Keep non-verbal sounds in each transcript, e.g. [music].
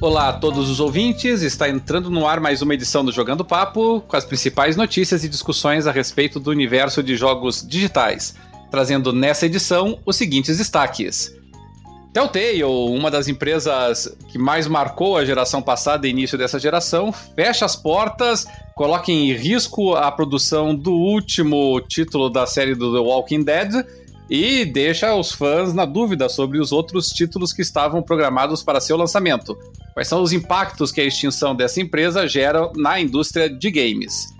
Olá a todos os ouvintes, está entrando no ar mais uma edição do Jogando Papo, com as principais notícias e discussões a respeito do universo de jogos digitais, trazendo nessa edição os seguintes destaques. Telltale, uma das empresas que mais marcou a geração passada e início dessa geração, fecha as portas, coloca em risco a produção do último título da série do The Walking Dead e deixa os fãs na dúvida sobre os outros títulos que estavam programados para seu lançamento. Quais são os impactos que a extinção dessa empresa gera na indústria de games?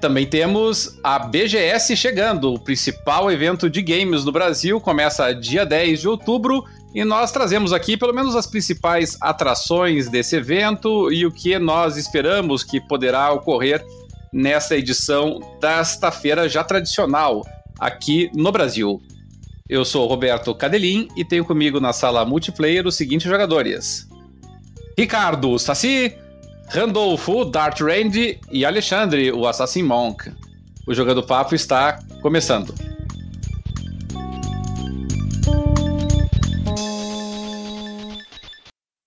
Também temos a BGS chegando, o principal evento de games no Brasil, começa dia 10 de outubro e nós trazemos aqui pelo menos as principais atrações desse evento e o que nós esperamos que poderá ocorrer nessa edição desta feira já tradicional aqui no Brasil. Eu sou Roberto Cadelin e tenho comigo na sala multiplayer os seguintes jogadores: Ricardo Saci, Randolfo Dart Randy e Alexandre, o Assassin Monk. O Jogando Papo está começando.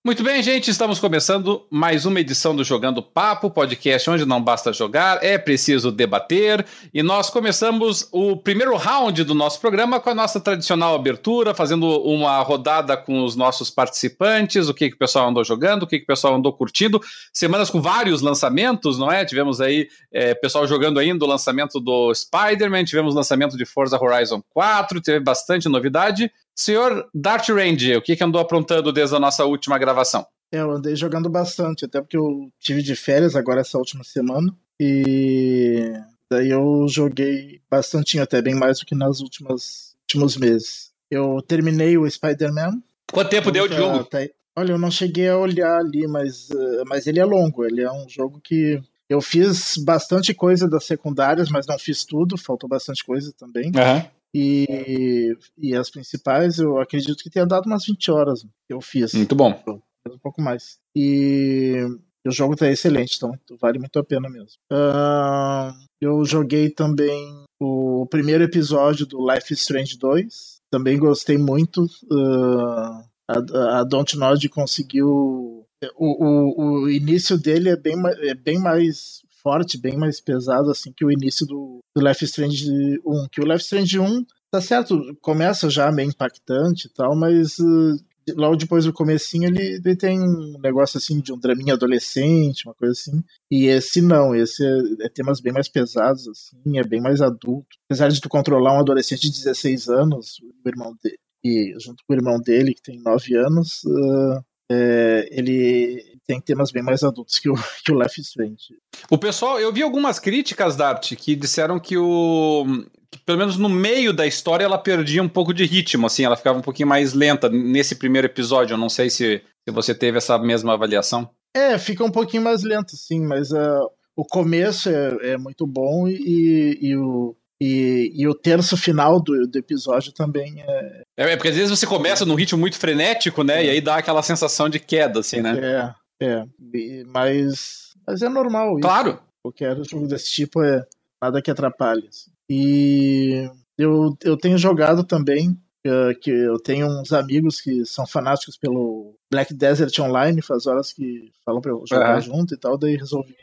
Muito bem, gente, estamos começando mais uma edição do Jogando Papo, podcast onde não basta jogar, é preciso debater. E nós começamos o primeiro round do nosso programa com a nossa tradicional abertura, fazendo uma rodada com os nossos participantes, o que, que o pessoal andou jogando, o que, que o pessoal andou curtindo. Semanas com vários lançamentos, não é? Tivemos aí é, pessoal jogando ainda o lançamento do Spider-Man, tivemos lançamento de Forza Horizon 4, teve bastante novidade. Senhor Dart Range, o que, que andou aprontando desde a nossa última gravação? Eu andei jogando bastante, até porque eu tive de férias agora essa última semana. E daí eu joguei bastante, até bem mais do que nas últimas últimos meses. Eu terminei o Spider-Man. Quanto tempo deu de jogo? Até... Olha, eu não cheguei a olhar ali, mas, uh, mas ele é longo. Ele é um jogo que eu fiz bastante coisa das secundárias, mas não fiz tudo, faltou bastante coisa também. Uhum. E, e as principais, eu acredito que tenha dado umas 20 horas que eu fiz. Muito bom. Um pouco mais. E o jogo tá excelente, então vale muito a pena mesmo. Uh, eu joguei também o primeiro episódio do Life is Strange 2. Também gostei muito. Uh, a, a Dontnod conseguiu. O, o, o início dele é bem, é bem mais forte, bem mais pesado assim que o início do, do Life Strange 1. Que o Life Strange 1, tá certo, começa já meio impactante e tal, mas uh, logo depois do comecinho ele, ele, tem um negócio assim de um draminha adolescente, uma coisa assim. E esse não, esse é, é, temas bem mais pesados, assim, é bem mais adulto. Apesar de tu controlar um adolescente de 16 anos, o irmão dele, e junto com o irmão dele, que tem 9 anos, uh, é, ele tem temas bem mais adultos que o, [laughs] que o is Strange. O pessoal, eu vi algumas críticas da arte que disseram que o. Que pelo menos no meio da história ela perdia um pouco de ritmo, assim, ela ficava um pouquinho mais lenta nesse primeiro episódio. Eu não sei se, se você teve essa mesma avaliação. É, fica um pouquinho mais lento, sim, mas uh, o começo é, é muito bom e, e o, e, e, o terço final do, do episódio também é... é. É, porque às vezes você começa num ritmo muito frenético, né? É. E aí dá aquela sensação de queda, assim, né? É, é. Mas, mas é normal. Isso. Claro. Qualquer jogo desse tipo é nada que atrapalhe. Assim. E eu, eu tenho jogado também, uh, que eu tenho uns amigos que são fanáticos pelo Black Desert Online, faz horas que falam pra eu jogar junto e tal, daí resolvi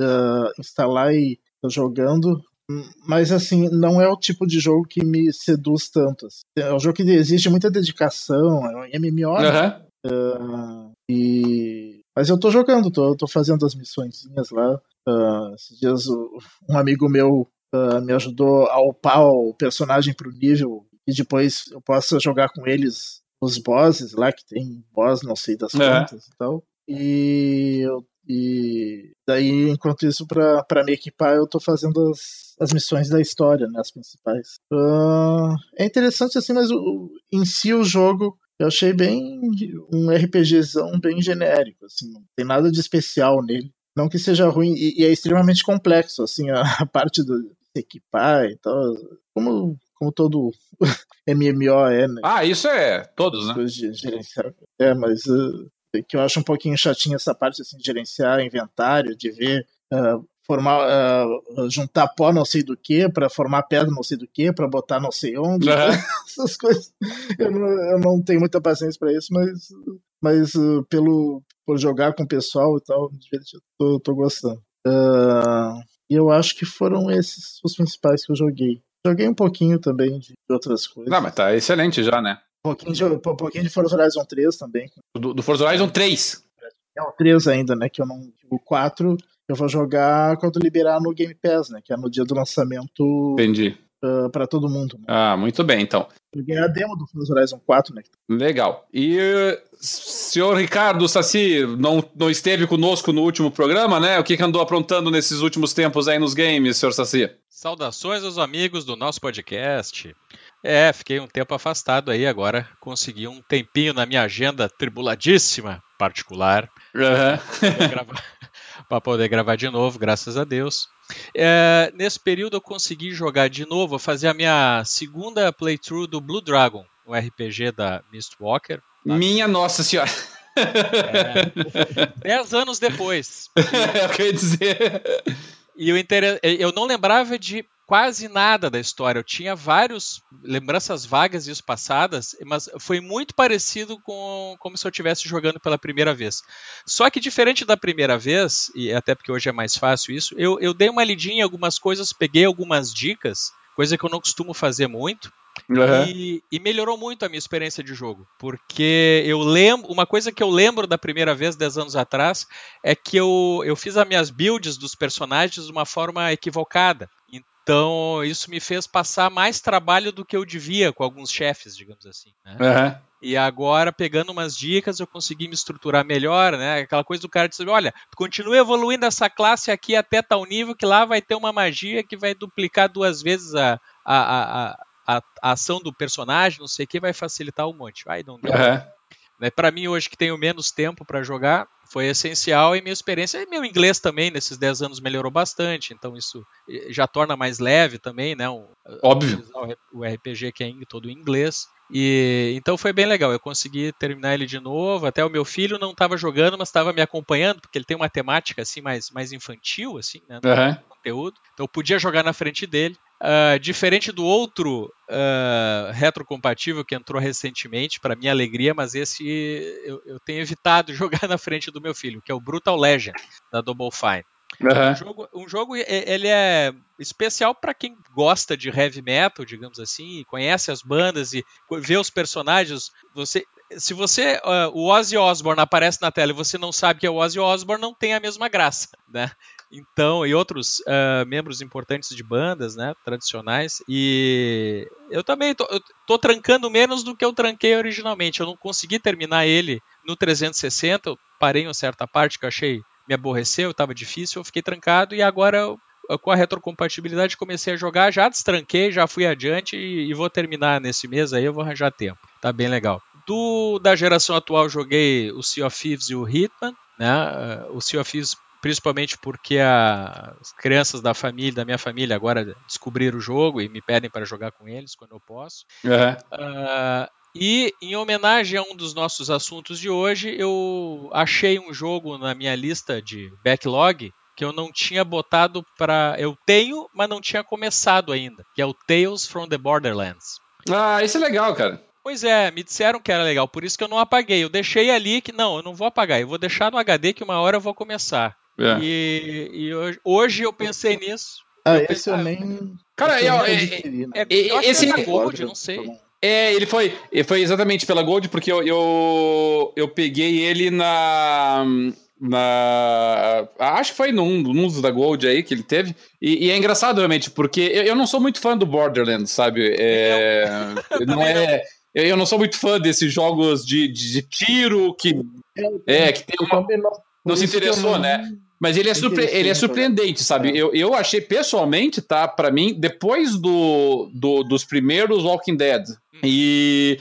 uh, instalar e tô jogando mas assim, não é o tipo de jogo que me seduz tanto. Assim. É um jogo que exige muita dedicação, é um MMO. Uhum. Uh, e... Mas eu tô jogando, tô, tô fazendo as missõezinhas lá. Uh, esses dias um amigo meu uh, me ajudou a upar o personagem pro nível e depois eu posso jogar com eles os bosses lá, que tem boss não sei das quantas e tal. E eu e daí, enquanto isso, para me equipar, eu tô fazendo as, as missões da história, né, as principais. Uh, é interessante assim, mas o, em si o jogo eu achei bem um RPGzão bem genérico, assim, não tem nada de especial nele. Não que seja ruim, e, e é extremamente complexo, assim, a, [laughs] a parte do equipar e tal. Como, como todo [laughs] MMO é, né? Ah, isso é, todos, né? De gerenciar. É, mas uh, que eu acho um pouquinho chatinho essa parte assim, de gerenciar inventário, de ver uh, formar, uh, juntar pó não sei do que para formar pedra não sei do que para botar não sei onde, uhum. [laughs] essas coisas. Eu não, eu não tenho muita paciência para isso, mas mas uh, pelo por jogar com o pessoal e tal, tô, tô gostando. Uh, e eu acho que foram esses os principais que eu joguei. Joguei um pouquinho também de outras coisas. Não, mas tá excelente já, né? Um pouquinho de, um pouquinho de Forza Horizon 3 também. Do, do Forza Horizon 3? É o 3 ainda, né? Que eu não. O 4 eu vou jogar quando liberar no Game Pass, né? Que é no dia do lançamento. Entendi. Uh, para todo mundo. Né? Ah, muito bem, então. Peguei a demo do Forza Horizon 4, né? Legal. E senhor Ricardo Saci não, não esteve conosco no último programa, né? O que, que andou aprontando nesses últimos tempos aí nos games, senhor Saci? Saudações aos amigos do nosso podcast. É, fiquei um tempo afastado aí, agora consegui um tempinho na minha agenda tribuladíssima particular uhum. Para poder gravar de novo, graças a Deus. É, nesse período eu consegui jogar de novo, fazer a minha segunda playthrough do Blue Dragon, o RPG da Mistwalker. Minha nossa senhora! É, dez anos depois. [laughs] é o que eu ia dizer. E eu, inter... eu não lembrava de quase nada da história. Eu tinha vários lembranças vagas disso passadas, mas foi muito parecido com como se eu estivesse jogando pela primeira vez. Só que diferente da primeira vez, e até porque hoje é mais fácil isso, eu, eu dei uma lidinha em algumas coisas, peguei algumas dicas, coisa que eu não costumo fazer muito. Uhum. E, e, melhorou muito a minha experiência de jogo. Porque eu lembro. Uma coisa que eu lembro da primeira vez, 10 anos atrás, é que eu, eu fiz as minhas builds dos personagens de uma forma equivocada. Então, isso me fez passar mais trabalho do que eu devia com alguns chefes, digamos assim. Né? Uhum. E agora, pegando umas dicas, eu consegui me estruturar melhor, né? Aquela coisa do cara dizer, olha, continue evoluindo essa classe aqui até tal nível que lá vai ter uma magia que vai duplicar duas vezes a, a, a, a, a ação do personagem, não sei o que, vai facilitar um monte. Ai, não deu. Uhum. Né, para mim, hoje que tenho menos tempo para jogar, foi essencial e minha experiência. E meu inglês também, nesses 10 anos, melhorou bastante, então isso já torna mais leve também, né? Um, Óbvio. O RPG que é todo em inglês. E então foi bem legal. Eu consegui terminar ele de novo. Até o meu filho não estava jogando, mas estava me acompanhando, porque ele tem uma temática assim mais, mais infantil, assim, né? No uhum. conteúdo. Então eu podia jogar na frente dele. Uh, diferente do outro uh, retrocompatível que entrou recentemente, para minha alegria, mas esse eu, eu, tenho evitado [laughs] jogar na frente do meu filho, que é o Brutal Legend da Double Fine. Uhum. Um, jogo, um jogo ele é especial para quem gosta de heavy metal, digamos assim, conhece as bandas e vê os personagens. Você, se você uh, o Ozzy Osbourne aparece na tela e você não sabe que é o Ozzy Osbourne, não tem a mesma graça, né? Então, e outros uh, membros importantes de bandas, né, tradicionais. E eu também tô, eu trancando menos do que eu tranquei originalmente. Eu não consegui terminar ele no 360. Eu parei em uma certa parte que eu achei me aborreceu, estava difícil, eu fiquei trancado e agora com a retrocompatibilidade comecei a jogar, já destranquei, já fui adiante e, e, vou terminar nesse mês aí, eu vou arranjar tempo. Tá bem legal. Do da geração atual joguei o Sea of Thieves e o Hitman, né? O Sea of Thieves principalmente porque a, as crianças da família, da minha família, agora descobriram o jogo e me pedem para jogar com eles quando eu posso. Uhum. Uh, e em homenagem a um dos nossos assuntos de hoje, eu achei um jogo na minha lista de backlog que eu não tinha botado para. Eu tenho, mas não tinha começado ainda, que é o Tales from the Borderlands. Ah, isso é legal, cara. Pois é, me disseram que era legal, por isso que eu não apaguei. Eu deixei ali que não, eu não vou apagar, eu vou deixar no HD que uma hora eu vou começar. É. E, e hoje, hoje, eu pensei nisso. Ah, eu esse eu nem. Cara, eu, é, é, é, esse é Gold, não sei. É, ele foi, foi exatamente pela Gold, porque eu, eu, eu peguei ele na. na acho que foi num, num dos da Gold aí que ele teve. E, e é engraçado realmente, porque eu, eu, não sou muito fã do Borderlands, sabe? É, não é. Eu não sou muito fã desses jogos de, de, de tiro que. É, que tem uma. Não se interessou, né? Mas ele é, surpre ele é surpreendente, sabe? É. Eu, eu achei pessoalmente, tá? Para mim, depois do, do, dos primeiros Walking Dead. Hum. E,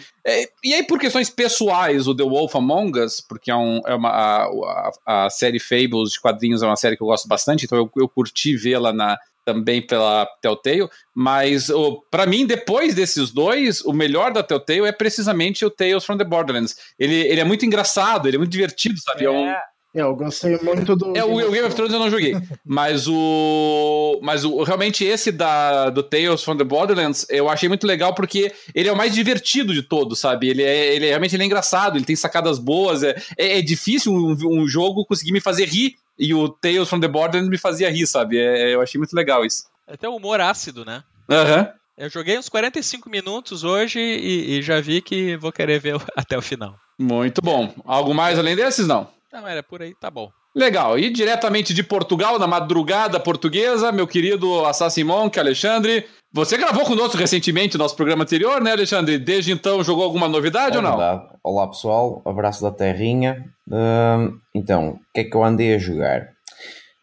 e aí, por questões pessoais, o The Wolf Among Us, porque é, um, é uma, a, a, a série Fables de quadrinhos é uma série que eu gosto bastante, então eu, eu curti vê-la na, também pela Telltale, mas para mim, depois desses dois, o melhor da Telltale é precisamente o Tales from the Borderlands. Ele, ele é muito engraçado, ele é muito divertido, sabe? É, é um, É, eu gostei muito do. É, o, o Game of Thrones eu não joguei. mas o. Mas o, realmente esse da, do Tales from the Borderlands eu achei muito legal porque ele é o mais divertido de todos, sabe? Ele é, ele é, realmente ele é engraçado, ele tem sacadas boas. É, é, é difícil um, um, jogo conseguir me fazer rir. E o Tales from the Borderlands me fazia rir, sabe? É, eu achei muito legal isso. É até um humor ácido, né? Aham. Uhum. Eu joguei uns 45 minutos hoje e, e, já vi que vou querer ver [laughs] até o final. Muito bom. Algo mais além desses, não? Não, era por aí, tá bom. Legal. E diretamente de Portugal, na madrugada portuguesa, meu querido Assassin Monk, Alexandre. Você gravou conosco recentemente nosso programa anterior, né, Alexandre? Desde então jogou alguma novidade é ou não? Verdade. Olá pessoal, abraço da terrinha. Uh, então, o que é que eu andei a jogar?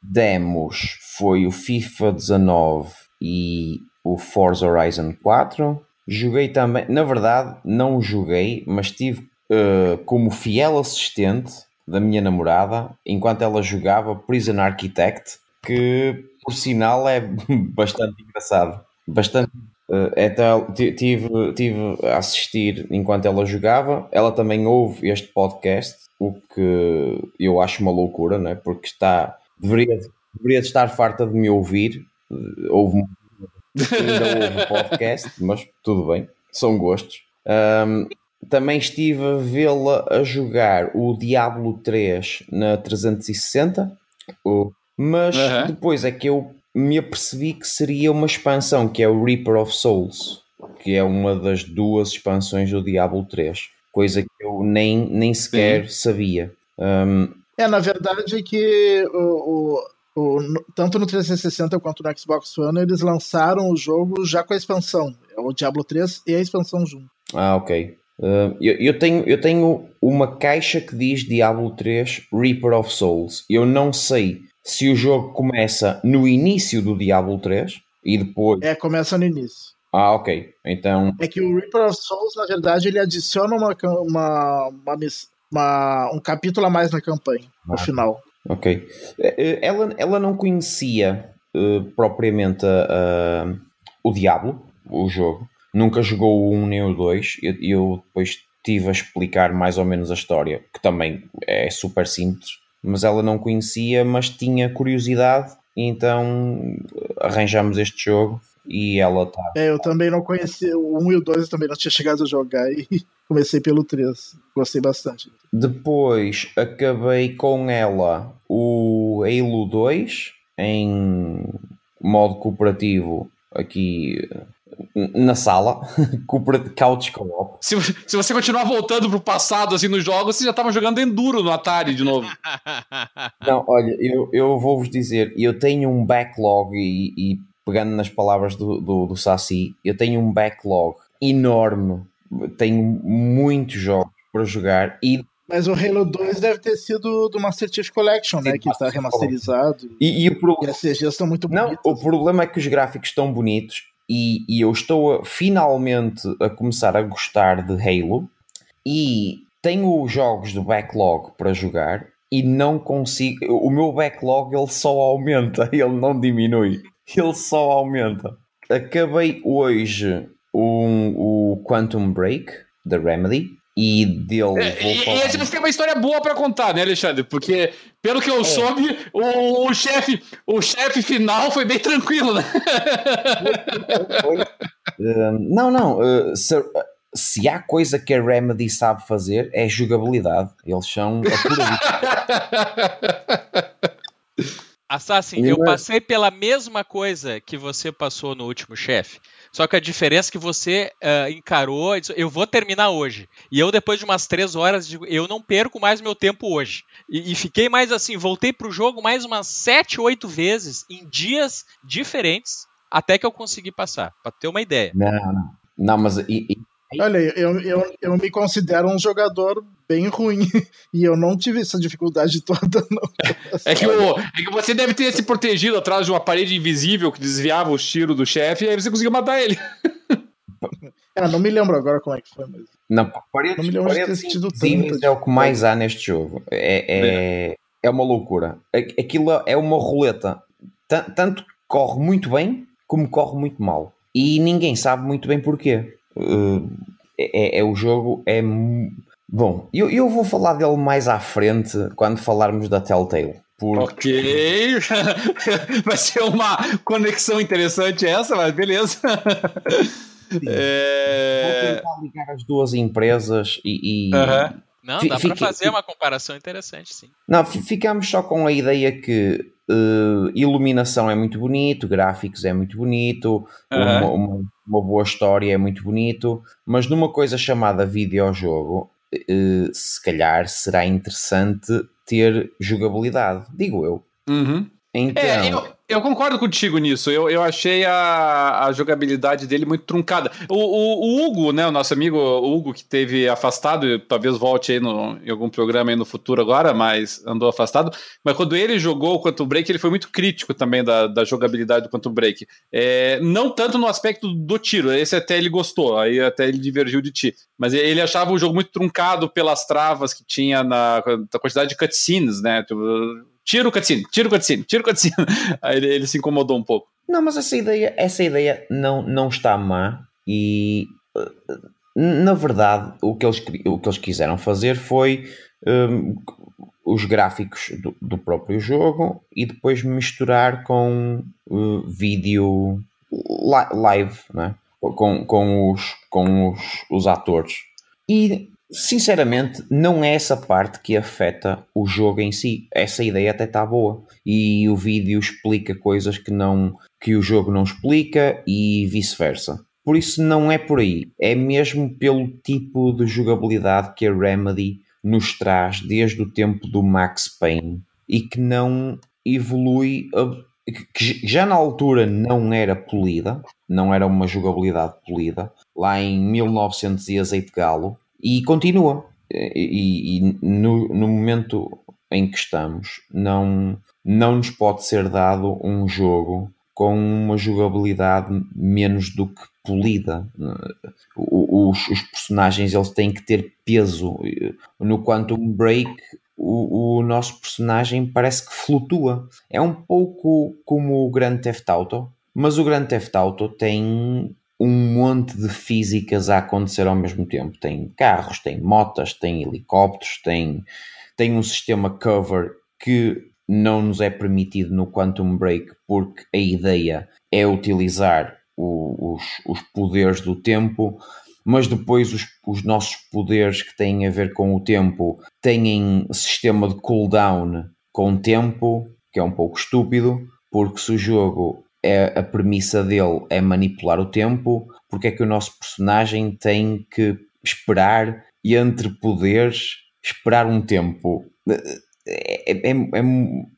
Demos foi o FIFA 19 e o Forza Horizon 4. Joguei também, na verdade, não joguei, mas tive uh, como fiel assistente da minha namorada enquanto ela jogava Prison Architect, que por sinal é [laughs] bastante engraçado. Bastante. Então, tive, tive a assistir enquanto ela jogava. Ela também ouve este podcast, o que eu acho uma loucura, né? porque está, deveria, deveria estar farta de me ouvir. Ouve ainda ouve podcast, mas tudo bem, são gostos. Um, também estive a vê-la a jogar o Diablo 3 na 360, mas uhum. depois é que eu me apercebi que seria uma expansão, que é o Reaper of Souls, que é uma das duas expansões do Diablo 3, coisa que eu nem, nem sequer Sim. sabia. Um, é, na verdade, que o, o, o, tanto no 360 quanto no Xbox One eles lançaram o jogo já com a expansão, é o Diablo 3 e a expansão junto. Ah, ok. Uh, eu, eu, tenho, eu tenho uma caixa que diz Diablo 3 Reaper of Souls. Eu não sei se o jogo começa no início do Diablo 3 e depois. É, começa no início. Ah, ok. Então. É que o Reaper of Souls, na verdade, ele adiciona uma, uma, uma, uma um capítulo a mais na campanha, no ah, final. Ok. Eh, eh, ela, ela não conhecia uh, propriamente uh, o Diablo, o jogo nunca jogou o 1 nem o 2 e eu, eu depois tive a explicar mais ou menos a história, que também é super simples, mas ela não conhecia, mas tinha curiosidade, então arranjamos este jogo e ela está. É, eu também não conhecia o 1 e o 2, eu também não tinha chegado a jogar e [laughs] comecei pelo 3. Gostei bastante. Depois acabei com ela o Halo 2 em modo cooperativo aqui na sala, [laughs] couch co-op. Se, se você continuar voltando pro passado assim nos jogos, você já tava jogando Enduro no Atari de novo. [laughs] Não, olha, eu, eu vou-vos dizer, eu tenho um backlog e, e pegando nas palavras do, do, do Saci, eu tenho um backlog enorme, tenho muitos jogos para jogar e mas o Halo 2 deve ter sido do Master Chief Collection, né? Que está remasterizado. E, e, o pro... e as CGs estão muito bonitas. Não, o problema é que os gráficos estão bonitos e, e eu estou a, finalmente a começar a gostar de Halo e tenho os jogos do backlog para jogar e não consigo. O meu backlog ele só aumenta, [laughs] ele não diminui, ele só aumenta. Acabei hoje um, o Quantum Break da Remedy e dele. É, e, e esse tem uma história boa para contar, né, Alexandre? Porque, pelo que eu é. soube, o, o chefe o chefe final foi bem tranquilo, né? uh, [laughs] não, não. Uh, se, se, há coisa que a Remedy sabe fazer, é jogabilidade. Eles são [laughs] Assassin, eu passei pela mesma coisa que você passou no último chefe. Só que a diferença é que você uh, encarou, eu vou terminar hoje. E eu, depois de umas três horas, digo, eu não perco mais meu tempo hoje. E, e fiquei mais assim, voltei pro jogo mais umas sete, oito vezes, em dias diferentes, até que eu consegui passar, para ter uma ideia. Não, não. Não, mas Olha, eu, eu, eu me considero um jogador bem ruim. [laughs] E eu não tive essa dificuldade [laughs] toda, não. É que, o, é que você deve ter se protegido atrás de uma parede invisível que desviava os tiros do chefe e aí você conseguiu matar ele. [laughs] É, não me lembro agora como é que foi mesmo. Não, paredes, não me lembro de ter tanto. É o que mais há neste jogo. É, é, é uma loucura. Aquilo é uma roleta. Tanto corre muito bem como corre muito mal. E ninguém sabe muito bem porquê. Uh, é, é, o jogo é Bom, eu, eu vou falar dele mais à frente quando falarmos da Telltale. Porque... Ok, [laughs] vai ser uma conexão interessante essa, mas beleza. [laughs] É... Vou tentar ligar as duas empresas e. e... Uhum. Não, dá para fazer uma comparação interessante, sim. Não, ficamos só com a ideia que uh, iluminação é muito bonito, gráficos é muito bonito, uhum. uma, uma, uma, boa história é muito bonito, mas numa coisa chamada videojogo, uh, se calhar será interessante ter jogabilidade, digo eu. Uhum. Então, é, eu, eu concordo contigo nisso. Eu, eu achei a, a jogabilidade dele muito truncada. O, o, o, Hugo, né, o nosso amigo Hugo, que teve afastado, talvez volte aí no, em algum programa aí no futuro agora, mas andou afastado. Mas quando ele jogou o Quantum Break, ele foi muito crítico também da, da jogabilidade do Quantum Break. É, não tanto no aspecto do tiro, esse até ele gostou, aí até ele divergiu de ti. Mas ele achava o jogo muito truncado pelas travas que tinha na, na quantidade de cutscenes, né? Tipo, tira o cutscene, tira o cutscene, tira o cutscene. [laughs] Aí ele, ele, se incomodou um pouco. Não, mas essa ideia, essa ideia não, não está má e na verdade o que eles, o que eles quiseram fazer foi um, os gráficos do, do, próprio jogo e depois misturar com uh, vídeo li live, né? com, com, os, com os, os atores. E Sinceramente, não é essa parte que afeta o jogo em si. Essa ideia até está boa. E o vídeo explica coisas que, não, que o jogo não explica e vice-versa. Por isso não é por aí. É mesmo pelo tipo de jogabilidade que a Remedy nos traz desde o tempo do Max Payne e que não evolui que já na altura não era polida, não era uma jogabilidade polida, lá em 1900 e azeite galo, e continua. E, e no, no, momento em que estamos, não, não nos pode ser dado um jogo com uma jogabilidade menos do que polida. Os, os personagens eles têm que ter peso. No Quantum Break, o, o, nosso personagem parece que flutua. É um pouco como o Grand Theft Auto, mas o Grand Theft Auto tem um monte de físicas a acontecer ao mesmo tempo. Tem carros, tem motas, tem helicópteros, tem, tem um sistema cover que não nos é permitido no Quantum Break porque a ideia é utilizar o, os, os poderes do tempo, mas depois os, os nossos poderes que têm a ver com o tempo têm sistema de cooldown com tempo, que é um pouco estúpido, porque se o jogo é, a premissa dele é manipular o tempo, porque é que o nosso personagem tem que esperar e entre poderes esperar um tempo. É, é, é,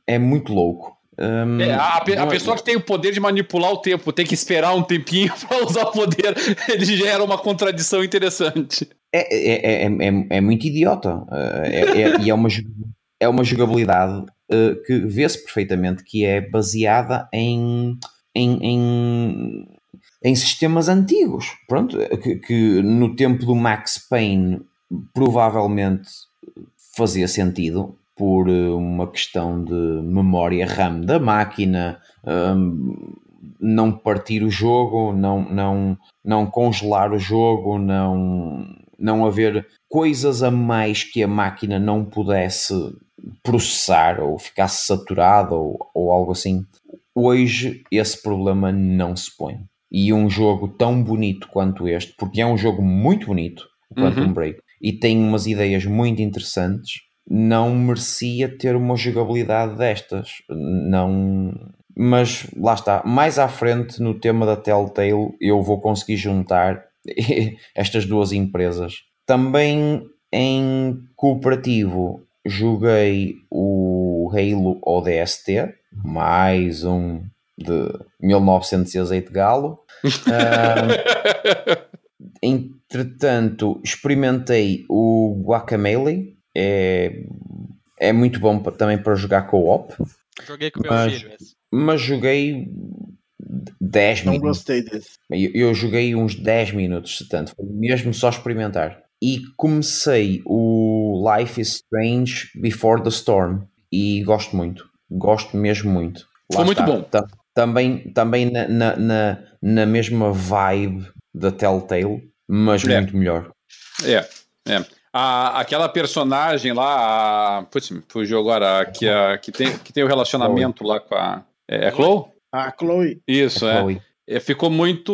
é muito louco. Um, é, a, a, é pessoa que tem o poder de manipular o tempo tem que esperar um tempinho [laughs] para usar o poder, ele gera uma contradição interessante. É, é, é, é, muito idiota. E é, uma, é uma jogabilidade uh, que vê-se perfeitamente que é baseada em em, em, em sistemas antigos. Pronto, que, que, no tempo do Max Payne provavelmente fazia sentido por eh, uma questão de memória RAM da máquina, um, não partir o jogo, não, não, não congelar o jogo, não, não haver coisas a mais que a máquina não pudesse processar ou ficasse saturada ou, ou algo assim. Hoje esse problema não se põe. E um jogo tão bonito quanto este, porque é um jogo muito bonito, o Quantum uhum. Break, e tem umas ideias muito interessantes, não merecia ter uma jogabilidade destas. Não. Mas lá está, mais à frente no tema da Telltale eu vou conseguir juntar [laughs] estas duas empresas. Também em cooperativo joguei o Halo ODST, mais um de 1908 Galo. Uh, [laughs] entretanto, experimentei o Guacamele, é, é muito bom também para jogar co-op. Joguei com o meu filho. Esse. Mas joguei 10 Não minutos. Não gostei desse. Eu, eu, joguei uns 10 minutos, se tanto, mesmo só experimentar. E comecei o Life is Strange Before the Storm e gosto muito gosto mesmo muito. Lá Foi muito está. bom. também também na, na, na, na, mesma vibe da Telltale, mas é. muito melhor. É, é. A, aquela personagem lá, a, putz, fugiu agora, a, que, a, que, tem, que tem o relacionamento Chloe. lá com a. É, é Chloe? A Chloe. Isso, é. Chloe. É, ficou muito.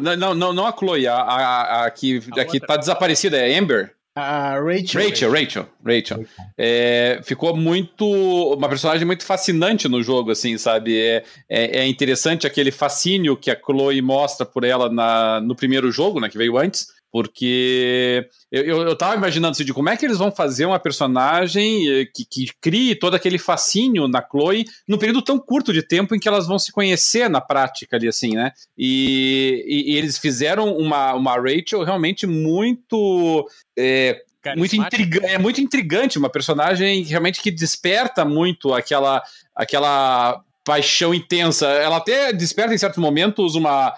Não, não, não a Chloe, a, a, a que, a que tá desaparecida, é Amber? A Rachel. Rachel, Rachel, Rachel. É, ficou muito. Uma personagem muito fascinante no jogo, assim, sabe? É, é, é, interessante aquele fascínio que a Chloe mostra por ela na, no primeiro jogo, né? Que veio antes. Porque eu, eu, eu tava imaginando assim, de como é que eles vão fazer uma personagem eh, que, que crie todo aquele fascínio na Chloe num período tão curto de tempo em que elas vão se conhecer na prática ali, assim, né? E, e, e eles fizeram uma, uma Rachel realmente muito. É, muito intrigante, é muito intrigante, uma personagem realmente que desperta muito aquela aquela paixão intensa. Ela até desperta em certos momentos uma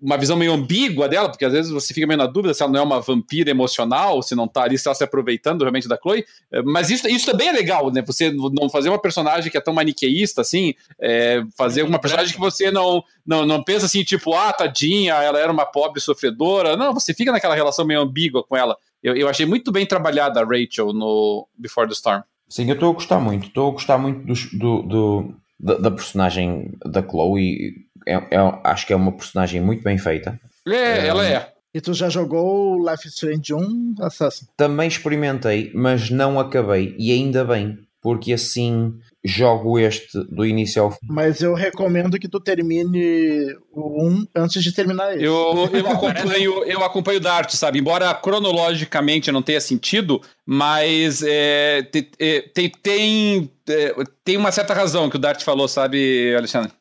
uma visão meio ambígua dela, porque às vezes você fica meio na dúvida se ela não é uma vampira emocional, se não tá ali, se ela se aproveitando realmente da Chloe. É, mas isso, isso também é legal, né? Você não fazer uma personagem que é tão maniqueísta assim, é, fazer uma personagem que você não, não, não pensa assim, tipo, ah, tadinha, ela era uma pobre sofredora. Não, você fica naquela relação meio ambígua com ela. Eu, eu achei muito bem trabalhada a Rachel no Before the Storm. Sim, eu estou a gostar muito. Estou a gostar muito do, do, do da, da personagem da Chloe é, é, acho que é uma personagem muito bem feita. É, ela é. E tu já jogou Life is Strange 1 Assassin? Também experimentei, mas não acabei. E ainda bem, porque assim jogo este do início ao fim. Mas eu recomendo que tu termine o 1 antes de terminar ele. Eu, eu, [laughs] acompanho, eu acompanho o Dart, sabe? Embora cronologicamente não tenha sentido, mas é, tem, é, tem, tem, é, tem uma certa razão que o Dart falou, sabe, Alexandre?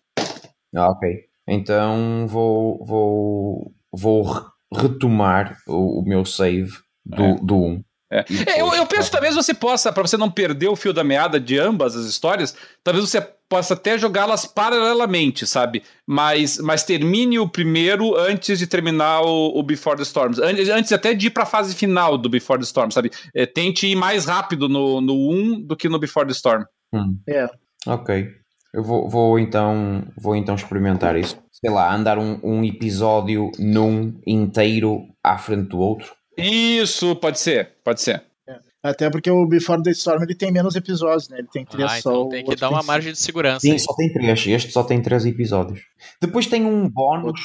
Ah, ok. Então vou, vou, vou retomar o, o meu save do, é. do 1. É. é eu, eu, penso talvez você possa, para você não perder o fio da meada de ambas as histórias, talvez você possa até jogá-las paralelamente, sabe? Mas, mas termine o primeiro antes de terminar o, o Before the Storms. Antes, antes até de ir para a fase final do Before the Storm, sabe? É, tente ir mais rápido no, no 1 do que no Before the Storm. Hum. É. Ok. Eu vou, vou, então, vou então experimentar isso. Sei lá, andar um, um episódio num inteiro à frente do outro. Isso, pode ser, pode ser. É. Até porque o Before the Storm ele tem menos episódios, né? Ele tem três ah, só. Então tem que dar uma margem de segurança. Sim, aí. só tem três. Este só tem três episódios. Depois tem um bónus,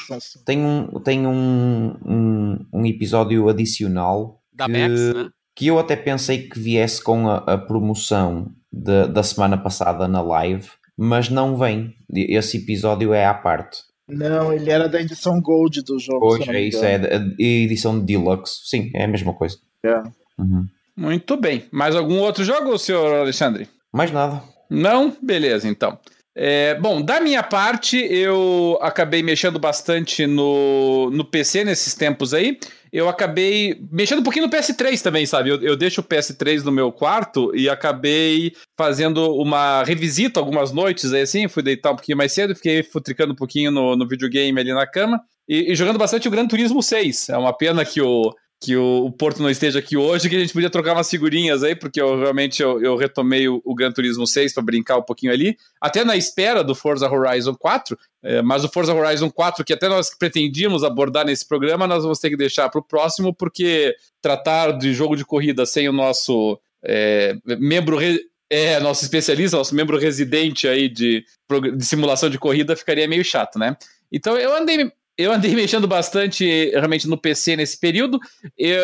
tem um, tem um, um, um episódio adicional. Da que, Max, né? Que eu até pensei que viesse com a, a promoção de, da semana passada na live mas não vem. Esse episódio é à parte. Não, ele era da edição Gold do jogo. Pois, é isso, é a edição Deluxe. Sim, é a mesma coisa. É. Uhum. Muito bem. Mais algum outro jogo, senhor Alexandre? Mais nada. Não? Beleza, então. É, bom, da minha parte, eu acabei mexendo bastante no, no PC nesses tempos aí. Eu acabei mexendo um pouquinho no PS3 também, sabe? Eu, eu deixo o PS3 no meu quarto e acabei fazendo uma revisita algumas noites aí assim. Fui deitar um pouquinho mais cedo, fiquei futricando um pouquinho no, no videogame ali na cama e, e jogando bastante o Gran Turismo 6. É uma pena que o, que o, o, Porto não esteja aqui hoje, que a gente podia trocar umas figurinhas aí, porque eu realmente eu, eu retomei o, o, Gran Turismo 6 para brincar um pouquinho ali, até na espera do Forza Horizon 4, é, mas o Forza Horizon 4, que até nós pretendíamos abordar nesse programa, nós vamos ter que deixar para o próximo, porque tratar de jogo de corrida sem o nosso é, membro é, nosso especialista, nosso membro residente aí de, de simulação de corrida ficaria meio chato, né? Então eu andei eu andei [laughs] mexendo bastante realmente no PC nesse período,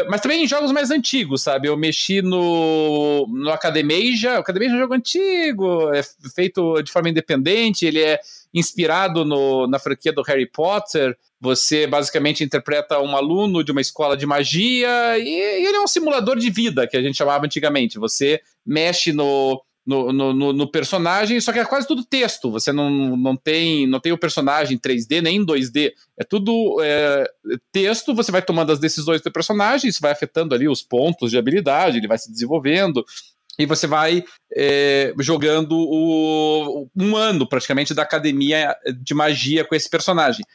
mas também em jogos mais antigos, sabe? Eu mexi no, no Academia. O Academia é um jogo antigo, é feito de forma independente, ele é inspirado no, na franquia do Harry Potter. Você basicamente interpreta um aluno de uma escola de magia e, e ele é um simulador de vida, que a gente chamava antigamente. Você mexe no, no, no, no, personagem, só que é quase tudo texto. Você não, não, tem, não tem o personagem 3D nem 2D. É tudo é, texto, você vai tomando as decisões do personagem, isso vai afetando ali os pontos de habilidade, ele vai se desenvolvendo e você vai é, jogando o, um ano praticamente da academia de magia com esse personagem.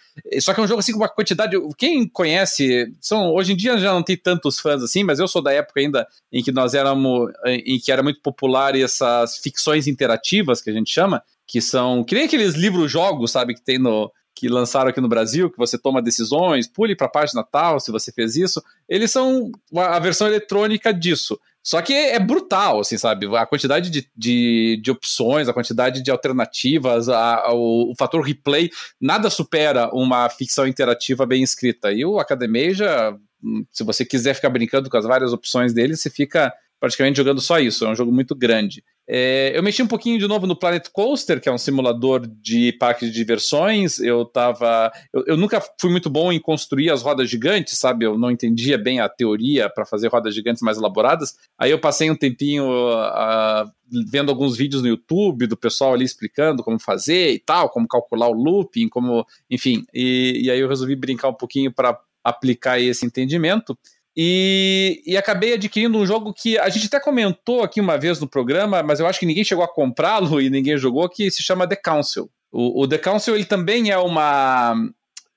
Só que é um jogo assim com uma quantidade. Quem conhece, são hoje em dia já não tem tantos fãs assim, mas eu sou da época ainda em que nós éramos, em que era muito popular essas ficções interativas que a gente chama, que são que nem aqueles livros-jogos, sabe, que tem no que lançaram aqui no Brasil, que você toma decisões, pule para a página tal se você fez isso. Eles são a versão eletrônica disso. Só que é brutal, assim, sabe? A quantidade de, de, de opções, a quantidade de alternativas, a, a, o, o, fator replay, nada supera uma ficção interativa bem escrita. E o Academia, hum, se você quiser ficar brincando com as várias opções dele, você fica praticamente jogando só isso. É um jogo muito grande. É, eu mexi um pouquinho de novo no Planet Coaster, que é um simulador de parque de diversões. Eu tava. Eu, eu, nunca fui muito bom em construir as rodas gigantes, sabe? Eu não entendia bem a teoria para fazer rodas gigantes mais elaboradas. Aí eu passei um tempinho uh, vendo alguns vídeos no YouTube do pessoal ali explicando como fazer e tal, como calcular o looping, como. Enfim. E, e aí eu resolvi brincar um pouquinho para aplicar esse entendimento. E, e, acabei adquirindo um jogo que a gente até comentou aqui uma vez no programa, mas eu acho que ninguém chegou a comprá-lo [laughs] e ninguém jogou, que se chama The Council. O, o The Council ele também é uma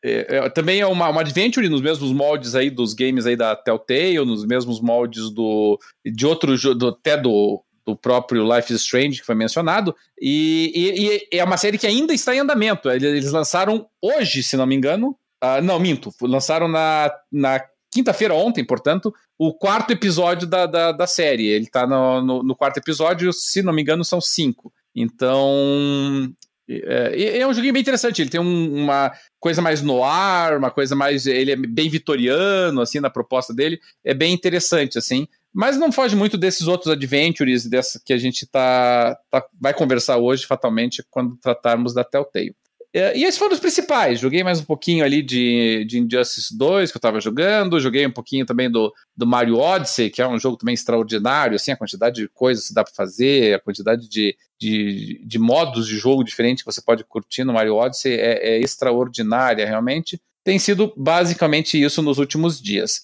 é, é, também é uma, uma adventure nos mesmos moldes aí dos games aí da Telltale, nos mesmos moldes do de outro do, até do, do próprio Life is Strange que foi mencionado e, e, e é uma série que ainda está em andamento. Eles lançaram hoje, se não me engano. Uh, não, minto. Lançaram na, na quinta-feira, ontem, portanto, o quarto episódio da, da, da série. Ele tá no, no, no, quarto episódio, se não me engano, são cinco. Então. É, é um joguinho bem interessante. Ele tem um, uma coisa mais no ar, uma coisa mais. Ele é bem vitoriano, assim, na proposta dele. É bem interessante, assim. Mas não foge muito desses outros adventures dessa que a gente tá, tá vai conversar hoje, fatalmente, quando tratarmos da Telltale. É, e esses foram os principais. Joguei mais um pouquinho ali de, de Injustice 2 que eu tava jogando. Joguei um pouquinho também do, do Mario Odyssey, que é um jogo também extraordinário. Assim, a quantidade de coisas que dá para fazer, a quantidade de, de, de modos de jogo diferentes que você pode curtir no Mario Odyssey é, é extraordinária, realmente. Tem sido basicamente isso nos últimos dias.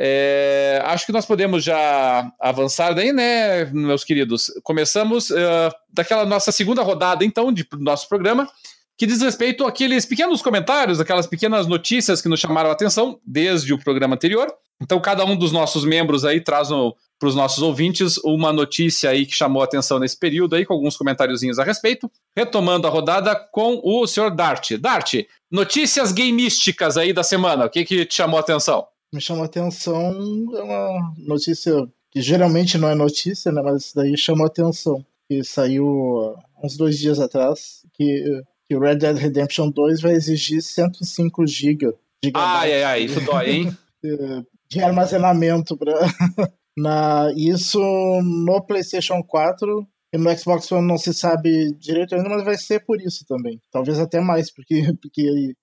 É, acho que nós podemos já avançar daí, né, meus queridos? Começamos uh, daquela nossa segunda rodada, então, de nosso programa, que diz respeito àqueles pequenos comentários, aquelas pequenas notícias que nos chamaram a atenção desde o programa anterior. Então, cada um dos nossos membros aí traz para os nossos ouvintes uma notícia aí que chamou a atenção nesse período aí, com alguns comentáriozinhos a respeito. Retomando a rodada com o senhor Dart. Dart, notícias gameísticas aí da semana, o que, que te chamou a atenção? Me chamou a atenção é uma notícia que geralmente não é notícia, né? Mas daí chamou a atenção. Que saiu uns dois dias atrás que, que o Red Dead Redemption 2 vai exigir 105 GB. Ai, ai, ai, isso dói, hein? [laughs] de armazenamento para [laughs] na isso no PlayStation 4 e no Xbox One não se sabe direito ainda, mas vai ser por isso também. Talvez até mais, porque, [laughs] porque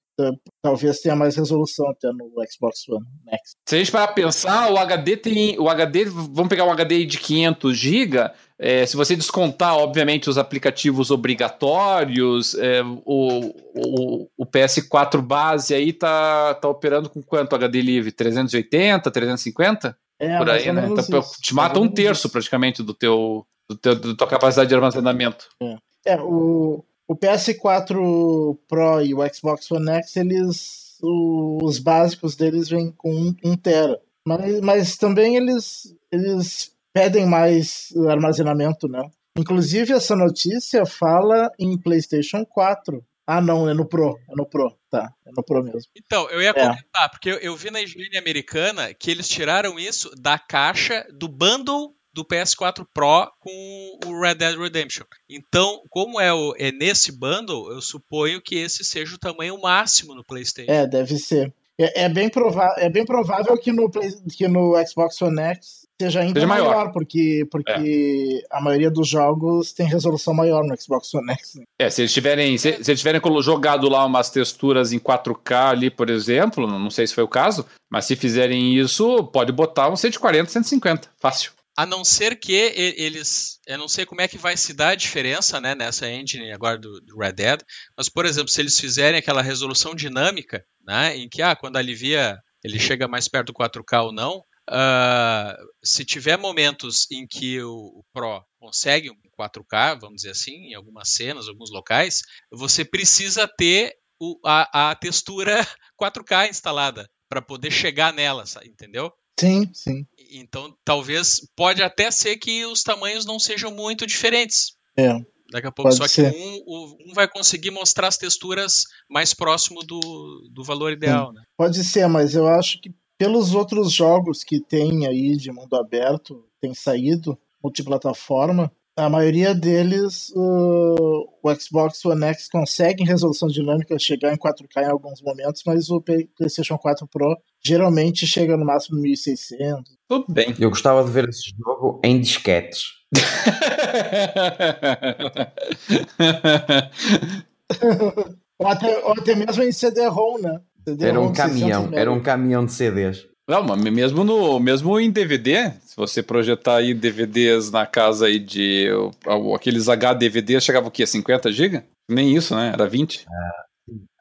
talvez tenha mais resolução até no Xbox One Next. Se a gente parar pensar, o HD tem. O HD, vamos pegar um HD de 500 GB. É, se você descontar, obviamente, os aplicativos obrigatórios, é, o, o, o, PS4 base aí tá, tá operando com quanto HD livre? 380, 350? É, Por aí, né? Então, te mata um terço isso. praticamente do teu, do teu, da tua capacidade de armazenamento. É, é o, o PS4 Pro e o Xbox One X, eles, os básicos deles vêm com 1 um, um tera. Mas, mas também eles, eles pedem mais armazenamento, né? Inclusive, essa notícia fala em PlayStation 4. Ah, não, é no Pro. É no Pro, tá. É no Pro mesmo. Então, eu ia é. comentar, porque eu, eu vi na higiene americana que eles tiraram isso da caixa do bundle do PS4 Pro com o Red Dead Redemption. Então, como é, o, é nesse bundle, eu suponho que esse seja o tamanho máximo no PlayStation. É, deve ser. É, é bem, é bem provável que no, Play, que no Xbox One X seja ainda seja maior, maior, porque, porque é. a maioria dos jogos tem resolução maior no Xbox One X. Né? É, se eles tiverem, se, se eles tiverem jogado lá umas texturas em 4K ali, por exemplo, não sei se foi o caso, mas se fizerem isso, pode botar um 140, 150, fácil. A não ser que eles. Eu não sei como é que vai se dar a diferença né, nessa engine agora do, do Red Dead, mas, por exemplo, se eles fizerem aquela resolução dinâmica, né, em que ah, quando alivia ele chega mais perto do 4K ou não, uh, se tiver momentos em que o, Pro consegue um 4K, vamos dizer assim, em algumas cenas, alguns locais, você precisa ter o, a, a textura [laughs] 4K instalada para poder chegar nela, entendeu? Sim, sim. Então, talvez, pode até ser que os tamanhos não sejam muito diferentes. É. Daqui a pouco, só ser. que um, um vai conseguir mostrar as texturas mais próximo do, do valor ideal, né? Pode ser, mas eu acho que pelos outros jogos que tem aí de mundo aberto, tem saído multiplataforma, a maioria deles uh, o Xbox One X consegue em resolução dinâmica chegar em 4K em alguns momentos, mas o PlayStation 4 Pro geralmente chega no máximo 1600. Tudo bem. Eu gostava de ver esse jogo em disquetes. [laughs] Ou até, ou até mesmo em CD-ROM, né? CD-ROM Era um de 600 caminhão, era um caminhão de CDs. Não, mas mesmo, no, mesmo em DVD, se você projetar aí DVDs na casa aí de. o- Aqueles HDVDs chegava o quê? 50 GB? Nem isso, né? Era 20.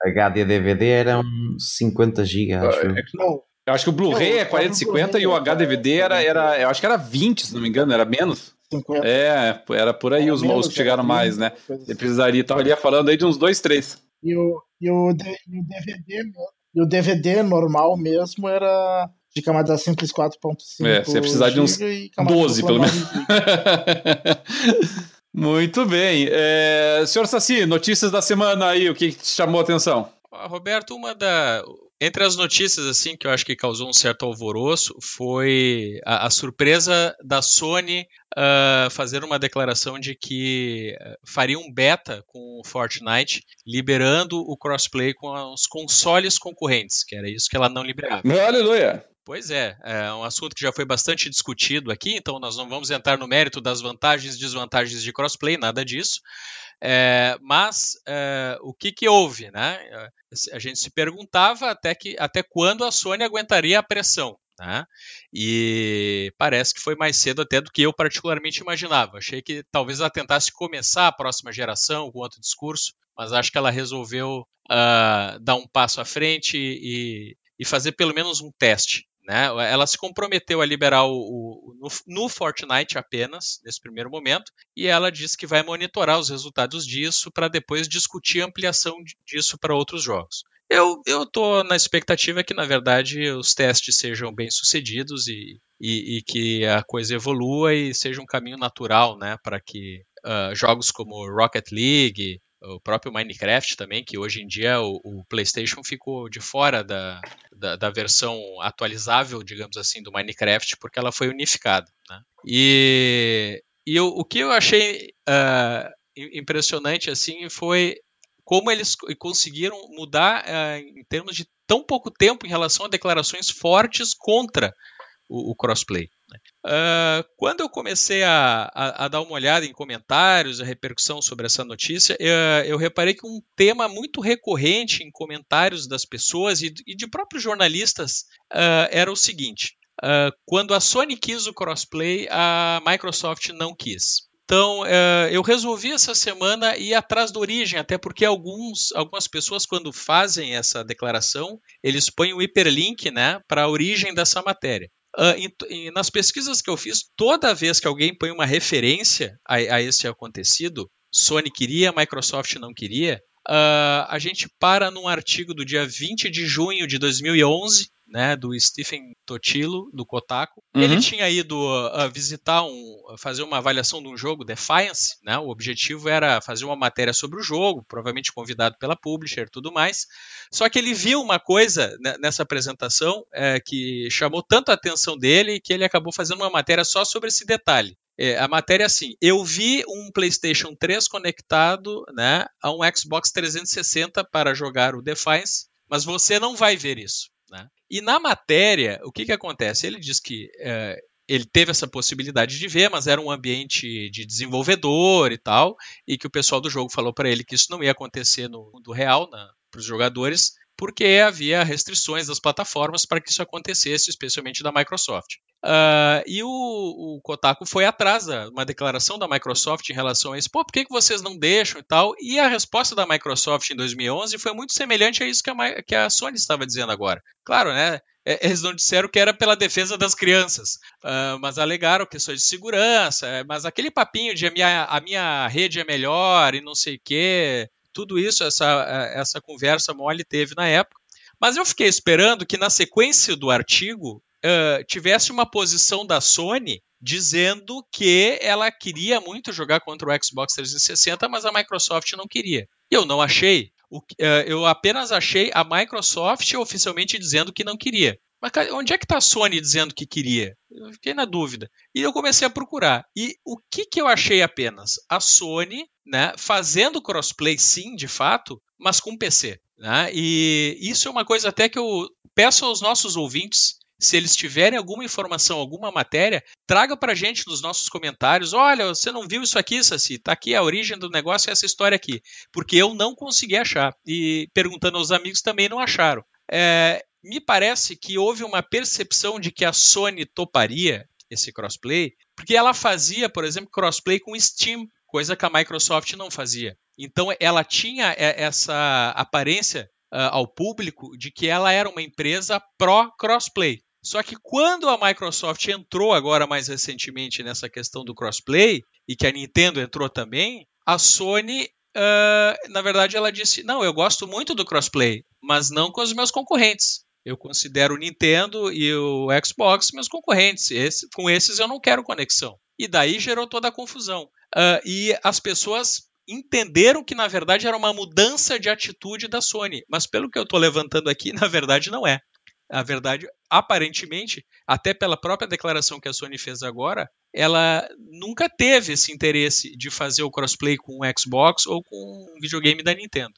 HD DVD eram 50 GB, acho. eu. Não, Eu acho que o Blu-ray é o 40 50 e o Blu-ray, HDVD era, era. Eu acho que era 20, se não me engano, era menos. 50. É, era por aí Era os, menos, os que chegaram mais, 30, né? assim. Você precisaria, tava ali falando aí de uns 2, 3. E o, e e o DVD mesmo- e o DVD normal mesmo era de camada simples 4.5 É, você ia precisar de uns giga e camada 12, dupla pelo 9 giga. [laughs] Muito bem. É, senhor Saci, notícias da semana aí, o que que te chamou a atenção? Roberto, uma da. Entre as notícias assim que eu acho que causou um certo alvoroço foi a, a surpresa da Sony ah, fazer uma declaração de que ah, faria um beta com o Fortnite, liberando o crossplay com os consoles concorrentes, que era isso que ela não liberava. Aleluia. Pois é, é um assunto que já foi bastante discutido aqui, então nós não vamos entrar no mérito das vantagens e desvantagens de crossplay, nada disso. É, mas é, o que, que houve, né? A gente se perguntava até, que, até quando a Sony aguentaria a pressão. Né? E parece que foi mais cedo até do que eu particularmente imaginava. Achei que talvez ela tentasse começar a próxima geração com outro discurso, mas acho que ela resolveu uh, dar um passo à frente e, e fazer pelo menos um teste. Né? Ela se comprometeu a liberar o, o no, no, Fortnite apenas, nesse primeiro momento, e ela disse que vai monitorar os resultados disso para depois discutir a ampliação disso para outros jogos. Eu estou na expectativa que, na verdade, os testes sejam bem sucedidos e, e, e, que a coisa evolua e seja um caminho natural né, para que uh, jogos como Rocket League, o próprio Minecraft também, que hoje em dia o, o PlayStation ficou de fora da, da, da, versão atualizável, digamos assim, do Minecraft, porque ela foi unificada. Né? E, e eu, o que eu achei uh, impressionante assim foi como eles conseguiram mudar uh, em termos de tão pouco tempo em relação a declarações fortes contra o, o crossplay. Uh, quando eu comecei a, a, a, dar uma olhada em comentários, a repercussão sobre essa notícia, eu, reparei que um tema muito recorrente em comentários das pessoas e, e de próprios jornalistas uh, era o seguinte: uh, quando a Sony quis o crossplay, a Microsoft não quis. Então, eu resolvi essa semana ir atrás da origem, até porque alguns, algumas pessoas, quando fazem essa declaração, eles põem o hiperlink né, para a origem dessa matéria. Uh, em, em, nas pesquisas que eu fiz, toda vez que alguém põe uma referência a, a esse acontecido, Sony queria, Microsoft não queria, uh, a gente para num artigo do dia 20 de junho de 2011, né, do Stephen Totilo, do Kotaku. Uhum. Ele tinha ido uh, visitar um, fazer uma avaliação de um jogo, Defiance, né, o objetivo era fazer uma matéria sobre o jogo, provavelmente convidado pela publisher e tudo mais. Só que ele viu uma coisa nessa apresentação é, que chamou tanto a atenção dele que ele acabou fazendo uma matéria só sobre esse detalhe. É, a matéria é assim: eu vi um PlayStation 3 conectado né, a um Xbox 360 para jogar o Defiance, mas você não vai ver isso. E na matéria, o que, que acontece? Ele diz que é, ele teve essa possibilidade de ver, mas era um ambiente de desenvolvedor e tal, e que o pessoal do jogo falou para ele que isso não ia acontecer no mundo real, para os jogadores, porque havia restrições das plataformas para que isso acontecesse, especialmente da Microsoft. Uh, e o, o, Kotaku foi atrás da uma declaração da Microsoft em relação a isso. Pô, por que, que vocês não deixam e tal? E a resposta da Microsoft em 2011 foi muito semelhante a isso que a, que a Sony estava dizendo agora. Claro, né? Eles não disseram que era pela defesa das crianças, uh, mas alegaram questões de segurança, mas aquele papinho de a minha, a minha rede é melhor e não sei o quê, tudo isso, essa, essa conversa mole teve na época. Mas eu fiquei esperando que na sequência do artigo uh, tivesse uma posição da Sony dizendo que ela queria muito jogar contra o Xbox 360, mas a Microsoft não queria. E eu não achei. O, uh, eu apenas achei a Microsoft oficialmente dizendo que não queria. Mas onde é que está a Sony dizendo que queria? Eu fiquei na dúvida. E eu comecei a procurar. E o que, que eu achei apenas? A Sony né, fazendo crossplay, sim, de fato, mas com PC. Né? E isso é uma coisa até que eu peço aos nossos ouvintes se eles tiverem alguma informação, alguma matéria, traga para gente nos nossos comentários. Olha, você não viu isso aqui, Saci? Tá aqui a origem do negócio, essa história aqui. Porque eu não consegui achar. E perguntando aos amigos também não acharam. É, me parece que houve uma percepção de que a Sony toparia esse crossplay, porque ela fazia, por exemplo, crossplay com Steam, coisa que a Microsoft não fazia. Então ela tinha essa aparência uh, ao público de que ela era uma empresa pró-crossplay. Só que quando a Microsoft entrou agora mais recentemente nessa questão do crossplay, e que a Nintendo entrou também, a Sony, uh, na verdade, ela disse: não, eu gosto muito do crossplay, mas não com os meus concorrentes. Eu considero o Nintendo e o Xbox meus concorrentes. Esse, com esses eu não quero conexão. E daí gerou toda a confusão. Uh, e as pessoas entenderam que na verdade era uma mudança de atitude da Sony, mas pelo que eu estou levantando aqui, [laughs] na verdade não é. A verdade, aparentemente, até pela própria declaração que a Sony fez agora, ela nunca teve esse interesse de fazer o crossplay com o Xbox ou com um videogame da Nintendo.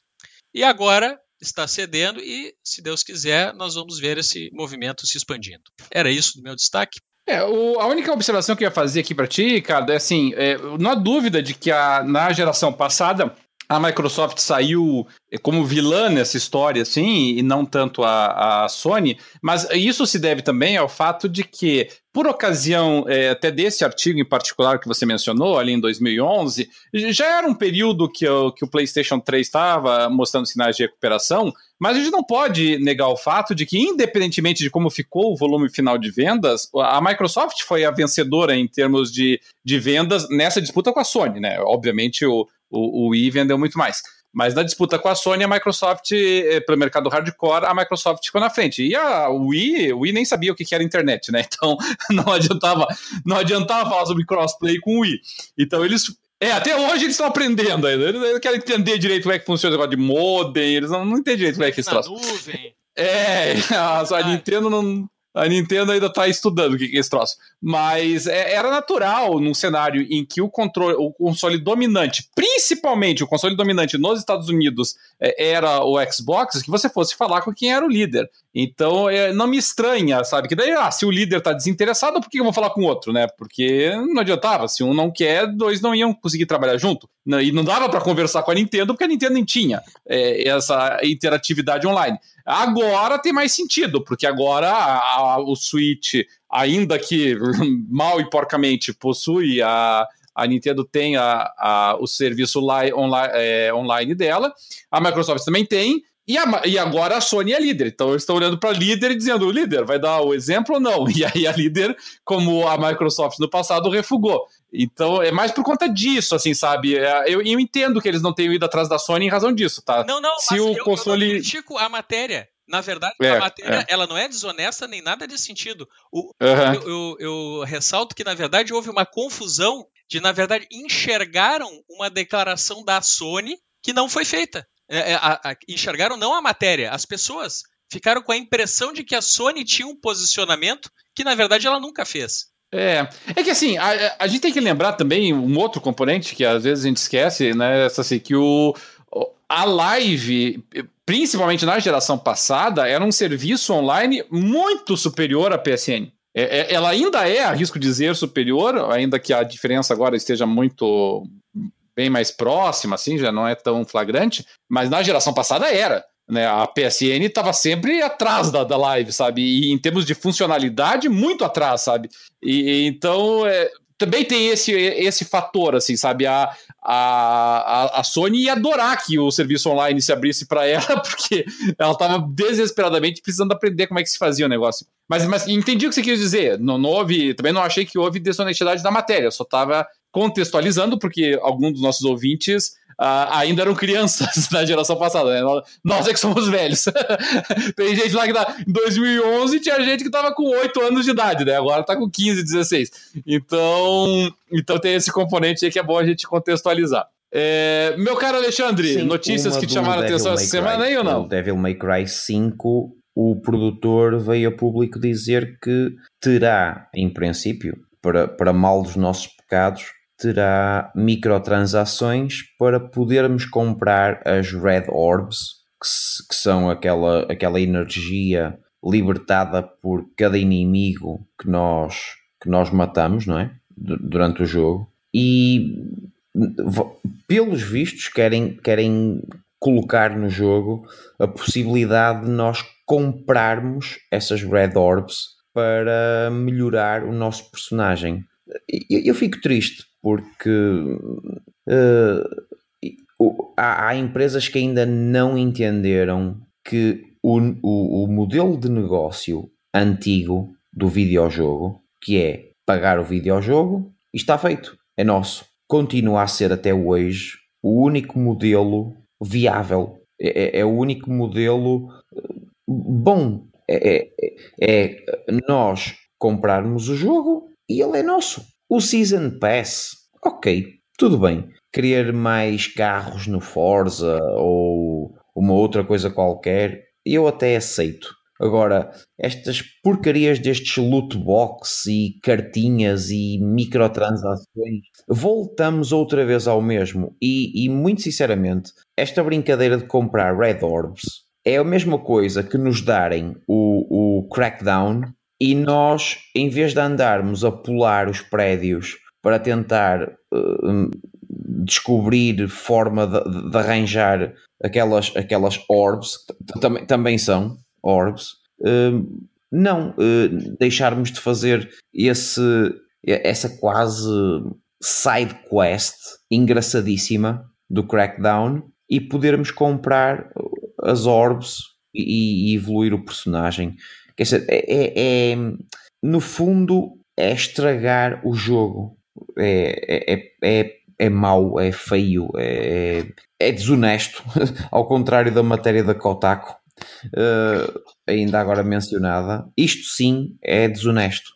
E agora está cedendo e, se Deus quiser, nós vamos ver esse movimento se expandindo. Era isso do meu destaque. É, o, a única observação que eu ia fazer aqui para ti, Ricardo, é assim, é, não há dúvida de que a, na geração passada a Microsoft saiu como vilã nessa história, assim, e não tanto a, a Sony, mas isso se deve também ao fato de que, por ocasião é, até desse artigo em particular que você mencionou, ali em 2011, já era um período que, o, que o PlayStation 3 estava mostrando sinais de recuperação, mas a gente não pode negar o fato de que, independentemente de como ficou o volume final de vendas, a Microsoft foi a vencedora em termos de, de vendas nessa disputa com a Sony, né? Obviamente, o, o, o Wii vendeu muito mais. Mas na disputa com a Sony, a Microsoft, eh, pelo mercado hardcore, a Microsoft ficou na frente. E a Wii, o Wii nem sabia o que era internet, né? [laughs] Então não adiantava, não adiantava falar sobre crossplay com o Wii. Então eles. É, até hoje eles estão aprendendo ainda. Eles querem entender direito como é que funciona o negócio de modem, eles não, não entendem direito como é que é. Nuvem. É, [laughs] a, a Nintendo não, a Nintendo ainda está estudando o que é esse troço. Mas é, era natural num cenário em que o controle, o console dominante, principalmente o console dominante nos Estados Unidos, é, era o Xbox, que você fosse falar com quem era o líder. Então é, não me estranha, sabe? Que daí, ah, se o líder está desinteressado, por que eu vou falar com o outro, né? Porque não adiantava. Se um não quer, dois não iam conseguir trabalhar junto. E não dava para conversar com a Nintendo, porque a Nintendo nem tinha é, essa interatividade online. Agora tem mais sentido, porque agora a, a, o Switch, ainda que [laughs] mal e porcamente possui a, a Nintendo tem a, a, o serviço online, online, é, online dela, a Microsoft também tem, e, a, e, agora a Sony é líder. Então eles estão olhando para a líder e dizendo: o líder vai dar o exemplo ou não? [laughs] E aí a líder, como a Microsoft no passado, refugou. Então é mais por conta disso, assim, sabe? É, eu, eu entendo que eles não tenham ido atrás da Sony em razão disso, tá? Não, não, Se o eu, console... eu não critico a matéria. Na verdade, é, a matéria é. ela não é desonesta nem nada desse sentido. O, uhum. eu, eu, eu, ressalto que, na verdade, houve uma confusão de, na verdade, enxergaram uma declaração da Sony que não foi feita. É, é, a, a, enxergaram não a matéria, as pessoas ficaram com a impressão de que a Sony tinha um posicionamento que na verdade ela nunca fez. É, é que assim, a, a gente tem que lembrar também um outro componente que às vezes a gente esquece, né? Assim, que o, a live, principalmente na geração passada, era um serviço online muito superior à PSN. É, é, ela ainda é, arrisco dizer, superior, ainda que a diferença agora esteja muito bem mais próxima, assim, já não é tão flagrante, mas na geração passada era. Né, a PSN estava sempre atrás da, da live, sabe? E em termos de funcionalidade, muito atrás, sabe? E, então, é, também tem esse, esse fator, assim, sabe? A, a, a Sony ia adorar que o serviço online se abrisse para ela, [laughs] porque ela estava desesperadamente precisando aprender como é que se fazia o negócio. Mas, mas entendi o que você quis dizer. Não, não houve, também não achei que houve desonestidade da matéria, só estava contextualizando, porque alguns dos nossos ouvintes ah, ainda eram crianças [laughs] na geração passada, né? Nós é que somos velhos. [laughs] Tem gente lá que tá em 2011 tinha gente que tava com 8 anos de idade, né? Agora tá com 15, 16. Então, então tem esse componente aí que é bom a gente contextualizar. É, meu caro Alexandre, Sim, notícias que te chamaram a atenção essa semana aí ou não? O Devil May Cry 5, o produtor veio a público dizer que terá, em princípio, para, para mal dos nossos pecados, terá microtransações para podermos comprar as Red Orbs, que, que são aquela, aquela energia libertada por cada inimigo que nós, que nós matamos, não é? Durante o jogo. E pelos vistos querem, querem colocar no jogo a possibilidade de nós comprarmos essas Red Orbs para melhorar o nosso personagem. Eu, eu fico triste porque uh, há, há, empresas que ainda não entenderam que o, o, o modelo de negócio antigo do videojogo, que é pagar o videojogo, está feito, é nosso. Continua a ser até hoje o único modelo viável. É, é, é o único modelo eh, bom. É, é, é, nós comprarmos o jogo e ele é nosso. O Season Pass, ok, tudo bem. Querer mais carros no Forza ou uma outra coisa qualquer, eu até aceito. Agora, estas porcarias destes loot box e cartinhas e microtransações, voltamos outra vez ao mesmo. E, e, muito sinceramente, esta brincadeira de comprar Red Orbs é a mesma coisa que nos darem o, o Crackdown e nós, em vez de andarmos a pular os prédios para tentar uh, descobrir forma de, de, arranjar aquelas, aquelas orbs, também, também são orbs, uh, não uh, deixarmos de fazer esse, essa quase side quest engraçadíssima do Crackdown e podermos comprar as orbs e, e evoluir o personagem. Quer dizer, é, é, é, no fundo é estragar o jogo. É, é, é, é mau, é feio, é, é desonesto, [laughs] ao contrário da matéria da Kotaku, uh, ainda agora mencionada. Isto sim é desonesto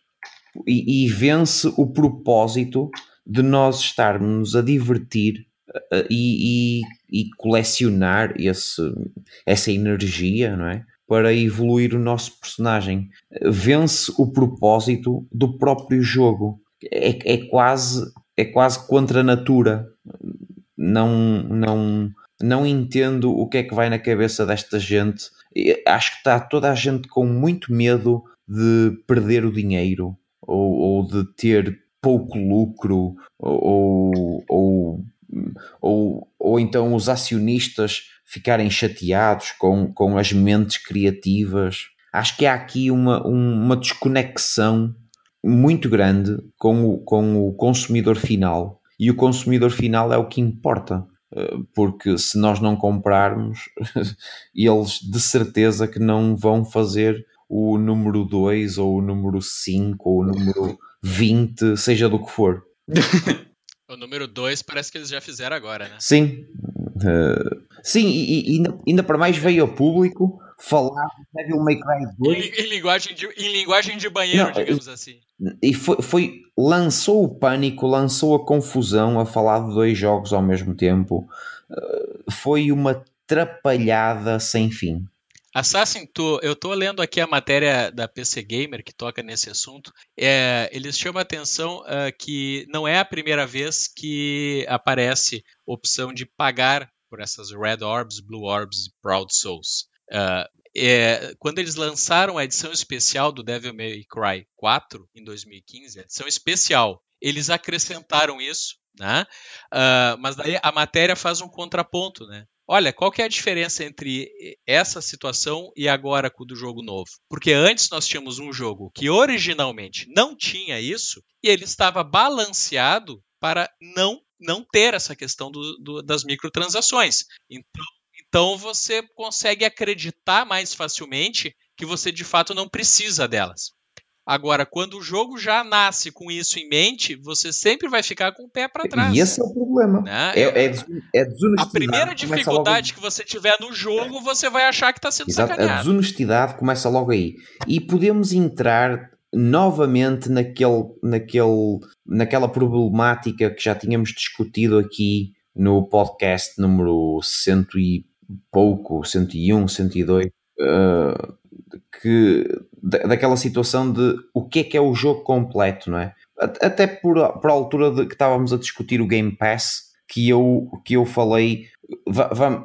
e, e vence o propósito de nós estarmos a divertir uh, e, e, e, colecionar esse, essa energia, não é? Para evoluir o nosso personagem. Vence o propósito do próprio jogo. É, é quase é quase contra a natura. Não, não, não entendo o que é que vai na cabeça desta gente. Acho que está toda a gente com muito medo de perder o dinheiro ou, ou de ter pouco lucro ou, ou, ou, ou então os acionistas ficarem chateados com, com as mentes criativas. Acho que há aqui uma, uma desconexão muito grande com o, com o consumidor final. E o consumidor final é o que importa. Eh, porque se nós não comprarmos, [laughs] eles de certeza que não vão fazer o número 2 ou o número 5 ou o número 20, seja do que for. [laughs] o número 2 parece que eles já fizeram agora, né? Sim. Uh, Sim, e, e ainda, ainda para mais veio ao público falar Devil May Cry 2. Em, em, linguagem, de, em linguagem de banheiro, Não, digamos assim. E foi, foi, lançou o pânico, lançou a confusão a falar de dois jogos ao mesmo tempo. Uh, foi uma trapalhada sem fim. Assassin, tô, eu estou lendo aqui a matéria da PC Gamer que toca nesse assunto. É, eles chamam a atenção uh, que não é a primeira vez que aparece opção de pagar por essas Red Orbs, Blue Orbs e Proud Souls. Uh, é, quando eles lançaram a edição especial do Devil May Cry 4 em 2015, a edição especial, eles acrescentaram isso, né? Uh, mas daí a matéria faz um contraponto, né? Olha, qual que é a diferença entre essa situação e agora com o do jogo novo? Porque antes nós tínhamos um jogo que originalmente não tinha isso e ele estava balanceado para não não ter essa questão do, do, das microtransações. Então, então você consegue acreditar mais facilmente que você de fato não precisa delas. Agora, quando o jogo já nasce com isso em mente, você sempre vai ficar com o pé para trás. E esse é o problema. Né? É, é, é a primeira dificuldade logo... que você tiver no jogo, você vai achar que está sendo Exato, sacaneado. A desonestidade começa logo aí. E podemos entrar novamente naquele, naquele, naquela problemática que já tínhamos discutido aqui no podcast número cento e pouco, 101, 102, uh, que, daquela situação de o que é que é o jogo completo, não é? Até por, por a altura de que estávamos a discutir o Game Pass, que eu, que eu falei,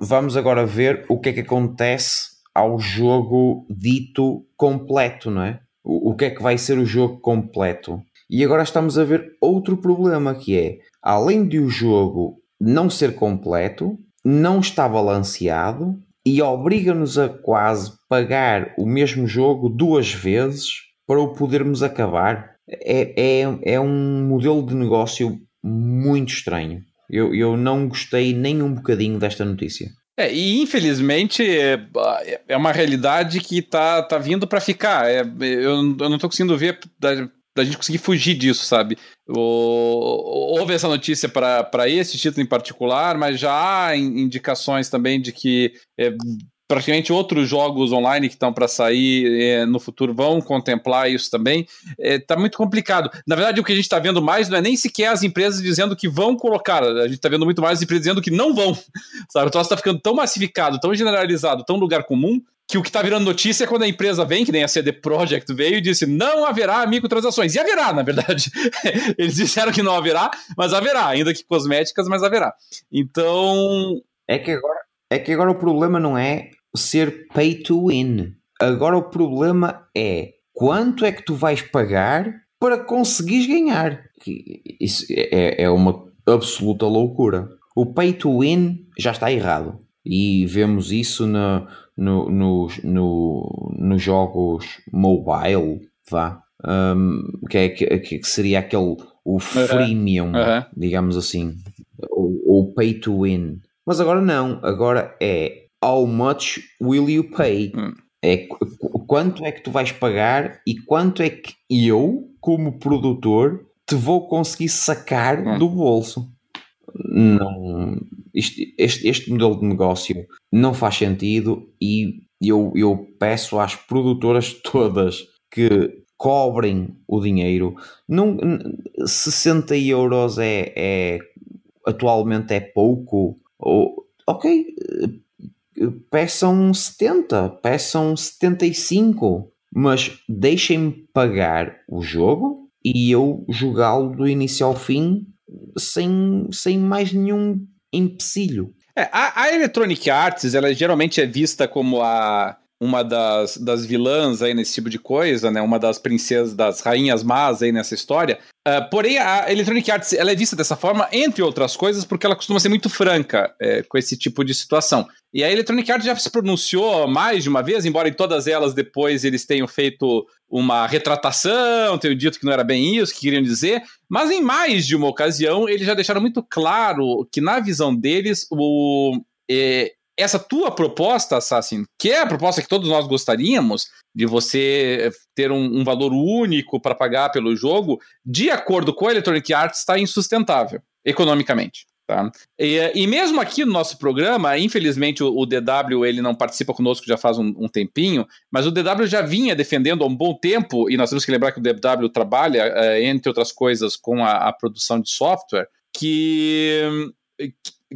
vamos agora ver o que é que acontece ao jogo dito completo, não é? O, o que é que vai ser o jogo completo? E agora estamos a ver outro problema que é, além de o jogo não ser completo, não está balanceado e obriga-nos a quase pagar o mesmo jogo duas vezes para o podermos acabar. É, é, é um modelo de negócio muito estranho. Eu, eu não gostei nem um bocadinho desta notícia. É, e infelizmente é, é uma realidade que tá, tá vindo para ficar. É, eu, eu não tô conseguindo ver da gente conseguir fugir disso, sabe? O, houve essa notícia para esse título em particular, mas já há indicações também de que é, praticamente outros jogos online que estão para sair é, no futuro vão contemplar isso também. Está é, muito complicado. Na verdade, o que a gente está vendo mais não é nem sequer as empresas dizendo que vão colocar, a gente está vendo muito mais as empresas dizendo que não vão. [laughs] Sabe? O troço está ficando tão massificado, tão generalizado, tão lugar comum, que o que está virando notícia é quando a empresa vem, que nem a CD Projekt veio e disse não haverá microtransações. E haverá, na verdade. [laughs] Eles disseram que não haverá, mas haverá, ainda que cosméticas, mas haverá. Então. É que agora, é que agora o problema não é ser pay to win. Agora o problema é quanto é que tu vais pagar para conseguires ganhar. Isso é, é uma absoluta loucura. O pay to win já está errado. E vemos isso na no, no, no, nos jogos mobile, vá, um, que, é, que, que, seria aquele o freemium, digamos assim, ou, pay to win. Mas agora não, agora é how much will you pay? Hum. É quanto é que tu vais pagar e quanto é que eu, como produtor, te vou conseguir sacar hum. do bolso. Não, este, este, este modelo de negócio não faz sentido e eu, eu peço às produtoras [laughs] todas que cobrem o dinheiro. Não, 60 euros é, é atualmente é pouco. Ou, ok, peçam 70, peçam 75, mas deixem-me pagar o jogo e eu jogá-lo do início ao fim sem, sem mais nenhum empecilho. É, a, a Electronic Arts, ela geralmente é vista como a uma das, das vilãs aí nesse tipo de coisa, né? Uma das princesas, das rainhas más aí nessa história. Uh, porém, a Electronic Arts ela é vista dessa forma, entre outras coisas, porque ela costuma ser muito franca é, com esse tipo de situação. E a Electronic Arts já se pronunciou mais de uma vez, embora em todas elas depois eles tenham feito uma retratação, tenham dito que não era bem isso que queriam dizer, mas em mais de uma ocasião eles já deixaram muito claro que na visão deles o, é, essa tua proposta, Assassin, que é a proposta que todos nós gostaríamos, de você ter um, um valor único para pagar pelo jogo, de acordo com a Electronic Arts, está insustentável economicamente. Tá? E, e, mesmo aqui no nosso programa, infelizmente o, o, DW ele não participa conosco já faz um, um, tempinho, mas o DW já vinha defendendo há um bom tempo, e nós temos que lembrar que o DW trabalha, é, entre outras coisas, com a, a produção de software, que,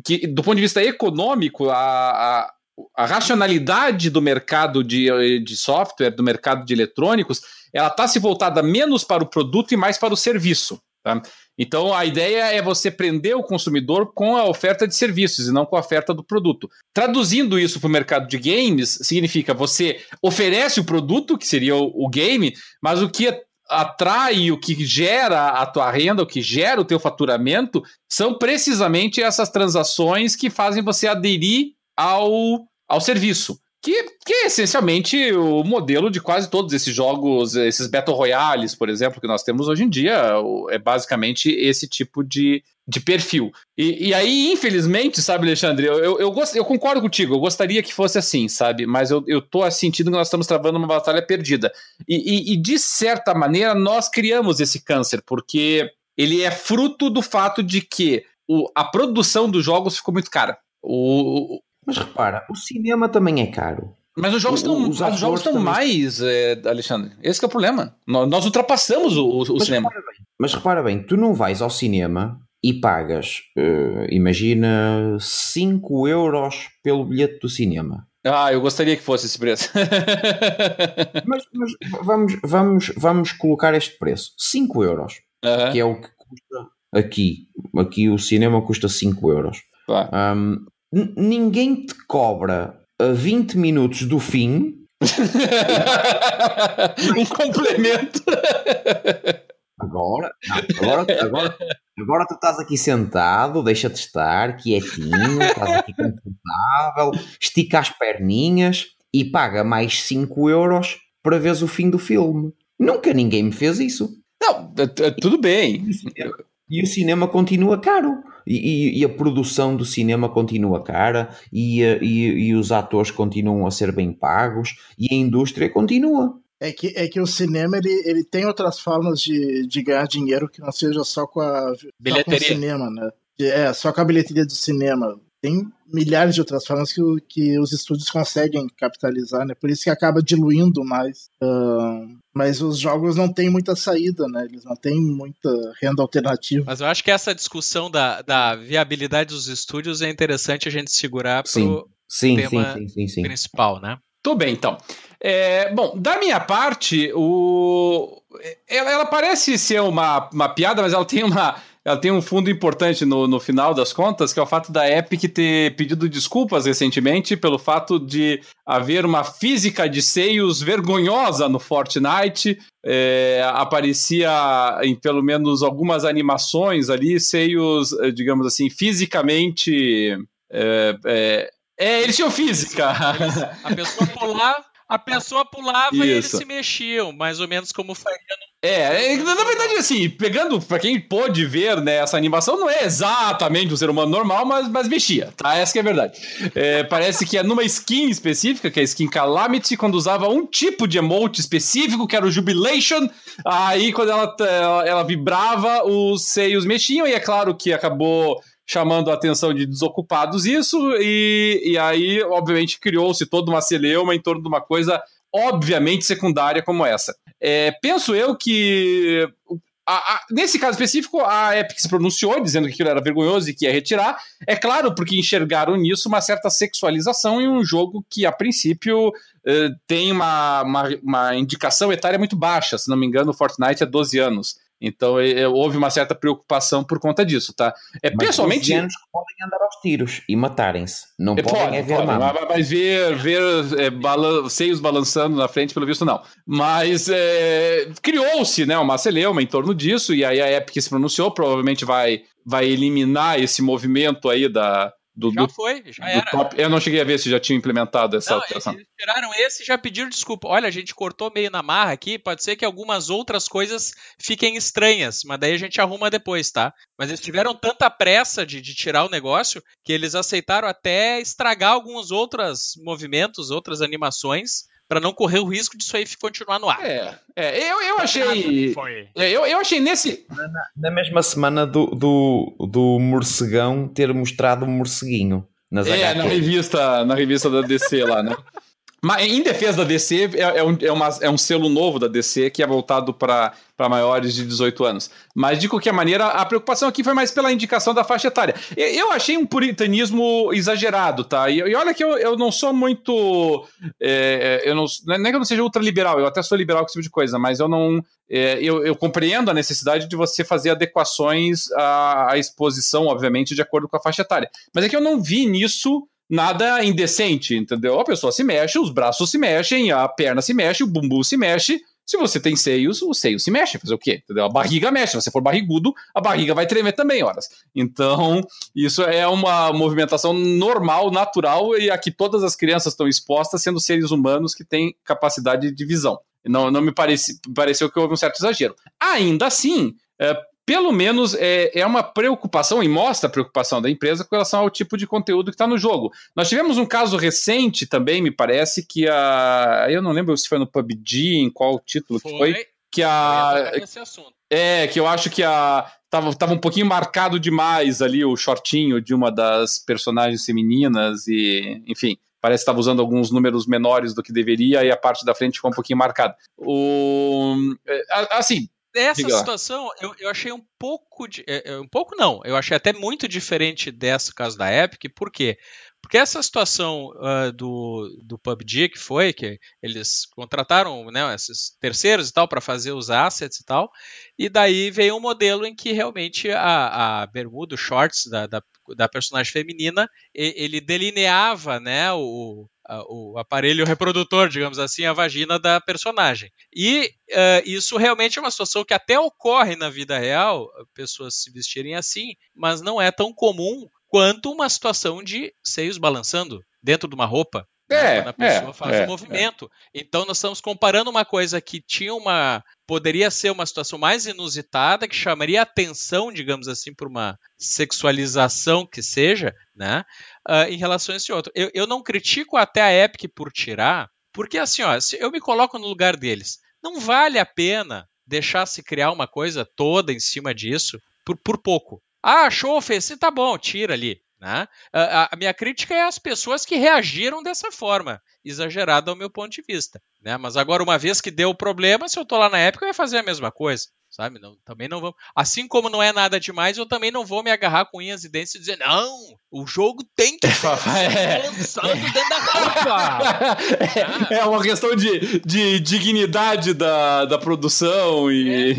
que do ponto de vista econômico, a, a, a racionalidade do mercado de, de software, do mercado de eletrônicos, ela está se voltada menos para o produto e mais para o serviço. Tá? Então a ideia é você prender o consumidor com a oferta de serviços e não com a oferta do produto. Traduzindo isso para o mercado de games, significa você oferece o produto, que seria o, o game, mas o que atrai, o que gera a tua renda, o que gera o teu faturamento, são precisamente essas transações que fazem você aderir ao, ao serviço. Que, que é essencialmente o modelo de quase todos esses jogos, esses Battle Royales, por exemplo, que nós temos hoje em dia, é basicamente esse tipo de, de perfil. E, e, aí, infelizmente, sabe, Alexandre, eu, eu, eu, gost, eu, concordo contigo, eu gostaria que fosse assim, sabe? Mas eu, eu tô sentindo que nós estamos travando uma batalha perdida. E, e, e, de certa maneira, nós criamos esse câncer, porque ele é fruto do fato de que o, a produção dos jogos ficou muito cara. O, mas repara, o cinema também é caro. Mas os jogos estão, os, os jogos estão também... mais, é, Alexandre. Esse é o problema. Nós, nós ultrapassamos o, o mas cinema. Repara bem, mas repara bem, tu não vais ao cinema e pagas, uh, imagina, 5 euros pelo bilhete do cinema. Ah, eu gostaria que fosse esse preço. [laughs] mas, mas vamos, vamos, vamos colocar este preço: 5 euros, que é o que custa aqui. Aqui o cinema custa 5 euros. Um, ninguém te cobra a 20 minutos do fim. [laughs] um complemento. Agora, não, agora, agora, agora tu estás aqui sentado, deixa-te estar, quietinho, estás aqui confortável, estica as perninhas e paga mais 5 euros para veres o fim do filme. Nunca ninguém me fez isso. Não, tudo bem. E o cinema continua caro. E, e, a produção do cinema continua cara e, e, e, os atores continuam a ser bem pagos e a indústria continua. É que, é que o cinema ele, ele tem outras formas de, de ganhar dinheiro que não seja só com a bilheteria. Só com o cinema, né? É, só com a bilheteria do cinema. Tem milhares de outras formas que, que os estúdios conseguem capitalizar, né? Por isso que acaba diluindo mais. Uh, mas os jogos não têm muita saída, né? Eles não têm muita renda alternativa. Mas eu acho que essa discussão da, da viabilidade dos estúdios é interessante a gente segurar pro sim, tema sim, sim, sim, principal, né? Tudo bem, então. É, bom, da minha parte, o... ela, ela, parece ser uma, uma piada, mas ela tem uma. Ela tem um fundo importante no, no final das contas, que é o fato da Epic ter pedido desculpas recentemente pelo fato de haver uma física de seios vergonhosa no Fortnite. É, aparecia em pelo menos algumas animações ali, seios, eh, digamos assim, fisicamente. É, é, é, eles tinham física. A pessoa pulava, a pessoa pulava Isso. e eles se mexiam, mais ou menos como faria é, é, na verdade, assim, pegando pra quem pôde ver né, essa animação, não é exatamente um ser humano normal, mas, mas mexia, tá? Essa é a verdade. É, parece que é numa skin específica, que é a skin Calamity, quando usava um tipo de emote específico, que era o Jubilation, aí quando ela, ela, ela vibrava, os seios mexiam, e é claro que acabou chamando a atenção de desocupados isso, e, e aí, obviamente, criou-se toda uma celeuma em torno de uma coisa obviamente secundária como essa. É, penso eu que a, a, nesse caso específico, a Epic se pronunciou dizendo que aquilo era vergonhoso e que ia retirar. É claro, porque enxergaram nisso uma certa sexualização em um jogo que, a princípio, eh, tem uma, uma, uma, indicação etária muito baixa. Se não me engano, o Fortnite é 12 anos. Então é, é, houve uma certa preocupação por conta disso, tá? É, mas pessoalmente. anos que podem andar aos tiros e matarem-se. Não é, podem pode, é ver pode, mas, mas ver, ver é, balan seios balançando na frente, pelo visto, não. Mas é, criou-se né, uma celeuma em torno disso, e aí a Epic se pronunciou, provavelmente vai, vai eliminar esse movimento aí da, do, já do, foi, já era. Top. Eu não cheguei a ver se já tinha implementado essa não, alteração. Eles tiraram esse e já pediram desculpa. Olha, a gente cortou meio na marra aqui, pode ser que algumas outras coisas fiquem estranhas, mas daí a gente arruma depois, tá? Mas eles tiveram tanta pressa de, de tirar o negócio que eles aceitaram até estragar alguns outros movimentos, outras animações, para não correr o risco disso aí continuar no ar. É, é eu, eu achei. É, eu, eu achei nesse. Na, na mesma semana do, do, do morcegão ter mostrado um morceguinho. Nas é, HQ. na revista, na revista da DC lá, né? [laughs] Mas em defesa da DC, é, é, um, é, uma, é um selo novo da DC que é voltado para maiores de 18 anos. Mas, de qualquer maneira, a preocupação aqui foi mais pela indicação da faixa etária. Eu achei um puritanismo exagerado, tá? E, e olha que eu, eu não sou muito. É, eu não, não é que eu não seja ultraliberal, eu até sou liberal com esse tipo de coisa, mas eu não. É, eu, eu, compreendo a necessidade de você fazer adequações à, à exposição, obviamente, de acordo com a faixa etária. Mas é que eu não vi nisso nada indecente, entendeu? A pessoa se mexe, os braços se mexem, a perna se mexe, o bumbum se mexe. Se você tem seios, o seio se mexe. Fazer o quê? Entendeu? A barriga mexe. Se você for barrigudo, a barriga vai tremer também, horas. Então, isso é uma movimentação normal, natural, e aqui todas as crianças estão expostas, sendo seres humanos que têm capacidade de visão. Não, não me parece, pareceu que houve um certo exagero. Ainda assim, é, pelo menos é, é uma preocupação, e mostra a preocupação da empresa com relação ao tipo de conteúdo que está no jogo. Nós tivemos um caso recente também, me parece, que a. Eu não lembro se foi no PUBG, em qual título foi, que foi. Que a. É, que eu acho que a. Tava, tava um pouquinho marcado demais ali o shortinho de uma das personagens femininas, e, enfim parece que estava usando alguns números menores do que deveria e a parte da frente ficou um pouquinho marcada. O, é, assim, essa situação eu, eu achei um pouco de. É, é, um pouco não, eu achei até muito diferente desse caso da Epic, por quê? Porque essa situação uh, do, do PUBG que foi, que eles contrataram né, esses terceiros e tal para fazer os assets e tal, e daí veio um modelo em que realmente a, a bermuda, os shorts da, da, da personagem feminina, ele delineava né, o, o aparelho reprodutor, digamos assim, a vagina da personagem. E uh, isso realmente é uma situação que até ocorre na vida real, pessoas se vestirem assim, mas não é tão comum quanto uma situação de seios balançando dentro de uma roupa. Né, é, quando a pessoa é, faz é, um movimento. É. Então nós estamos comparando uma coisa que tinha uma. poderia ser uma situação mais inusitada, que chamaria atenção, digamos assim, por uma sexualização que seja, né? Uh, em relação a esse outro. Eu, eu não critico até a Epic por tirar, porque assim, ó, se eu me coloco no lugar deles, não vale a pena deixar se criar uma coisa toda em cima disso por, por pouco. Ah, achou ofensivo? Tá bom, tira ali. Né? A, a, minha crítica é às pessoas que reagiram dessa forma, exagerada ao meu ponto de vista. Né? Mas agora, uma vez que deu o problema, se eu estou lá na época, eu ia fazer a mesma coisa. Sabe? Não, também não vamos. Assim como não é nada demais, eu também não vou me agarrar com unhas e dentes e dizer, não, o jogo tem que ser [laughs] é. lançado dentro da roupa. [laughs] É, é uma questão de, de dignidade da, da produção e. É,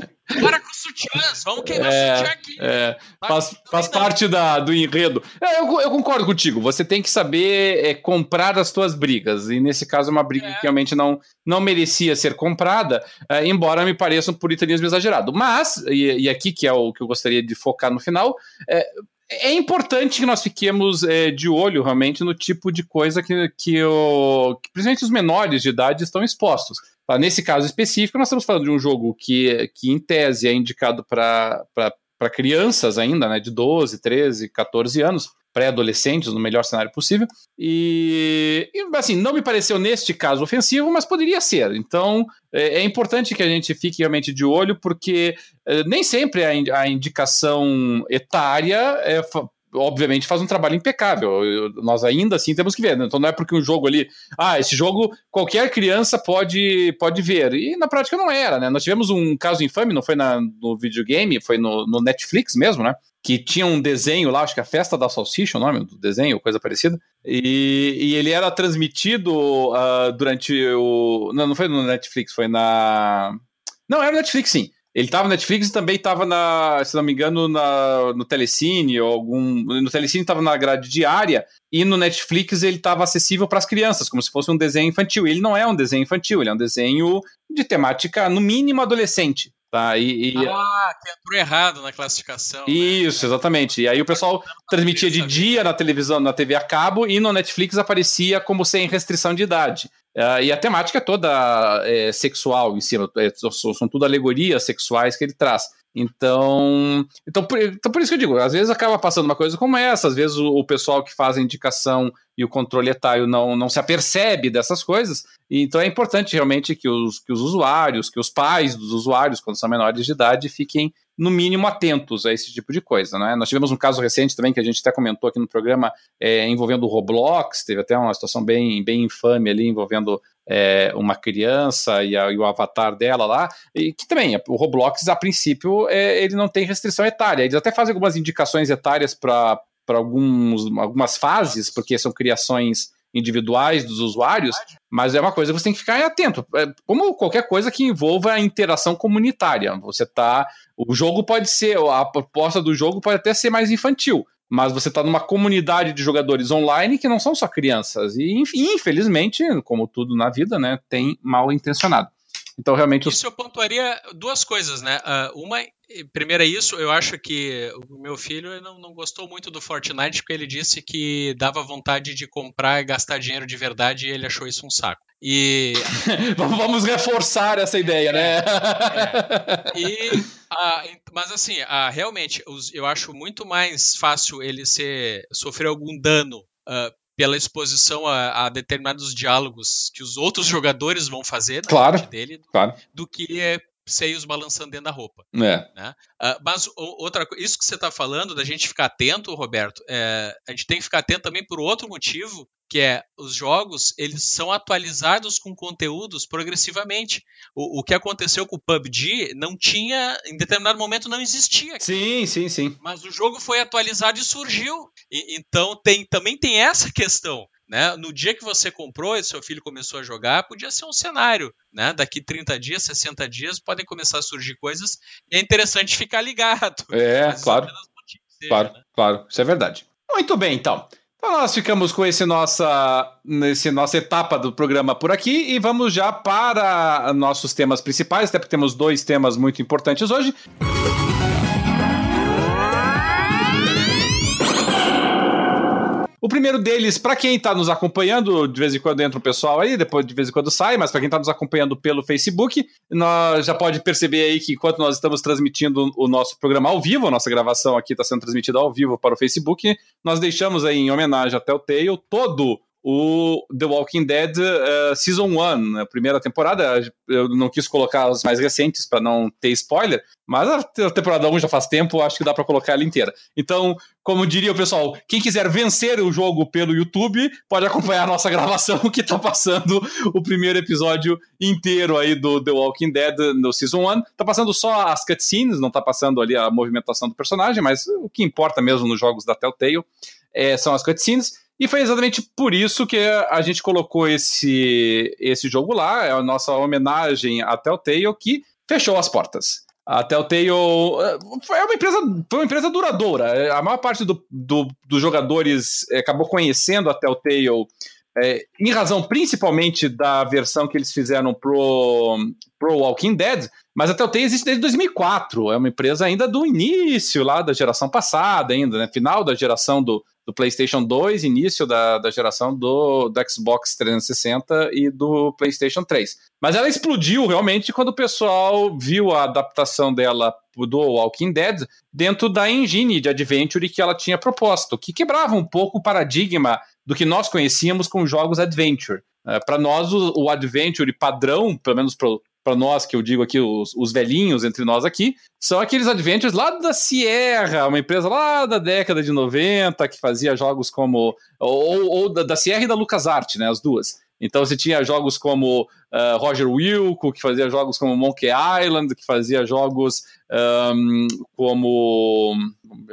não, para com sutiãs, vamos queimar é, sutiã aqui. É, faz, faz parte da, do enredo. É, eu, eu, concordo contigo, você tem que saber é, comprar as tuas brigas, e nesse caso é uma briga é. que realmente não, não merecia ser comprada, é, embora me pareça um puritanismo exagerado. Mas, e, e, aqui que é o que eu gostaria de focar no final, é, é importante que nós fiquemos é, de olho realmente no tipo de coisa que, que, o, que principalmente os menores de idade estão expostos. Tá? Nesse caso específico, nós estamos falando de um jogo que, que em tese, é indicado para crianças ainda, né, de 12, 13, 14 anos, pré-adolescentes, no melhor cenário possível. E, assim, não me pareceu neste caso ofensivo, mas poderia ser. Então, é, é importante que a gente fique realmente de olho, porque é, nem sempre a indicação etária é, obviamente faz um trabalho impecável. Nós ainda assim temos que ver. Né? Então não é porque um jogo ali, ah, esse jogo qualquer criança pode, pode ver. E na prática não era, né? Nós tivemos um caso infame, não foi na, no videogame, foi no, no Netflix mesmo, né? Que tinha um desenho lá, acho que a Festa da Salsicha, o nome do desenho, coisa parecida. E, e ele era transmitido uh, durante o. Não, não foi no Netflix, foi na. Não, era no Netflix, sim. Ele estava no Netflix e também estava na, se não me engano, na, no Telecine ou algum. No Telecine estava na grade diária e no Netflix ele estava acessível para as crianças, como se fosse um desenho infantil. Ele não é um desenho infantil, ele é um desenho de temática, no mínimo, adolescente. Tá, e, e... Ah, que entrou errado na classificação. Né? Isso, né? exatamente. E aí o pessoal transmitia de dia na televisão, na TV a cabo, e no Netflix aparecia como sem restrição de idade. Uh, e a temática é toda é, sexual em cima, é, são, são tudo alegorias sexuais que ele traz. Então, então por, então, por isso que eu digo, às vezes acaba passando uma coisa como essa, às vezes o, o, pessoal que faz a indicação e o controle etário não, não se apercebe dessas coisas, então é importante realmente que os, que os usuários, que os pais dos usuários, quando são menores de idade, fiquem no mínimo atentos a esse tipo de coisa. Né? Nós tivemos um caso recente também que a gente até comentou aqui no programa é, envolvendo o Roblox, teve até uma situação bem, bem infame ali envolvendo é, uma criança e, a, e, o avatar dela lá, e que também o Roblox, a princípio, é, ele não tem restrição etária. Eles até fazem algumas indicações etárias para algumas fases, porque são criações individuais dos usuários, mas é uma coisa que você tem que ficar atento. É como qualquer coisa que envolva a interação comunitária. Você tá. O jogo pode ser, a proposta do jogo pode até ser mais infantil, mas você está numa comunidade de jogadores online que não são só crianças. E, infelizmente, como tudo na vida, né, tem mal intencionado. Então, realmente. Isso eu pontuaria duas coisas, né? Uh, uma, primeiro é isso, eu acho que o meu filho não, não gostou muito do Fortnite porque ele disse que dava vontade de comprar e gastar dinheiro de verdade e ele achou isso um saco. E. [laughs] Vamos reforçar essa ideia, né? É. E, ah, mas assim, ah, realmente, eu acho muito mais fácil ele ser, sofrer algum dano uh, pela exposição a, a, determinados diálogos que os outros jogadores vão fazer na claro, dele claro. do que é seios balançando dentro da roupa. É. Né? Uh, mas outra isso que você está falando, da gente ficar atento, Roberto, é, a gente tem que ficar atento também por outro motivo, que é os jogos eles são atualizados com conteúdos progressivamente. O, o que aconteceu com o PUBG não tinha, em determinado momento não existia. Sim, sim, sim. Mas o jogo foi atualizado e surgiu. E, então tem, também tem essa questão. Né? No dia que você comprou e seu filho começou a jogar, podia ser um cenário. Né? Daqui 30 dias, 60 dias, podem começar a surgir coisas e é interessante ficar ligado. É, claro. Seja, claro, né? claro. Isso é verdade. Muito bem, então. Então nós ficamos com esse nossa, nesse nossa etapa do programa por aqui e vamos já para nossos temas principais, até porque temos dois temas muito importantes hoje. O primeiro deles, para quem está nos acompanhando, de vez em quando entra o pessoal aí, depois de vez em quando sai, mas para quem está nos acompanhando pelo Facebook, nós já pode perceber aí que enquanto nós estamos transmitindo o nosso programa ao vivo, a nossa gravação aqui está sendo transmitida ao vivo para o Facebook, nós deixamos aí em homenagem até o Telltale todo o The Walking Dead uh, Season 1, né, a primeira temporada. Eu não quis colocar as mais recentes para não ter spoiler, mas a temporada 1 já faz tempo, acho que dá para colocar ela inteira. Então, como diria o pessoal, quem quiser vencer o jogo pelo YouTube, pode acompanhar a nossa [laughs] gravação que está passando o primeiro episódio inteiro aí do The Walking Dead no Season 1. Tá passando só as cutscenes, não tá passando ali a movimentação do personagem, mas o que importa mesmo nos jogos da Telltale é, são as cutscenes. E foi exatamente por isso que a gente colocou esse, esse jogo lá, é a nossa homenagem a Telltale, que fechou as portas. A Telltale foi uma empresa, foi uma empresa duradoura. A maior parte do, do, dos jogadores eh, acabou conhecendo a Telltale é, em razão principalmente da versão que eles fizeram pro, pro Walking Dead, mas a Telltale existe desde 2004. É uma empresa ainda do início lá da geração passada, ainda, né? Final da geração do, do PlayStation 2, início da, da geração do, do Xbox 360 e do PlayStation 3. Mas ela explodiu realmente quando o pessoal viu a adaptação dela do Walking Dead dentro da engine de Adventure que ela tinha proposto, que quebrava um pouco o paradigma do que nós conhecíamos com jogos Adventure. É, para nós, o, o, Adventure padrão, pelo menos para nós, que eu digo aqui, os, os, velhinhos entre nós aqui, são aqueles adventures lá da Sierra, uma empresa lá da década de 90, que fazia jogos como. Ou, ou da, da, Sierra e da LucasArts, né? As duas. Então você tinha jogos como uh, Roger Wilco, que fazia jogos como Monkey Island, que fazia jogos um, como.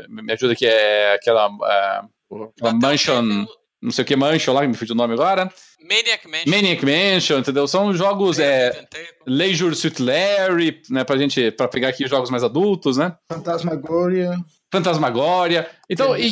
Me ajuda aqui, é aquela. Uh, aquela Mansion não sei o que Mansion lá, me fugiu o nome agora. Maniac Mansion. Maniac Mansion, entendeu? São jogos é, Leisure Suit Larry, né, pra gente, pra pegar aqui jogos mais adultos, né? Fantasmagoria. Fantasmagoria. Então, e,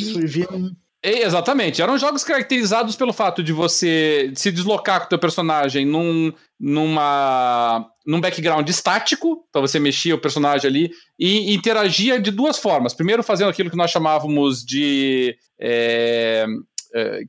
exatamente, eram jogos caracterizados pelo fato de você se deslocar com o teu personagem num, numa, num background estático, então você mexia o personagem ali e interagia de duas formas. Primeiro fazendo aquilo que nós chamávamos de... É, é,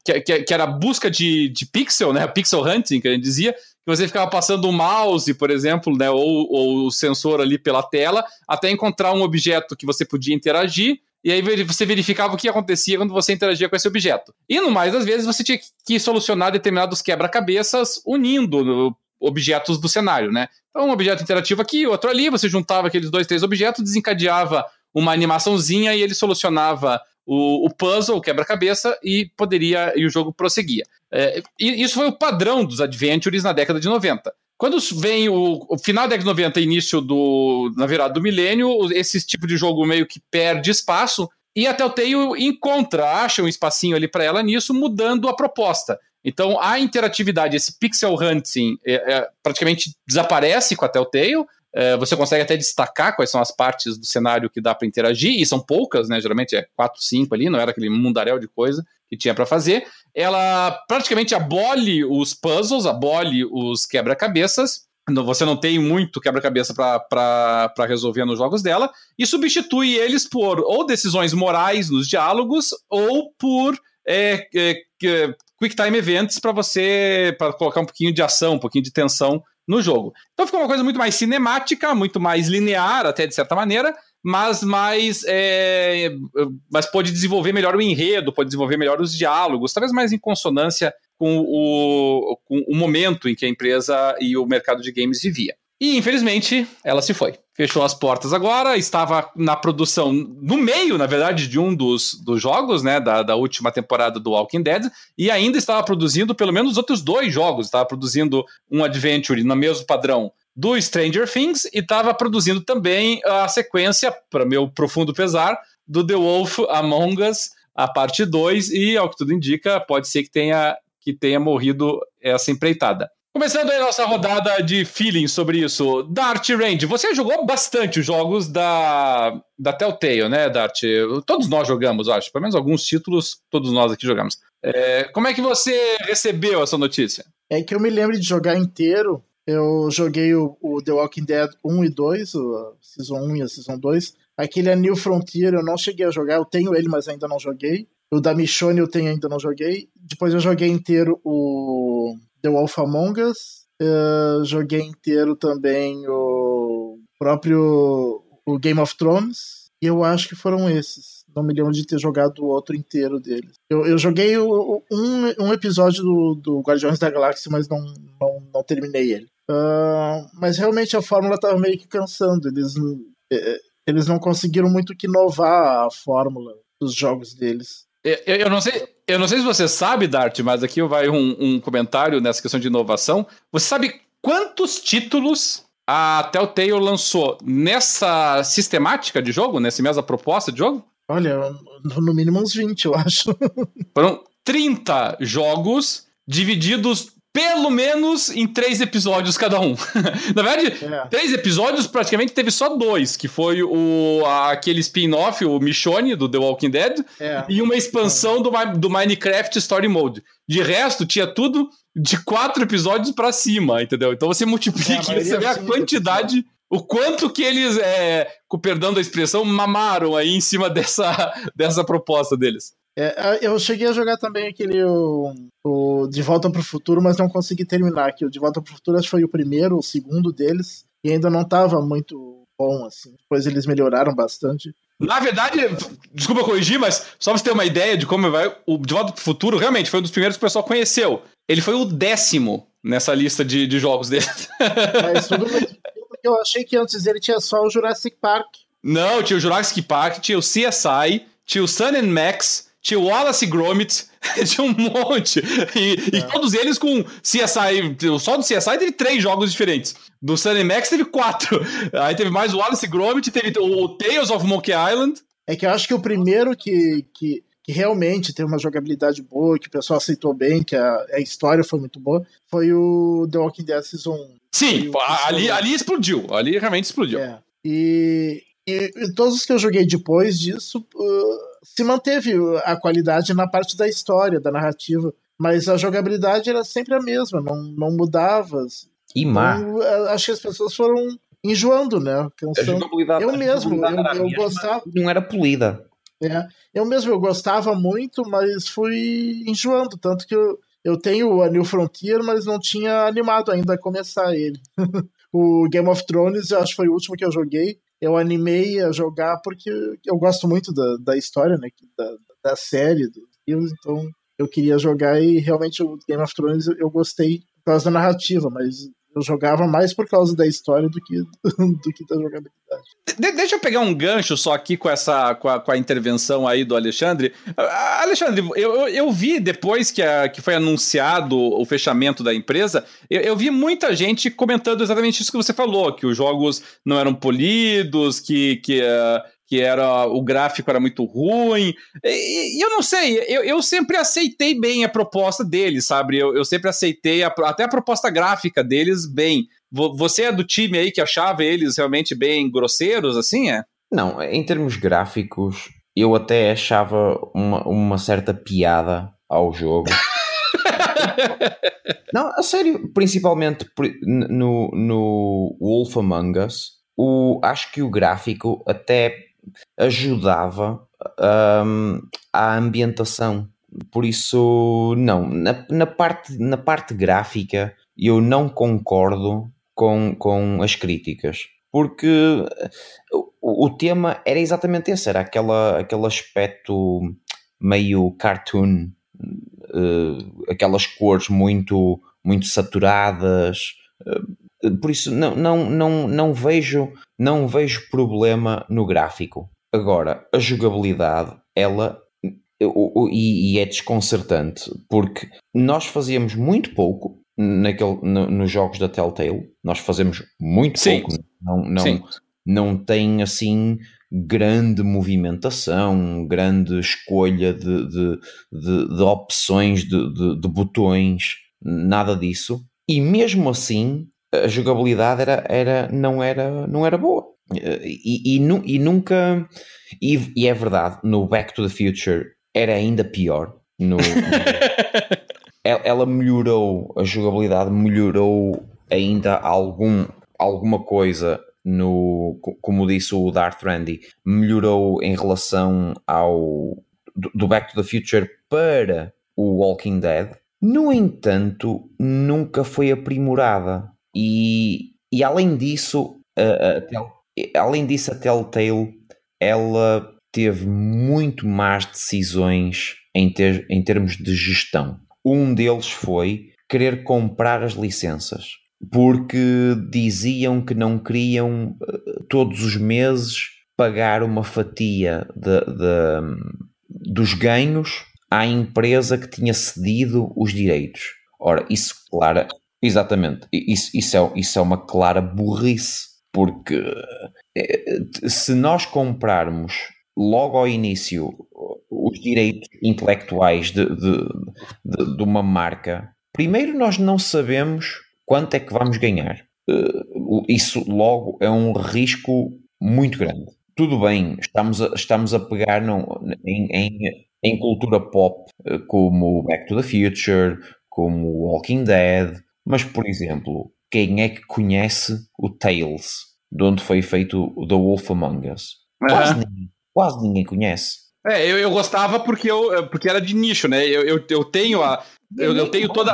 que, que, que, era busca de, de pixel, né? Pixel hunting, que a gente dizia, que você ficava passando o mouse, por exemplo, né? Ou, ou o sensor ali pela tela, até encontrar um objeto que você podia interagir. E aí você verificava o que acontecia quando você interagia com esse objeto. E no mais das vezes você tinha que solucionar determinados quebra-cabeças unindo objetos do cenário, né? Então, um objeto interativo aqui, outro ali, você juntava aqueles dois, três objetos, desencadeava uma animaçãozinha e ele solucionava o, o puzzle, o quebra-cabeça, e poderia e o jogo prosseguia. É, e isso foi o padrão dos adventures na década de 90. Quando vem o, o, final da década de 90 início do, na virada do milênio, esse tipo de jogo meio que perde espaço, e a Telltale encontra, acha um espacinho ali para ela nisso, mudando a proposta. Então a interatividade, esse pixel hunting, é, é, praticamente desaparece com a Telltale, você consegue até destacar quais são as partes do cenário que dá para interagir, e são poucas, né? Geralmente é 4, 5 ali, não era aquele mundaréu de coisa que tinha para fazer. Ela praticamente abole os puzzles, abole os quebra-cabeças, você não tem muito quebra-cabeça para resolver nos jogos dela, e substitui eles por ou decisões morais nos diálogos ou por é, é, quick time events para você para colocar um pouquinho de ação, um pouquinho de tensão no jogo. Então ficou uma coisa muito mais cinemática, muito mais linear, até de certa maneira, mas mais. É, mas pode desenvolver melhor o enredo, pode desenvolver melhor os diálogos, talvez mais em consonância com o, com o momento em que a empresa e o mercado de games vivia. E infelizmente ela se foi. Fechou as portas agora, estava na produção, no meio, na verdade, de um dos, dos jogos, né, da, da última temporada do Walking Dead, e ainda estava produzindo pelo menos outros dois jogos. Estava produzindo um Adventure no mesmo padrão do Stranger Things e estava produzindo também a sequência, para meu profundo pesar, do The Wolf Among Us, a parte 2, e ao que tudo indica, pode ser que tenha, que tenha morrido essa empreitada. Começando aí a nossa rodada de feeling sobre isso. Dart Range, você jogou bastante os jogos da, da Telltale, né, Dart? Todos nós jogamos, acho. Pelo menos alguns títulos, todos nós aqui jogamos. É, como é que você recebeu essa notícia? É que eu me lembro de jogar inteiro. Eu joguei o, o The Walking Dead 1 e 2, a Season 1 e a Season 2. Aquele é New Frontier eu não cheguei a jogar. Eu tenho ele, mas ainda não joguei. O da Michonne eu tenho ainda não joguei. Depois eu joguei inteiro o The Wolf Among Us. Uh, joguei inteiro também o próprio o Game of Thrones. E eu acho que foram esses. Não me lembro de ter jogado o outro inteiro deles. Eu, eu joguei o, um, um episódio do, do Guardiões da Galáxia, mas não, não, não terminei ele. Uh, mas realmente a fórmula estava meio que cansando. Eles, eh, eles não conseguiram muito que inovar a fórmula dos jogos deles. Eu, eu, não sei, eu não sei se você sabe, Dart, mas aqui vai um, um comentário nessa questão de inovação. Você sabe quantos títulos a Telltale lançou nessa sistemática de jogo, nessa mesma proposta de jogo? Olha, no mínimo uns 20, eu acho. Foram 30 jogos divididos pelo menos em três episódios cada um. [laughs] Na verdade, é. três episódios praticamente teve só dois, que foi o aquele spin-off, o Michonne, do The Walking Dead, é. e uma expansão do, do Minecraft Story Mode. De resto, tinha tudo de quatro episódios para cima, entendeu? Então você multiplica, é, você vê a quantidade o quanto que eles, é, com perdão da expressão, mamaram aí em cima dessa, [laughs] dessa proposta deles. É, eu cheguei a jogar também aquele o, o De Volta para o Futuro, mas não consegui terminar. Que o De Volta para o Futuro acho que foi o primeiro, o segundo deles, e ainda não estava muito bom assim. Depois eles melhoraram bastante. Na verdade, desculpa corrigir, mas só pra você ter uma ideia de como vai, o De Volta para o Futuro realmente foi um dos primeiros que o pessoal conheceu. Ele foi o décimo nessa lista de, de jogos dele. [laughs] Mas tudo eu achei que antes ele tinha só o Jurassic Park. Não, tinha o Jurassic Park, tinha o CSI, tinha o Sun and Max, tinha o Wallace Gromit, [laughs] tinha um monte. E, é. e, todos eles com CSI. Só do CSI teve três jogos diferentes. Do Sunny Max teve quatro. [laughs] Aí teve mais o Wallace Gromit, teve o Tales of Monkey Island. É que eu acho que o primeiro que, que, que realmente teve uma jogabilidade boa, que o pessoal aceitou bem, que a, a história foi muito boa, foi o The Walking Dead Season 1. Sim, ali, ali explodiu. Ali realmente explodiu. É. E, e, e, todos os que eu joguei depois disso. Uh, se manteve a qualidade na parte da história, da narrativa, mas a jogabilidade era sempre a mesma, não, não mudava. E má. Então, acho que as pessoas foram enjoando, né? Cansando. Eu mesmo, eu, eu gostava. Não era polida. É, eu mesmo eu gostava muito, mas fui enjoando, tanto que eu, eu tenho a New Frontier, mas não tinha animado ainda a começar ele. [laughs] o Game of Thrones, eu acho que foi o último que eu joguei eu animei a jogar porque eu gosto muito da, da história, né? Da, da série, livros, então eu queria jogar e realmente o Game of Thrones eu gostei por causa da narrativa, mas eu jogava mais por causa da história do que, [laughs] do que da jogabilidade. De deixa eu pegar um gancho só aqui com essa com a, com a intervenção aí do Alexandre. Alexandre, eu, eu, eu, vi depois que, a, que foi anunciado o fechamento da empresa, eu, eu, vi muita gente comentando exatamente isso que você falou, que os jogos não eram polidos, que, que uh, que era o gráfico era muito ruim. E, e eu não sei, eu, eu, sempre aceitei bem a proposta deles, sabe? Eu, eu sempre aceitei a, até a proposta gráfica deles bem. Você é do time aí que achava eles realmente bem grosseiros, assim, é? Não, em termos gráficos, eu até achava uma, uma certa piada ao jogo. [laughs] não, a sério, principalmente no, no Wolf Among Us, o, acho que o gráfico até ajudava um, à ambientação. Por isso, não, na, na, parte, na parte gráfica eu não concordo com, com as críticas. Porque o, o tema era exatamente esse, era aquela, aquele aspecto meio cartoon, uh, aquelas cores muito, muito saturadas. Uh, por isso não, não, não, não, vejo, não vejo problema no gráfico. Agora, a jogabilidade, ela e, e, é desconcertante porque nós fazíamos muito pouco naquele, no, nos jogos da Telltale, nós fazemos muito Sim. pouco, não, não, não tem assim grande movimentação, grande escolha de, de, de, de opções de, de, botões, nada disso. E mesmo assim, a jogabilidade era, era, não, era, não era boa. E, e, e nunca. E, e, é verdade, no Back to the Future era ainda pior. No, [laughs] ela melhorou, a jogabilidade melhorou ainda algum, alguma coisa no, como disse o Darth Randy, melhorou em relação ao do Back to the Future para o Walking Dead. No entanto, nunca foi aprimorada. E, e além disso, a, a além disso, a Telltale ela teve muito más decisões em, ter, em termos de gestão. Um deles foi querer comprar as licenças porque diziam que não queriam eh, todos os meses pagar uma fatia de, de, dos ganhos à empresa que tinha cedido os direitos. Ora, isso, clara, exatamente, isso, isso, é, isso é uma clara burrice, porque eh, se nós comprarmos logo ao início os direitos intelectuais de, de, de, de uma marca, primeiro nós não sabemos quanto é que vamos ganhar? Uh, isso logo é um risco muito grande. Tudo bem, estamos a, estamos a pegar em, em, em, cultura pop uh, como Back to the Future, como Walking Dead, mas por exemplo, quem é que conhece o Tales, de onde foi feito o The Wolf Among Us? Quase, ninguém, quase ninguém conhece. É, eu, eu gostava porque, eu, porque era de nicho, né? Eu, eu, eu tenho a, eu, eu tenho toda.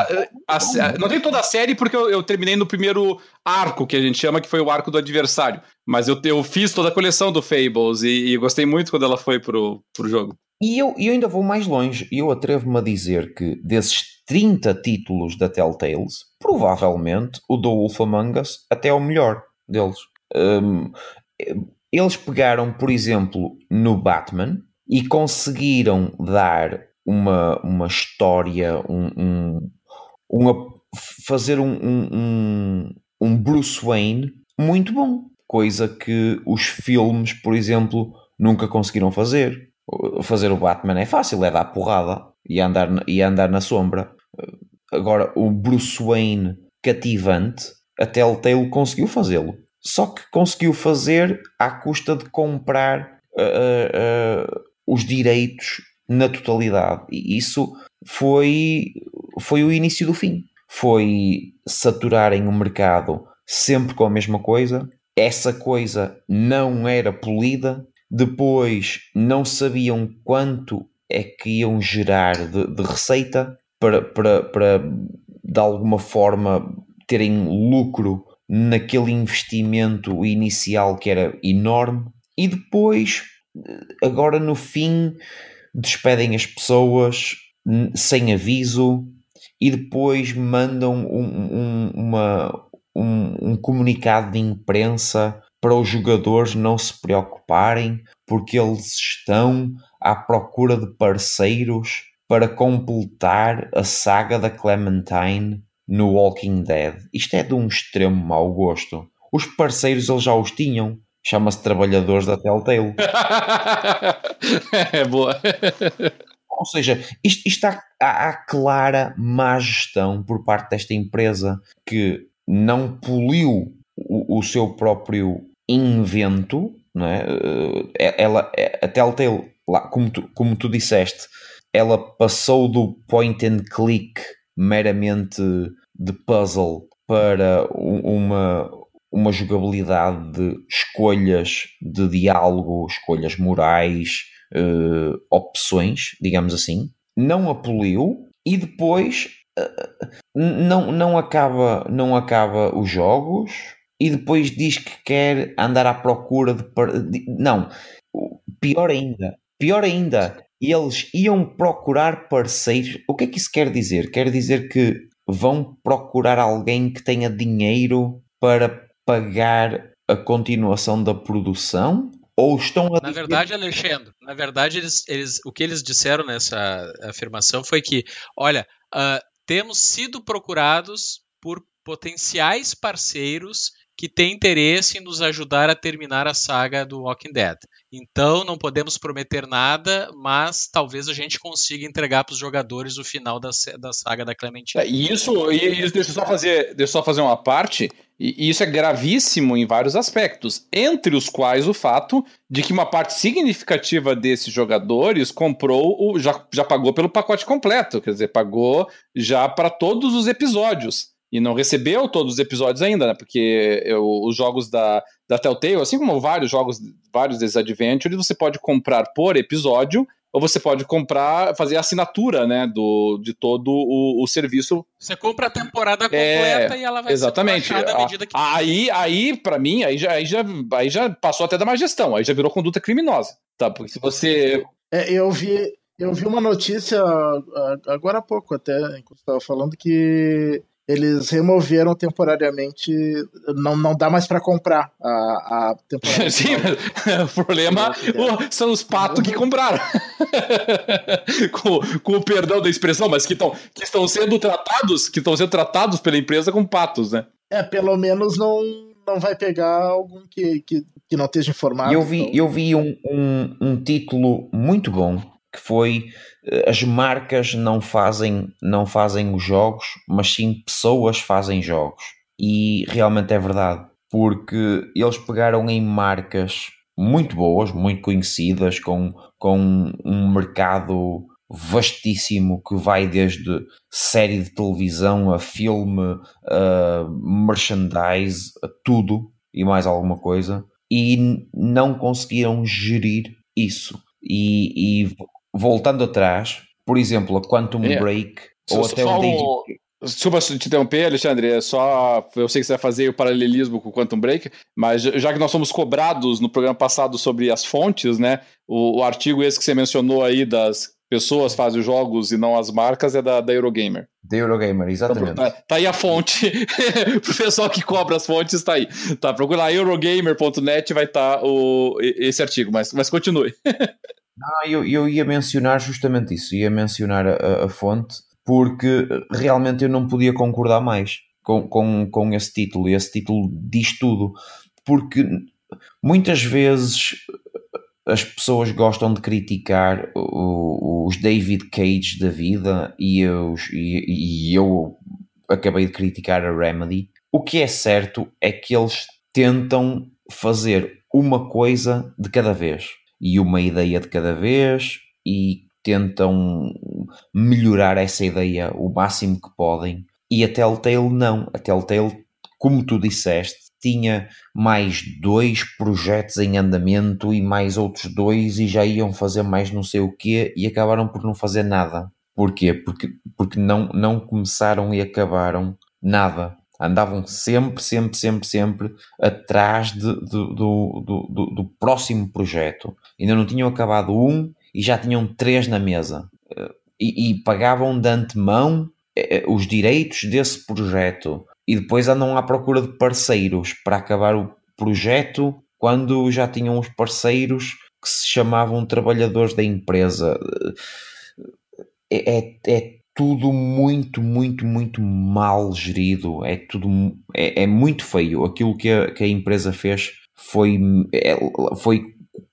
A, a, não tenho toda a série porque eu, eu, terminei no primeiro arco, que a gente chama, que foi o arco do adversário. Mas eu, eu fiz toda a coleção do Fables e, e gostei muito quando ela foi pro, pro jogo. E eu, eu ainda vou mais longe. Eu atrevo-me a dizer que desses 30 títulos da Telltales, provavelmente o do Wolf Among Us até é o melhor deles. Um, eles pegaram, por exemplo, no Batman e conseguiram dar uma, uma história, um, um uma, fazer um, um, um Bruce Wayne muito bom, coisa que os filmes, por exemplo, nunca conseguiram fazer. Fazer o Batman é fácil, é dar porrada e andar, e andar na sombra. Agora, o Bruce Wayne cativante, a Telltale conseguiu fazê-lo. Só que conseguiu fazer à custa de comprar uh, uh, os direitos na totalidade. E isso foi, foi o início do fim. Foi saturarem o mercado sempre com a mesma coisa. Essa coisa não era polida. Depois não sabiam quanto é que iam gerar de, de receita para, para, para de alguma forma terem lucro naquele investimento inicial que era enorme. E depois agora no fim despedem as pessoas sem aviso e depois mandam um, um, uma, um, um comunicado de imprensa para os jogadores não se preocuparem, porque eles estão à procura de parceiros para completar a saga da Clementine no Walking Dead. Isto é de um extremo mau gosto. Os parceiros eles já os tinham. Chama-se Trabalhadores da Telltale. [laughs] é boa. Ou seja, isto, isto há, há, há, clara má gestão por parte desta empresa que não poliu o, o seu próprio invento, não é? Eh, ela, a Telltale, lá, como, tu, como tu disseste, ela passou do point and click meramente de puzzle para uma, uma jogabilidade de escolhas de diálogo, escolhas morais, uh, opções, digamos assim, não a poliu e depois uh, não, não, acaba, não acaba os jogos e depois diz que quer andar à procura de. Não, pior ainda, pior ainda, eles iam procurar parceiros. O que é que isso quer dizer? Quer dizer que vão procurar alguém que tenha dinheiro para pagar a continuação da produção? Ou estão a Na verdade, Alexandre, na verdade, eles, eles, o que eles disseram nessa afirmação foi que, olha, uh, temos sido procurados por potenciais parceiros que têm interesse em nos ajudar a terminar a saga do Walking Dead. Então não podemos prometer nada, mas talvez a gente consiga entregar para os jogadores o final da, da saga da Clementine. É, isso, isso deixa eu só fazer, deixa só fazer uma parte. E isso é gravíssimo em vários aspectos, entre os quais o fato de que uma parte significativa desses jogadores comprou, o, já, já pagou pelo pacote completo, quer dizer, pagou já para todos os episódios e não recebeu todos os episódios ainda, né? Porque eu, os jogos da, da Telltale, assim como vários jogos, vários desses Adventures, você pode comprar por episódio ou você pode comprar, fazer a assinatura, né, do, de todo o, o serviço. Você compra a temporada é, completa é, e ela vai exatamente. ser à medida que... Aí, aí para mim, aí já, aí, já, aí já passou até da má gestão, aí já virou conduta criminosa, tá? Porque se você... É, eu vi... Eu vi uma notícia agora há pouco até, enquanto estava falando, que eles removeram temporariamente, não, não dá mais para comprar a, a temporada. [laughs] Sim, o problema são os patos que compraram. [laughs] com, com o perdão da expressão, mas que, tão, que estão sendo tratados, que estão sendo tratados pela empresa como patos, né? É, pelo menos não, não vai pegar algum que, que, que não esteja informado. Eu vi, então. eu vi um, um, um título muito bom que foi eh, as marcas não fazem, não fazem os jogos, mas sim pessoas fazem jogos. E realmente é verdade, porque eles pegaram em marcas muito boas, muito conhecidas, com, com um mercado vastíssimo que vai desde série de televisão a filme, a merchandise, a tudo e mais alguma coisa, e não conseguiram gerir isso. E, e voltando atrás, por exemplo, a Quantum é. Break ou até o David. Desculpa te interromper, Alexandre, é só. Eu sei que você vai fazer o paralelismo com o Quantum Break, mas já que nós fomos cobrados no programa passado sobre as fontes, né? O, o artigo esse que você mencionou aí das pessoas fazem os jogos e não as marcas é da, da Eurogamer. Da Eurogamer, exatamente. Tá, tá, aí a fonte. [laughs] o pessoal que cobra as fontes está aí. Tá, procura lá eurogamer.net vai estar tá o, esse artigo, mas, mas continue. [laughs] Não, eu, eu ia mencionar justamente isso, ia mencionar a, a, fonte, porque realmente eu não podia concordar mais com, com, com esse título, e esse título diz tudo, porque muitas vezes as pessoas gostam de criticar os David Cage da vida e eu, e, e eu acabei de criticar a Remedy. O que é certo é que eles tentam fazer uma coisa de cada vez e uma ideia de cada vez e tentam melhorar essa ideia o máximo que podem. E a Telltale não. A Telltale, como tu disseste, tinha mais dois projetos em andamento e mais outros dois e já iam fazer mais não sei o quê e acabaram por não fazer nada. Porquê? Porque, porque não, não começaram e acabaram nada. Andavam sempre, sempre, sempre, sempre atrás de, do, do, do, do, próximo projeto. Ainda não tinham acabado um e já tinham três na mesa. Eh, e, e pagavam de antemão eh, eh, os direitos desse projeto. E depois andam à procura de parceiros para acabar o projeto quando já tinham os parceiros que se chamavam trabalhadores da empresa. É, é, é tudo muito, muito, muito mal gerido. É tudo é, é muito feio. Aquilo que a, que a empresa fez foi, foi,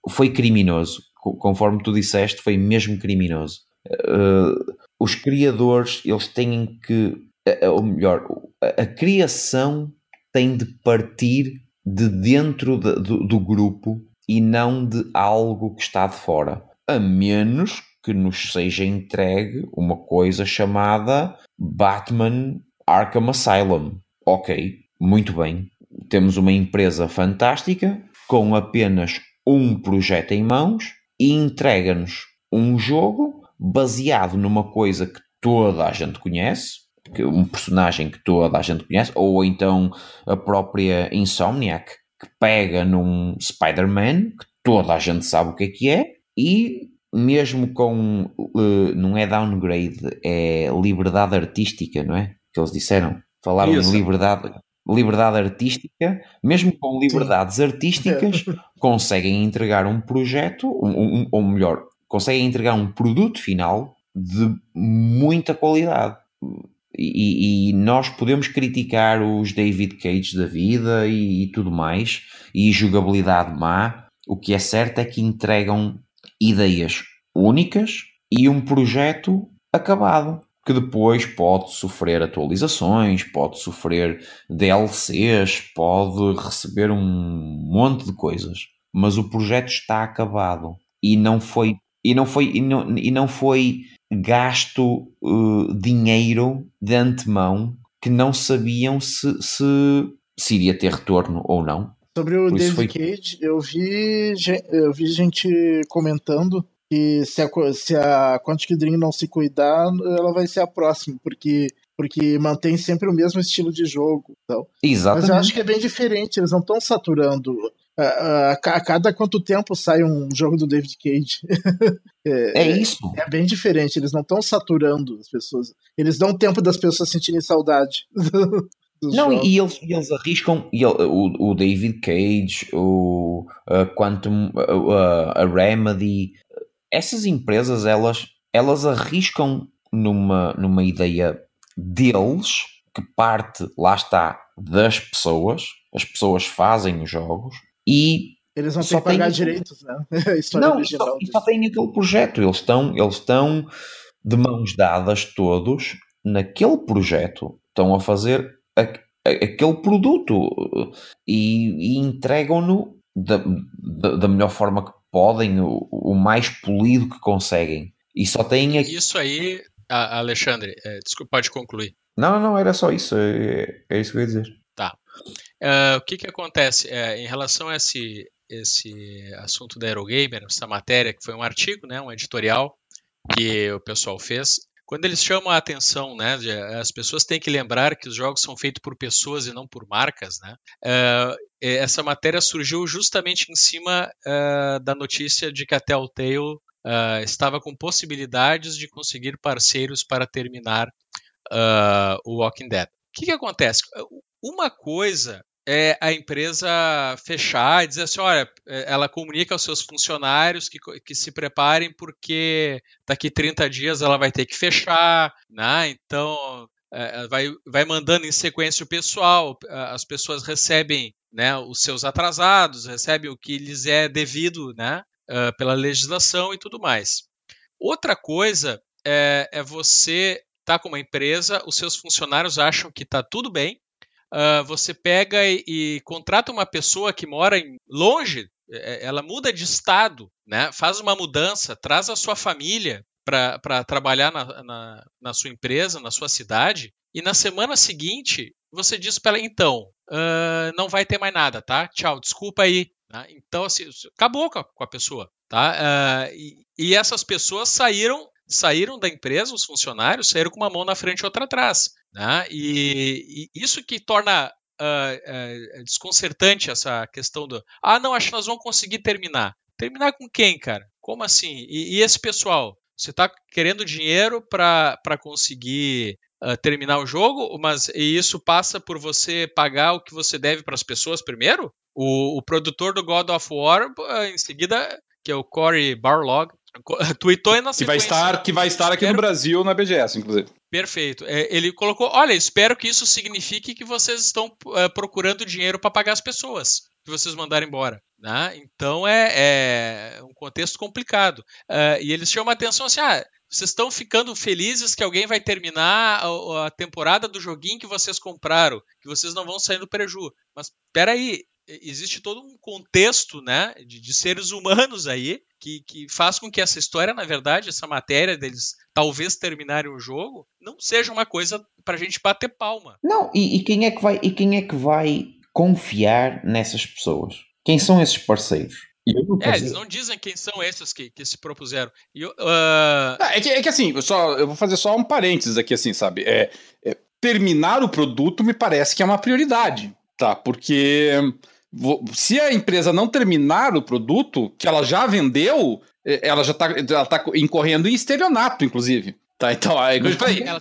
foi criminoso. Conforme tu disseste, foi mesmo criminoso. Uh, os criadores, eles têm que, ou melhor, a, a criação tem de partir de dentro de, do, do grupo e não de algo que está de fora. A menos que nos seja entregue uma coisa chamada Batman Arkham Asylum. Ok, muito bem. Temos uma empresa fantástica com apenas um projeto em mãos e entrega-nos um jogo baseado numa coisa que toda a gente conhece, um personagem que toda a gente conhece, ou então a própria Insomniac, que pega num Spider-Man, que toda a gente sabe o que é que é, e mesmo com, uh, não é downgrade, é liberdade artística, não é? Que eles disseram. Falaram Isso. em liberdade, liberdade artística, mesmo com liberdades Sim. artísticas, [laughs] conseguem entregar um projeto, um, um, ou melhor, conseguem entregar um produto final de muita qualidade. E, e, nós podemos criticar os David Cage da vida e, e, tudo mais, e jogabilidade má. O que é certo é que entregam ideias únicas e um projeto acabado, que depois pode sofrer atualizações, pode sofrer DLCs, pode receber um monte de coisas, mas o projeto está acabado e não foi e não foi, e não, e não foi gasto uh, dinheiro de antemão que não sabiam se, se, se iria ter retorno ou não. Sobre o David foi... Cage, eu vi, eu vi gente comentando que se a, se a Quantic Dream não se cuidar, ela vai ser a próxima, porque porque mantém sempre o mesmo estilo de jogo. Então. Exatamente. Mas eu acho que é bem diferente, eles não estão saturando a, a, cada quanto tempo sai um jogo do David Cage? [laughs] é, é, isso. É, bem diferente. Eles não estão saturando as pessoas. Eles dão tempo das pessoas sentirem saudade. [laughs] não, e eles, eles arriscam. E ele, o, o, David Cage, o a Quantum, a, a Remedy, essas empresas elas, elas arriscam numa, numa ideia deles que parte, lá está, das pessoas. As pessoas fazem os jogos e eles vão ter que pagar tem... direitos, né? [laughs] não, só, só tem aquele projeto. Eles estão, eles estão de mãos dadas todos naquele projeto. Estão a fazer a, a, aquele produto e, e entregam-no da, da, da, melhor forma que podem, o, o, mais polido que conseguem. E só tem aqui... Isso aí, Alexandre, é, desculpa, pode concluir. Não, não, era só isso. É, é isso que eu ia dizer. Tá. Uh, o que, que acontece? Uh, em relação a esse, esse assunto da Aerogamer, essa matéria, que foi um artigo, né, um editorial que o pessoal fez, quando eles chamam a atenção, né, as pessoas têm que lembrar que os jogos são feitos por pessoas e não por marcas, né? Uh, essa matéria surgiu justamente em cima uh, da notícia de que a Telltale uh, estava com possibilidades de conseguir parceiros para terminar o Walking Dead. O que, que acontece? Uma coisa é a empresa fechar e dizer assim, olha, é, ela comunica aos seus funcionários que, que se preparem porque daqui 30 dias ela vai ter que fechar, né? Então é, vai, vai mandando em sequência o pessoal, as pessoas recebem né, os seus atrasados, recebem o que lhes é devido né, pela legislação e tudo mais. Outra coisa é, é você tá com uma empresa, os seus funcionários acham que está tudo bem, uh, você pega e, e, contrata uma pessoa que mora em, longe, é, ela muda de estado, né? faz uma mudança, traz a sua família para trabalhar na, na, na, sua empresa, na sua cidade, e na semana seguinte você diz para ela: então, uh, não vai ter mais nada, tá? Tchau, desculpa aí. Né? Então, assim, acabou com a, com a pessoa. Tá? Uh, e, e essas pessoas saíram saíram da empresa, os funcionários saíram com uma mão na frente e outra atrás. Né? E, e isso que torna uh, uh, desconcertante essa questão do ah, não, acho que nós vamos conseguir terminar. Terminar com quem, cara? Como assim? E, e esse pessoal? Você está querendo dinheiro para conseguir uh, terminar o jogo, mas isso passa por você pagar o que você deve para as pessoas primeiro? O, o, produtor do God of War, em seguida, que é o Corey Barlog, [laughs] tweetou na sequência. Que vai estar, que vai estar aqui no Brasil na BGS, inclusive. Perfeito. É, ele colocou: olha, espero que isso signifique que vocês estão uh, procurando dinheiro para pagar as pessoas que vocês mandaram embora. Né? Então é, é, um contexto complicado. Uh, e eles chamam a atenção assim: ah, vocês estão ficando felizes que alguém vai terminar a, a, temporada do joguinho que vocês compraram, que vocês não vão sair do preju. Mas peraí, existe todo um contexto né, de, de seres humanos aí que, que, faz com que essa história, na verdade, essa matéria deles talvez terminarem o jogo, não seja uma coisa para a gente bater palma. Não, e, e, quem é que vai, e quem é que vai confiar nessas pessoas? Quem são esses parceiros? É, eles não dizem quem são esses que, que se propuseram. uh... é, que, é que assim, eu, só, eu vou fazer só um parênteses aqui, assim, sabe? É, é, terminar o produto me parece que é uma prioridade, tá? Porque se a empresa não terminar o produto que ela já vendeu, é, ela já está tá incorrendo em estelionato, inclusive. Tá, então, aí,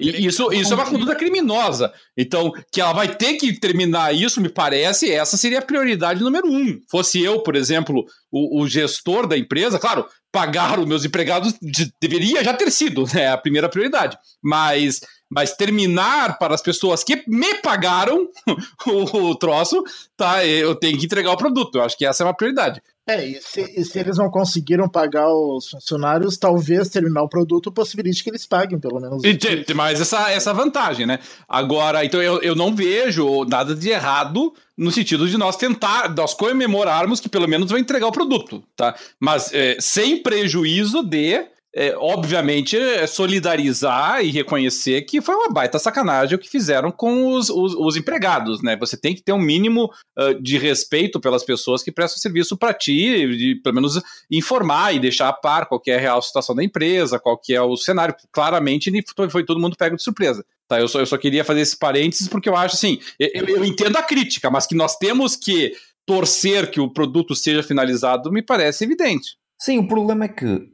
isso, isso é uma conduta criminosa. Então, que ela vai ter que terminar isso, me parece, essa seria a prioridade número um. Fosse eu, por exemplo, o, o gestor da empresa, claro, pagar os meus empregados de, deveria já ter sido né, a primeira prioridade. Mas mas terminar para as pessoas que me pagaram [laughs] o, troço, tá? Eu tenho que entregar o produto. Eu acho que essa é uma prioridade. É, e se, e se, eles não conseguiram pagar os funcionários, talvez terminar o produto possibilite que eles paguem, pelo menos. E mais essa, essa vantagem, né? Agora, então eu, eu não vejo nada de errado no sentido de nós tentar, nós comemorarmos que pelo menos vai entregar o produto, tá? Mas é, sem prejuízo de é, obviamente, é solidarizar e reconhecer que foi uma baita sacanagem o que fizeram com os, os, os empregados, né? Você tem que ter um mínimo uh, de respeito pelas pessoas que prestam serviço para ti, de, pelo menos informar e deixar a par qual é a real situação da empresa, qual é o cenário. Claramente, foi, foi todo mundo pego de surpresa. Tá, eu, só, eu só queria fazer esse parênteses porque eu acho assim, eu, eu entendo a crítica, mas que nós temos que torcer que o produto seja finalizado me parece evidente. Sim, o problema é que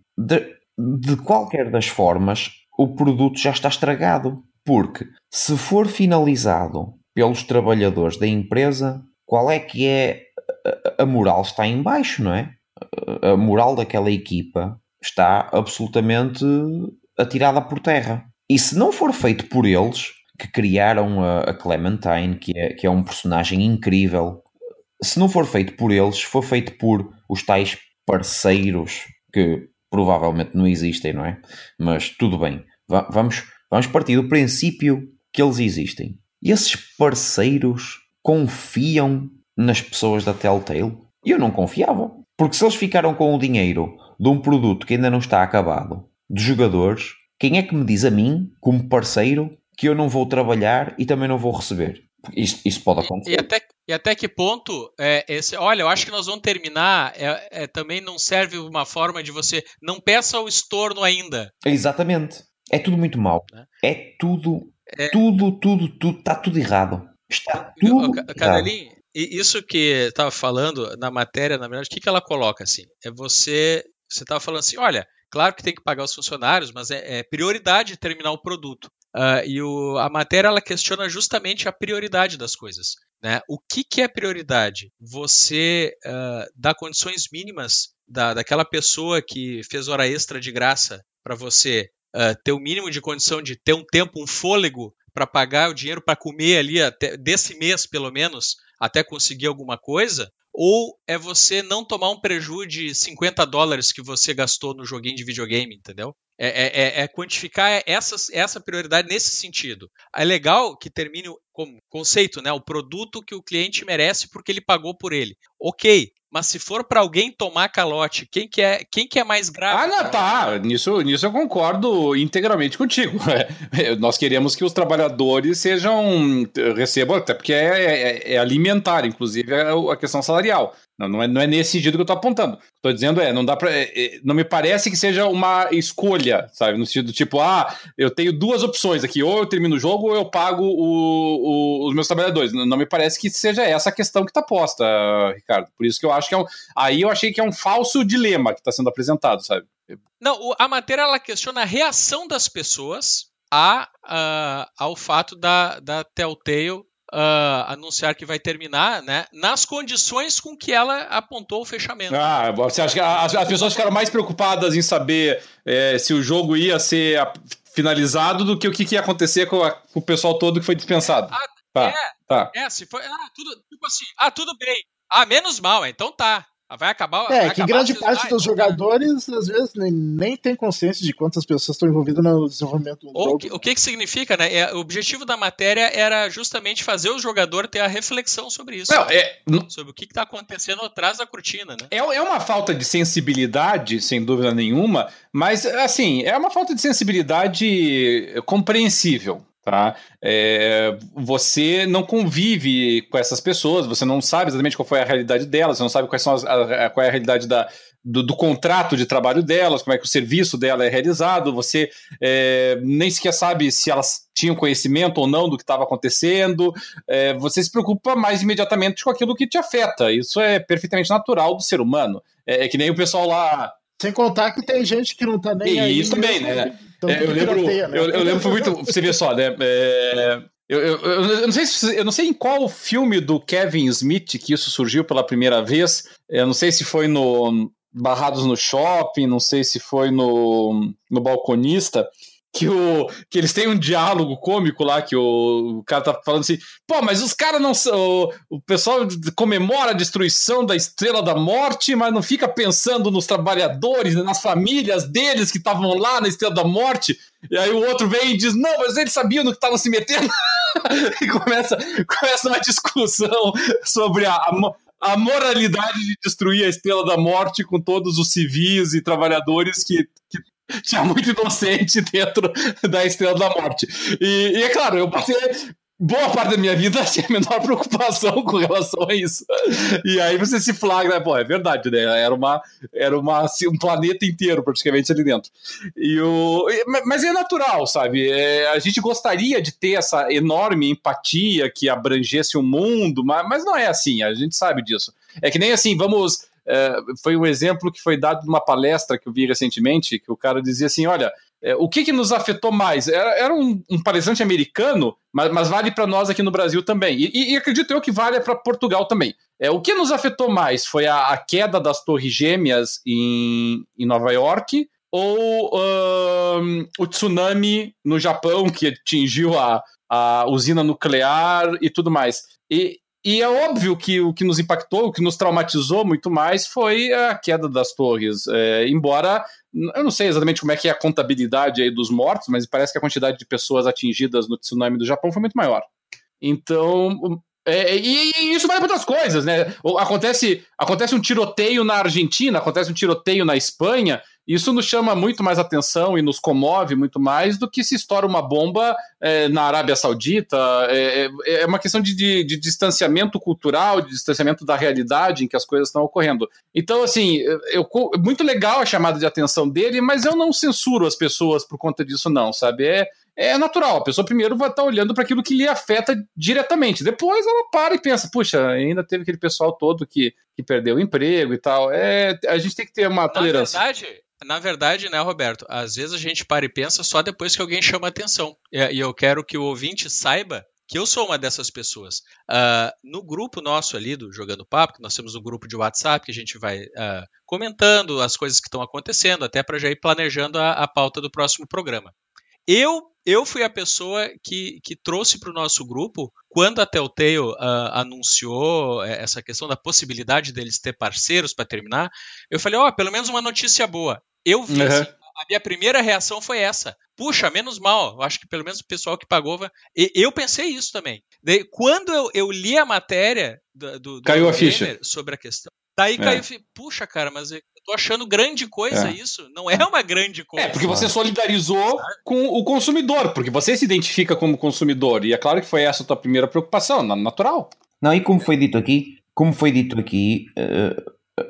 de qualquer das formas, o produto já está estragado. Porque se for finalizado pelos trabalhadores da empresa, qual é que é a moral está em baixo, não é? A moral daquela equipa está absolutamente atirada por terra. E se não for feito por eles, que criaram a, Clementine, que é, que é um personagem incrível, se não for feito por eles, for feito por os tais parceiros que provavelmente não existem, não é? Mas tudo bem, Va vamos, vamos partir do princípio que eles existem. E esses parceiros confiam nas pessoas da Telltale? Eu não confiava. Porque se eles ficaram com o dinheiro de um produto que ainda não está acabado, de jogadores, quem é que me diz a mim, como parceiro, que eu não vou trabalhar e também não vou receber? Isso, pode acontecer. E, e, até, e até que ponto é, esse. Olha, eu acho que nós vamos terminar. É, é, também não serve uma forma de você. Não peça o estorno ainda. Exatamente. É tudo muito mal. Né? É tudo. É... Tudo, tudo, tudo. Está tudo errado. Está tudo. Canelinho, isso que estava falando na matéria, na verdade, o que, que ela coloca assim? É você. Você estava falando assim, olha, claro que tem que pagar os funcionários, mas é, é prioridade terminar o produto. Uh, e o, a matéria ela questiona justamente a prioridade das coisas. Né? O que, que é prioridade? Você uh, dá condições mínimas da, daquela pessoa que fez hora extra de graça para você uh, ter o mínimo de condição de ter um tempo, um fôlego para pagar o dinheiro para comer ali até desse mês pelo menos até conseguir alguma coisa ou é você não tomar um prejuízo de 50 dólares que você gastou no joguinho de videogame, entendeu? É, é, é, é quantificar essa, essa prioridade nesse sentido. É legal que termine como conceito, né? O produto que o cliente merece porque ele pagou por ele. Ok, mas se for para alguém tomar calote, quem que é, quem que é mais grave? Ah, não, tá. Nisso, nisso eu concordo integralmente contigo. É, [laughs] nós queremos que os trabalhadores sejam recebam, até porque é, é, é alimentar, inclusive, a questão salarial. Não, não, é, não é nesse sentido que eu tô apontando. Estou dizendo é, não dá para, é, é, não me parece que seja uma escolha, sabe, no sentido tipo, ah, eu tenho duas opções aqui, ou eu termino o jogo ou eu pago o, o, os meus trabalhadores. Não, não, me parece que seja essa a questão que está posta, Ricardo. Por isso que eu acho que é um, aí eu achei que é um falso dilema que está sendo apresentado, sabe? Não, a matéria ela questiona a reação das pessoas a, ao fato da, da Telltale uh, anunciar que vai terminar, né? Nas condições com que ela apontou o fechamento. Ah, você acha que as, as pessoas ficaram mais preocupadas em saber é, se o jogo ia ser finalizado do que o que, que ia acontecer com, a, com, o pessoal todo que foi dispensado? Ah, tá, é, tá. É, se foi. Ah, tudo, tipo assim, ah, tudo bem. Ah, menos mal, então tá. Vai acabar. É, vai que acabar grande parte ah, dos tá. jogadores, às vezes, nem, nem tem consciência de quantas pessoas estão envolvidas no desenvolvimento do Ou jogo. que- o que, que significa, né? É, o objetivo da matéria era justamente fazer o jogador ter a reflexão sobre isso. Não, é, Sobre o que está acontecendo atrás da cortina, né? é, é uma falta de sensibilidade, sem dúvida nenhuma, mas, assim, é uma falta de sensibilidade compreensível. Tá? É, você não convive com essas pessoas, você não sabe exatamente qual foi a realidade delas, você não sabe quais são as, a, a- qual é a realidade da, do, do contrato de trabalho delas, como é que o serviço dela é realizado, você é, nem sequer sabe se elas tinham conhecimento ou não do que estava acontecendo, é, você se preocupa mais imediatamente com aquilo que te afeta. Isso é perfeitamente natural do ser humano. É, é que nem o pessoal lá. Sem contar que tem gente que não tá nem E aí. isso também, né? Então, É, eu, lembro, né? eu, eu lembro foi muito. Você vê só, né? é, eu, eu, eu- eu não sei se, eu não sei em qual filme do Kevin Smith que isso surgiu pela primeira vez. Eu não sei se foi no Barrados no Shopping, não sei se foi no, no Balconista. Que, o, que eles têm um diálogo cômico lá, que o, o cara tá falando assim, pô, mas os caras não são. O, pessoal comemora a destruição da Estrela da Morte, mas não fica pensando nos trabalhadores, nas famílias deles que estavam lá na Estrela da Morte. E aí o outro vem e diz: Não, mas eles sabiam no que estavam se metendo. [laughs] e começa, começa uma discussão sobre a, a, a moralidade de destruir a Estrela da Morte com todos os civis e trabalhadores que, que [laughs] tinha muito inocente dentro da Estrela da Morte. E, e é claro, eu passei boa parte da minha vida [laughs] sem a menor preocupação com relação a isso. E aí você se flagra, pô, é verdade, né? Era, uma, era uma, assim, um planeta inteiro praticamente ali dentro. E o, ma- mas é natural, sabe? É, a gente gostaria de ter essa enorme empatia que abrangesse o mundo, mas, mas não é assim, a gente sabe disso. É que nem assim, vamos. É, foi um exemplo que foi dado numa palestra que eu vi recentemente, que o cara dizia assim: olha, é, o que, que nos afetou mais? Era, era um, um palestrante americano, mas, mas vale para nós aqui no Brasil também. E, e- e acredito eu que vale para Portugal também. É, o que nos afetou mais foi a, a queda das Torres Gêmeas em, em Nova York ou o tsunami no Japão que atingiu a, a usina nuclear e tudo mais. E, e é óbvio que o que nos impactou, o que nos traumatizou muito mais foi a queda das torres. É, embora eu não sei exatamente como é que é a contabilidade aí dos mortos, mas parece que a quantidade de pessoas atingidas no tsunami do Japão foi muito maior. Então, é, e, e isso vale para outras coisas, né? Acontece, acontece um tiroteio na Argentina, acontece um tiroteio na Espanha, isso nos chama muito mais atenção e nos comove muito mais do que se estoura uma bomba é, na Arábia Saudita. É, é- é uma questão de, de- de distanciamento cultural, de distanciamento da realidade em que as coisas estão ocorrendo. Então, assim, eu, muito legal a chamada de atenção dele, mas eu não censuro as pessoas por conta disso, não, sabe? É, é natural. A pessoa primeiro vai estar olhando para aquilo que lhe afeta diretamente. Depois ela para e pensa, puxa, ainda teve aquele pessoal todo que, que perdeu o emprego e tal. É, a gente tem que ter uma Na tolerância. verdade, na verdade, né, Roberto? Às vezes a gente para e pensa só depois que alguém chama atenção. E, eu quero que o ouvinte saiba que eu sou uma dessas pessoas. Ah, no grupo nosso ali do Jogando Papo, que nós temos um grupo de WhatsApp que a gente vai ah, comentando as coisas que estão acontecendo, até para já ir planejando a, a pauta do próximo programa. Eu, eu fui a pessoa que, que trouxe para o nosso grupo, quando a Telltale ah, anunciou eh, essa questão da possibilidade deles ter parceiros para terminar, eu falei, ó, pelo menos uma notícia boa. Eu vi, Uhum. assim, a minha primeira reação foi essa. Puxa, menos mal. Eu acho que pelo menos o pessoal que pagou. vai- E- Eu pensei isso também. Quando eu, eu li a matéria do, do, do Caiu a ficha. sobre a questão, daí É. caiu. fi- Puxa, cara, mas eu tô achando grande coisa É. isso. Não é uma grande coisa. É, porque você solidarizou com o consumidor, porque você se identifica como consumidor. E é claro que foi essa a tua primeira preocupação, na- natural. Não, e como foi dito aqui, como foi dito aqui, eh,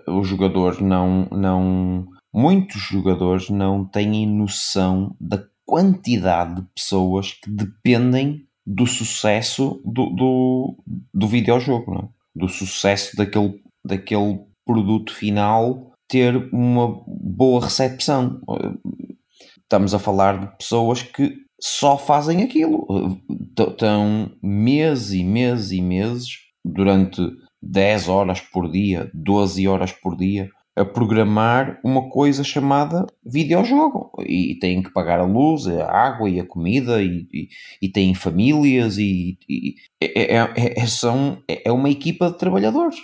o jogador não, não. Muitos jogadores não têm noção da quantidade de pessoas que dependem do sucesso do, do, do videojogo, não é? do sucesso daquele, daquele produto final ter uma boa recepção. Estamos a falar de pessoas que só fazem aquilo. Estão meses e meses e meses, durante 10 horas por dia, 12 horas por dia, a programar uma coisa chamada videojogo. E têm que pagar a luz, a água e a comida, e, e, e têm famílias, e, e é, é, é, são, é uma equipa de trabalhadores.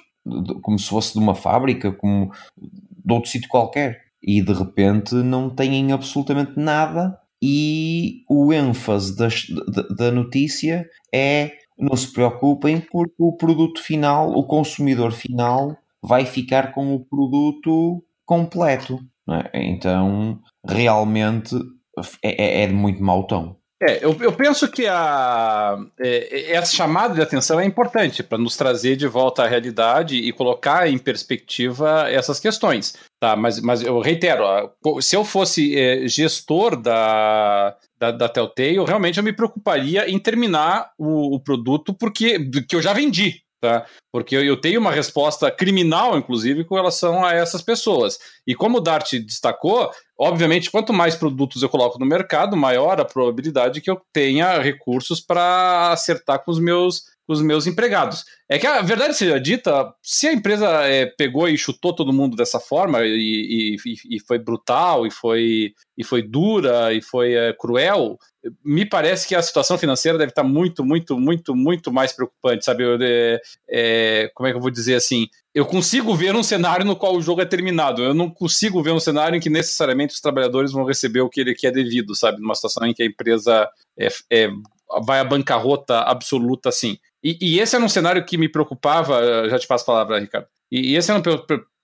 Como se fosse de uma fábrica, como de outro sítio qualquer. E de repente não têm absolutamente nada e o ênfase da, da notícia é não se preocupem porque o produto final, o consumidor final vai ficar com o produto completo. É? Então, realmente é, é, é de muito mau tom. É, eu, eu penso que a, é, essa chamada de atenção é importante para nos trazer de volta à realidade e colocar em perspectiva essas questões. Tá, mas, mas eu reitero, se eu fosse é, gestor da, da, da Telltale, realmente eu me preocuparia em terminar o, o produto porque que eu já vendi tá? Porque eu tenho uma resposta criminal, inclusive, com relação a essas pessoas. E como o Dart destacou, obviamente, quanto mais produtos eu coloco no mercado, maior a probabilidade que eu tenha recursos para acertar com os meus os meus empregados. É que a verdade seja dita, se a empresa é, pegou e chutou todo mundo dessa forma e, e, e foi brutal e foi, e foi dura e foi é, cruel, me parece que a situação financeira deve estar muito, muito, muito, muito mais preocupante, sabe? Eu, é, é, como é que eu vou dizer assim? Eu consigo ver um cenário no qual o jogo é terminado. Eu não consigo ver um cenário em que necessariamente os trabalhadores vão receber o que, ele, que é devido, sabe? Numa situação em que a empresa é, é vai à bancarrota absoluta assim. E, e, esse era um cenário que me preocupava, já te passo a palavra, Ricardo. E, e esse era um,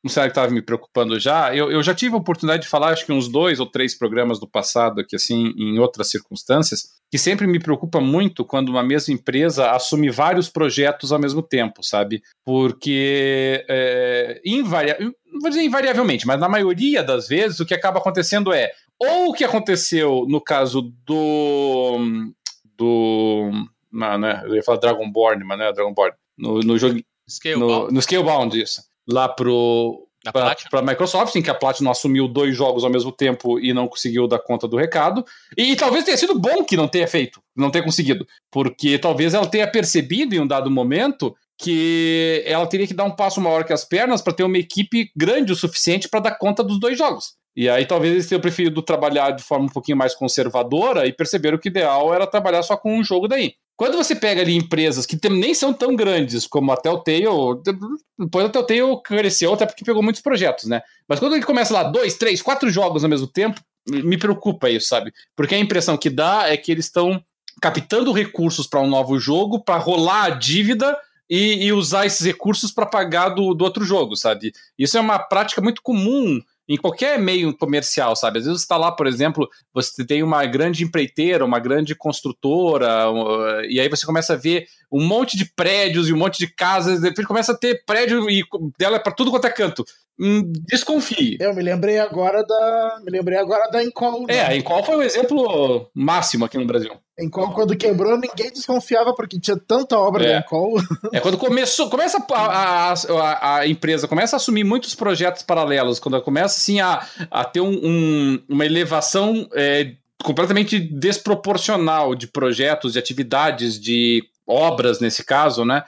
um cenário que estava me preocupando já. Eu, eu, já tive a oportunidade de falar, acho que uns dois ou três programas do passado, aqui assim, em outras circunstâncias, que sempre me preocupa muito quando uma mesma empresa assume vários projetos ao mesmo tempo, sabe? Porque, é, invaria não vou dizer invariavelmente, mas na maioria das vezes o que acaba acontecendo é ou o que aconteceu no caso do do. Não, né? Eu ia falar Dragonborn, mas não é Dragonborn. No, no jogo. Scalebound. No, no Scalebound, isso. Lá pro. Para a Microsoft, em que a Platinum assumiu dois jogos ao mesmo tempo e não conseguiu dar conta do recado. E, e talvez tenha sido bom que não tenha feito, não tenha conseguido. Porque talvez ela tenha percebido em um dado momento que ela teria que dar um passo maior que as pernas para ter uma equipe grande o suficiente para dar conta dos dois jogos. E aí talvez eles tenham preferido trabalhar de forma um pouquinho mais conservadora e perceberam que o ideal era trabalhar só com um jogo daí. Quando você pega ali empresas que nem são tão grandes como a Telltale, depois a Telltale cresceu até porque pegou muitos projetos, né? Mas quando ele começa lá dois, três, quatro jogos ao mesmo tempo, me preocupa isso, sabe? Porque a impressão que dá é que eles estão captando recursos para um novo jogo, para rolar a dívida e, e, usar esses recursos para pagar do, do outro jogo, sabe? Isso é uma prática muito comum em qualquer meio comercial, sabe? Às vezes você está lá, por exemplo, você tem uma grande empreiteira, uma grande construtora, e aí você começa a ver um monte de prédios e um monte de casas, depois começa a ter prédio e dela para tudo quanto é canto. Hum, desconfie. Eu me lembrei agora da. Me lembrei agora da Encol. Né? É, a Encol foi o um exemplo máximo aqui no Brasil. Encol, quando quebrou, ninguém desconfiava porque tinha tanta obra é. da Encol. É, quando começou, começa a, a, a, a, empresa começa a assumir muitos projetos paralelos, quando começa assim a, a ter um, um, uma elevação é, completamente desproporcional de projetos, de atividades, de obras nesse caso, né?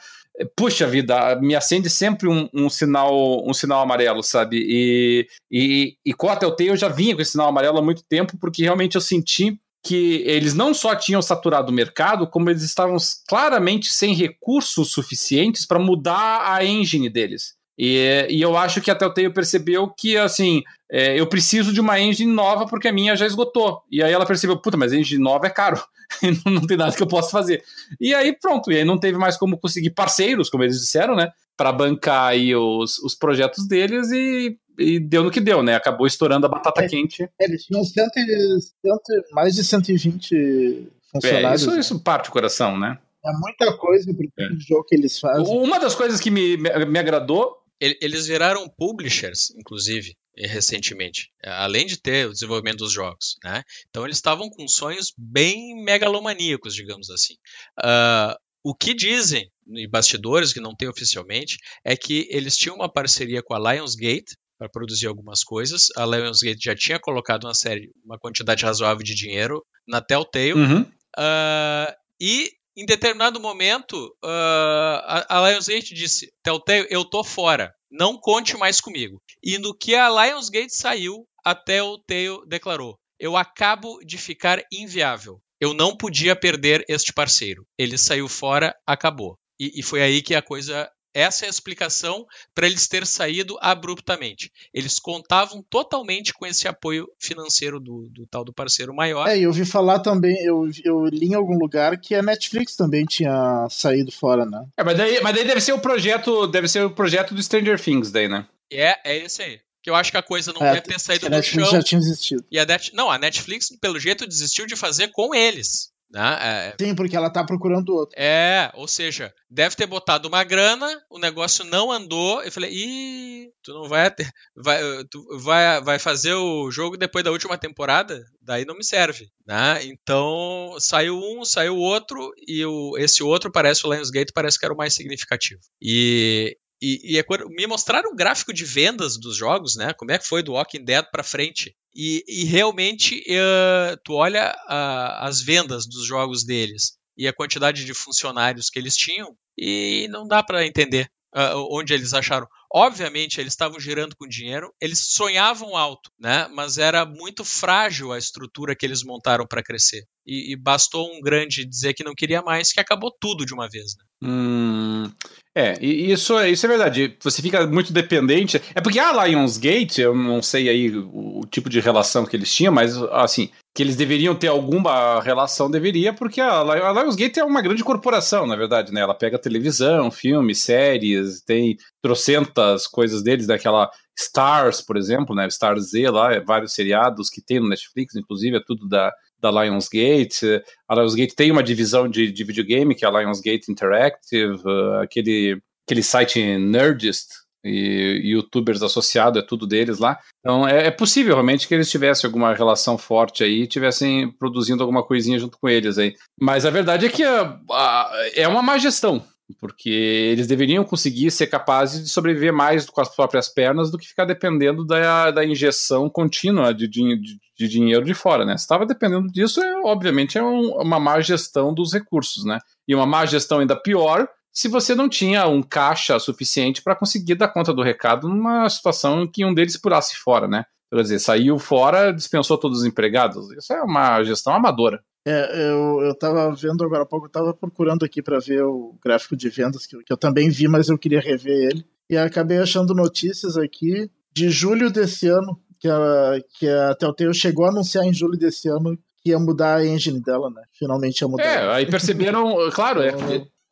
puxa vida, me acende sempre um, um, sinal um sinal amarelo, sabe? E, e, e com a Telltale eu já vinha com esse sinal amarelo há muito tempo, porque realmente eu senti que eles não só tinham saturado o mercado, como eles estavam claramente sem recursos suficientes para mudar a engine deles. E, e, eu acho que a Telltale percebeu que, assim, é, eu preciso de uma engine nova porque a minha já esgotou. E aí ela percebeu, puta, mas engine nova é caro. [laughs] não tem nada que eu possa fazer. E aí pronto, e aí não teve mais como conseguir parceiros, como eles disseram, né? Para bancar aí os, os projetos deles e, e deu no que deu, né? Acabou estourando a batata é, quente. Eles tinham cento, cento, mais de 120 funcionários. É, isso, isso parte do coração, né? É muita coisa pro é. jogo que eles fazem. Uma das coisas que me, me, me agradou eles viraram publishers, inclusive, recentemente, além de ter o desenvolvimento dos jogos. Né? Então eles estavam com sonhos bem megalomaníacos, digamos assim. Uh, o que dizem em bastidores, que não tem oficialmente, é que eles tinham uma parceria com a Lionsgate para produzir algumas coisas. A Lionsgate já tinha colocado uma série, uma quantidade razoável de dinheiro na Telltale. Uhum. Uh, e em determinado momento, uh, a, Lionsgate disse: Telltale, eu tô fora, não conte mais comigo. E no que a Lionsgate saiu, a Telltale declarou: eu acabo de ficar inviável. Eu não podia perder este parceiro. Ele saiu fora, acabou. E, e foi aí que a coisa Essa é a explicação para eles ter saído abruptamente. Eles contavam totalmente com esse apoio financeiro do, do tal do parceiro maior. É, eu ouvi falar também, eu, eu li em algum lugar que a Netflix também tinha saído fora, né? É, mas daí, mas daí deve ser o projeto, deve ser o projeto do Stranger Things daí, né? É, é esse aí. Que eu acho que a coisa não É, deve ter saído a do Netflix chão. já tinha existido. E a Net... Não, a Netflix, pelo jeito, desistiu de fazer com eles. Né? É, Sim, porque ela tá procurando outro. É, ou seja, deve ter botado uma grana, o negócio não andou. Eu falei, ih, tu não vai, ter- vai, tu vai, vai fazer o jogo depois da última temporada? Daí não me serve, né? Então saiu um, saiu outro e o, esse outro parece o Lionsgate parece que era o mais significativo. E e, e é me mostraram o gráfico de vendas dos jogos, né? Como é que foi do Walking Dead pra frente. E, e realmente, eh, tu olha ah, as vendas dos jogos deles e a quantidade de funcionários que eles tinham e não dá pra entender ah, onde eles acharam. Obviamente, eles estavam girando com dinheiro, eles sonhavam alto, né? Mas era muito frágil a estrutura que eles montaram para crescer. E, e bastou um grande dizer que não queria mais, que acabou tudo de uma vez. Né? Hum, é, e isso, é- isso é verdade. Você fica muito dependente. É porque a Lionsgate, eu não sei aí o, o tipo de relação que eles tinham, mas assim, que eles deveriam ter alguma relação, deveria, porque a, Li- a Lionsgate é uma grande corporação, na verdade, né? Ela pega televisão, filmes, séries, tem trocentas coisas deles, daquela Stars, por exemplo, né? Stars Z lá, é vários seriados que tem no Netflix, inclusive, é tudo da, da Lionsgate. A Lionsgate tem uma divisão de, de videogame, que é a Lionsgate Interactive, uh, aquele, aquele site Nerdist e youtubers associados, é tudo deles lá. Então é, é possível realmente que eles tivessem alguma relação forte aí tivessem produzindo alguma coisinha junto com eles aí. Mas a verdade é que a- a- é uma má gestão. Porque eles deveriam conseguir ser capazes de sobreviver mais com as próprias pernas do que ficar dependendo da, da injeção contínua de, de- de dinheiro de fora, né? Se estava dependendo disso, é, obviamente é um- uma má gestão dos recursos, né? E uma má gestão ainda pior se você não tinha um caixa suficiente para conseguir dar conta do recado numa situação em que um deles pulasse fora, né? Quer dizer, saiu fora, dispensou todos os empregados. Isso é uma gestão amadora. É, eu, eu tava vendo agora há pouco, eu tava procurando aqui para ver o gráfico de vendas, que, eu- que eu também vi, mas eu queria rever ele. E acabei achando notícias aqui de julho desse ano, que a, que a Telltale chegou a anunciar em julho desse ano que ia mudar a engine dela, né? Finalmente ia mudar. É, aí perceberam, claro, é,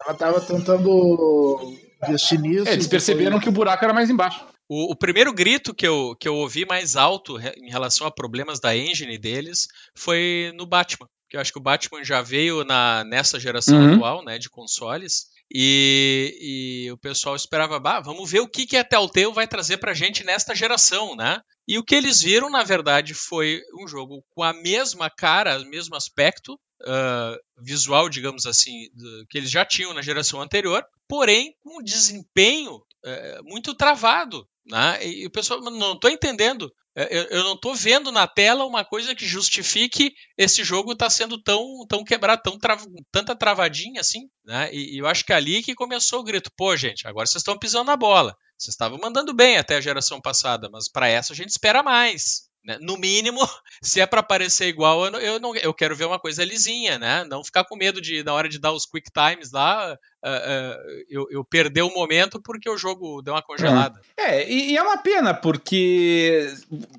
Ela tava tentando investir nisso. é, eles perceberam que o buraco era mais embaixo. O, o primeiro grito que eu, que eu ouvi mais alto em relação a problemas da engine deles foi no Batman. Que eu acho que o Batman já veio na, nessa geração Uhum. atual, né, de consoles. E, e o pessoal esperava, bah, vamos ver o que, que a Telltale vai trazer pra gente nesta geração, né? E o que eles viram, na verdade, foi um jogo com a mesma cara, o mesmo aspecto ah, visual, digamos assim, do- que eles já tinham na geração anterior, porém com um desempenho eh, muito travado. Né? E, e o pessoal, "Mas não estou entendendo. Eh, Eu, eu não estou vendo na tela uma coisa que justifique esse jogo estar sendo tão, tão quebrado, tão tra- tanta travadinha assim. Né? E, e eu acho que é ali que começou o grito: pô, gente, agora vocês estão pisando na bola. Vocês estavam mandando bem até a geração passada, mas para essa a gente espera mais. Né? No mínimo, [laughs] se é para parecer igual, eu, não, eu, não- eu quero ver uma coisa lisinha, né? Não ficar com medo de, na hora de dar os quick times lá, ah, ah, eu, eu perder o momento porque o jogo deu uma congelada. É, e, e é uma pena, porque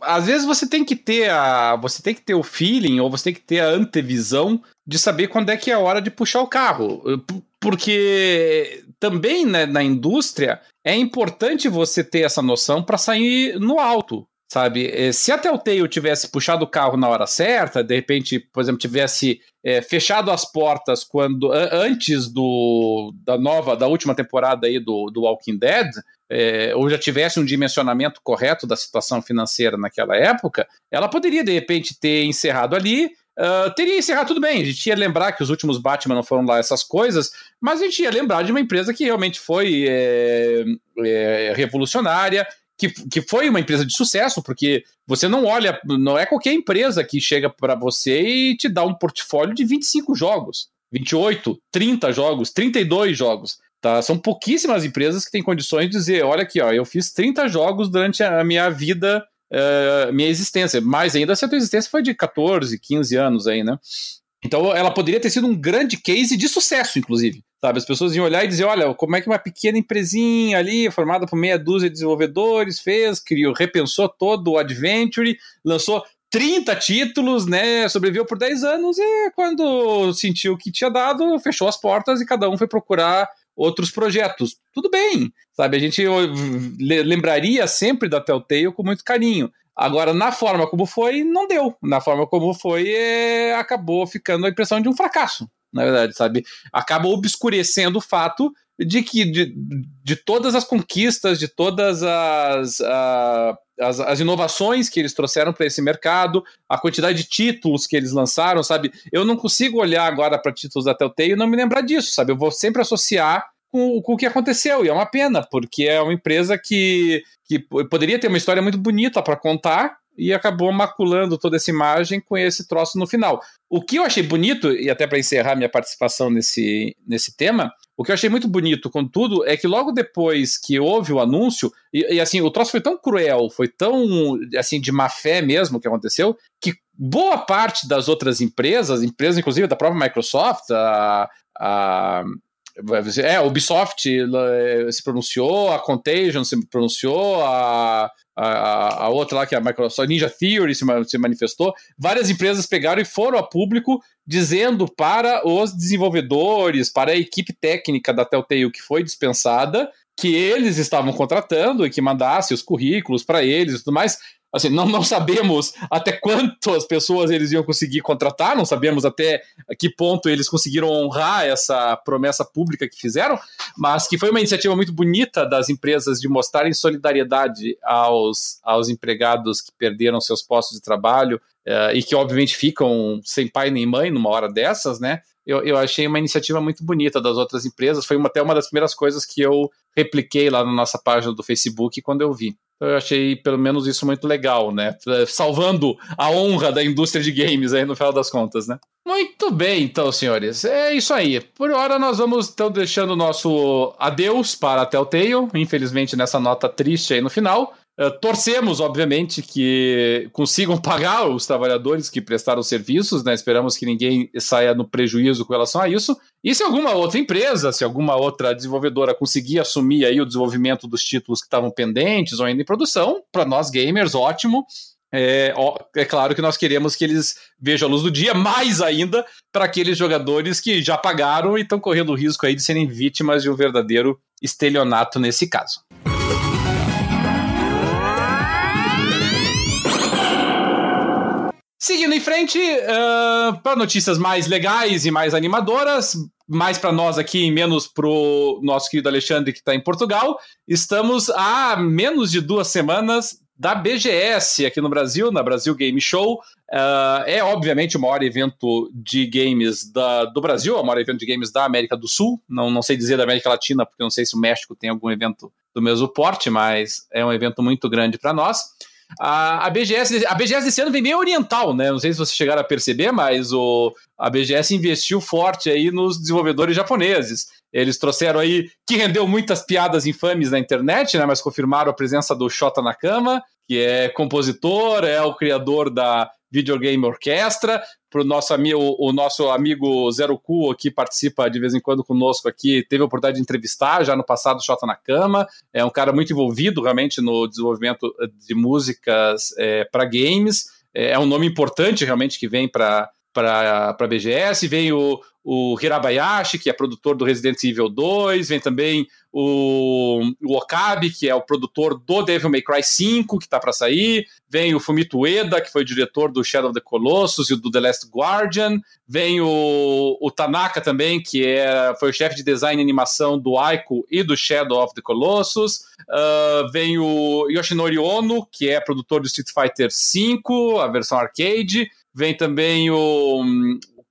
às vezes você tem que ter a. Você tem que ter o feeling, ou você tem que ter a antevisão de saber quando é que é a hora de puxar o carro. P- Porque também né, na indústria é importante você ter essa noção para sair no alto. Sabe, Eh, se a Telltale tivesse puxado o carro na hora certa, de repente, por exemplo, tivesse eh, fechado as portas quando antes do da nova, da última temporada aí do, do Walking Dead, é, ou já tivesse um dimensionamento correto da situação financeira naquela época, ela poderia de repente ter encerrado ali. ah, teria encerrado tudo bem, a gente ia lembrar que os últimos Batman não foram lá essas coisas, mas a gente ia lembrar de uma empresa que realmente foi é, é, revolucionária, que, que foi uma empresa de sucesso, porque você não olha, não é qualquer empresa que chega para você e te dá um portfólio de 25 jogos, 28, 30 jogos, 32 jogos. Tá? São pouquíssimas empresas que têm condições de dizer: olha aqui, ó, eu fiz 30 jogos durante a minha vida, eh, minha existência. Mais ainda se a tua existência foi de 14, 15 anos aí, né? Então ela poderia ter sido um grande case de sucesso, inclusive. Sabe, as pessoas iam olhar e dizer, olha, como é que uma pequena empresinha ali, formada por meia dúzia de desenvolvedores, fez, criou, repensou todo o Adventure, lançou 30 títulos, né? Sobreviveu por 10 anos e quando sentiu que tinha dado, fechou as portas e cada um foi procurar outros projetos. Tudo bem, sabe? A gente lembraria sempre da Telltale com muito carinho. Agora, na forma como foi, não deu. Na forma como foi, é... acabou ficando a impressão de um fracasso, na verdade, sabe? Acaba obscurecendo o fato de que de, de todas as conquistas, de todas as, a, as, as, inovações que eles trouxeram para esse mercado, a quantidade de títulos que eles lançaram, sabe? Eu não consigo olhar agora para títulos da Telltale e não me lembrar disso, sabe? Eu vou sempre associar com, com, o que aconteceu, e é uma pena, porque é uma empresa que, que poderia ter uma história muito bonita para contar, e acabou maculando toda essa imagem com esse troço no final. O que eu achei bonito, e até para encerrar minha participação nesse, nesse tema, o que eu achei muito bonito, contudo, é que logo depois que houve o anúncio, e, e, assim, o troço foi tão cruel, foi tão, assim, de má fé mesmo que aconteceu, que boa parte das outras empresas, empresas inclusive da própria Microsoft, a, a é, a Ubisoft eh, se pronunciou, a Contagion se pronunciou, a, a, a outra lá que é a Microsoft, Ninja Theory se, se manifestou. Várias empresas pegaram e foram a público dizendo para os desenvolvedores, para a equipe técnica da Telltale que foi dispensada, que eles estavam contratando e que mandasse os currículos para eles e tudo mais assim, não, não sabemos até quantas pessoas eles iam conseguir contratar, não sabemos até que ponto eles conseguiram honrar essa promessa pública que fizeram, mas que foi uma iniciativa muito bonita das empresas de mostrarem solidariedade aos, aos empregados que perderam seus postos de trabalho uh, e que, obviamente, ficam sem pai nem mãe numa hora dessas, né? Eu, eu achei uma iniciativa muito bonita das outras empresas. Foi uma, até uma das primeiras coisas que eu repliquei lá na nossa página do Facebook quando eu vi. Eu achei pelo menos isso muito legal, né? Salvando a honra da indústria de games aí no final das contas, né? Muito bem, então, senhores. É isso aí. Por hora, nós vamos então deixando o nosso adeus para a Telltale. Infelizmente, nessa nota triste aí no final. Uh, torcemos, obviamente, que consigam [laughs] pagar os trabalhadores que prestaram serviços, né? Esperamos que ninguém saia no prejuízo com relação a isso. E se alguma outra empresa, se alguma outra desenvolvedora conseguir assumir aí o desenvolvimento dos títulos que estavam pendentes ou ainda em produção, para nós gamers, ótimo. É, ó, é, claro que nós queremos que eles vejam a luz do dia, mais ainda para aqueles jogadores que já pagaram e estão correndo o risco aí de serem vítimas de um verdadeiro estelionato nesse caso. Seguindo em frente, uh, para notícias mais legais e mais animadoras, mais para nós aqui, menos para o nosso querido Alexandre que está em Portugal, estamos há menos de duas semanas da BGS aqui no Brasil, na Brasil Game Show. Uh, é obviamente o maior evento de games da, do Brasil, o maior evento de games da América do Sul. Não, não sei dizer da América Latina, porque não sei se o México tem algum evento do mesmo porte, mas é um evento muito grande para nós. A, a, BGS, a BGS desse ano vem bem oriental, né? Não sei se vocês chegaram a perceber, mas o, a BGS investiu forte aí nos desenvolvedores japoneses. Eles trouxeram aí, que rendeu muitas piadas infames na internet, né? Mas confirmaram a presença do Shota Nakama, que é compositor, é o criador da Videogame Orquestra, para o nosso, amigo, o nosso amigo Zero Cool que participa de vez em quando conosco aqui, teve a oportunidade de entrevistar já no passado Xota na Cama, é um cara muito envolvido realmente no desenvolvimento de músicas é, para games, é, é um nome importante realmente que vem para para a BGS, vem o, o Hirabayashi, que é produtor do Resident Evil 2, vem também o, o Okabe, que é o produtor do Devil May Cry 5, que está para sair, vem o Fumito Ueda, que foi diretor do Shadow of the Colossus e do The Last Guardian, vem o, o Tanaka também, que é, foi o chefe de design e animação do Aiko e do Shadow of the Colossus, uh, vem o Yoshinori Ono, que é produtor do Street Fighter 5, a versão arcade, vem também o,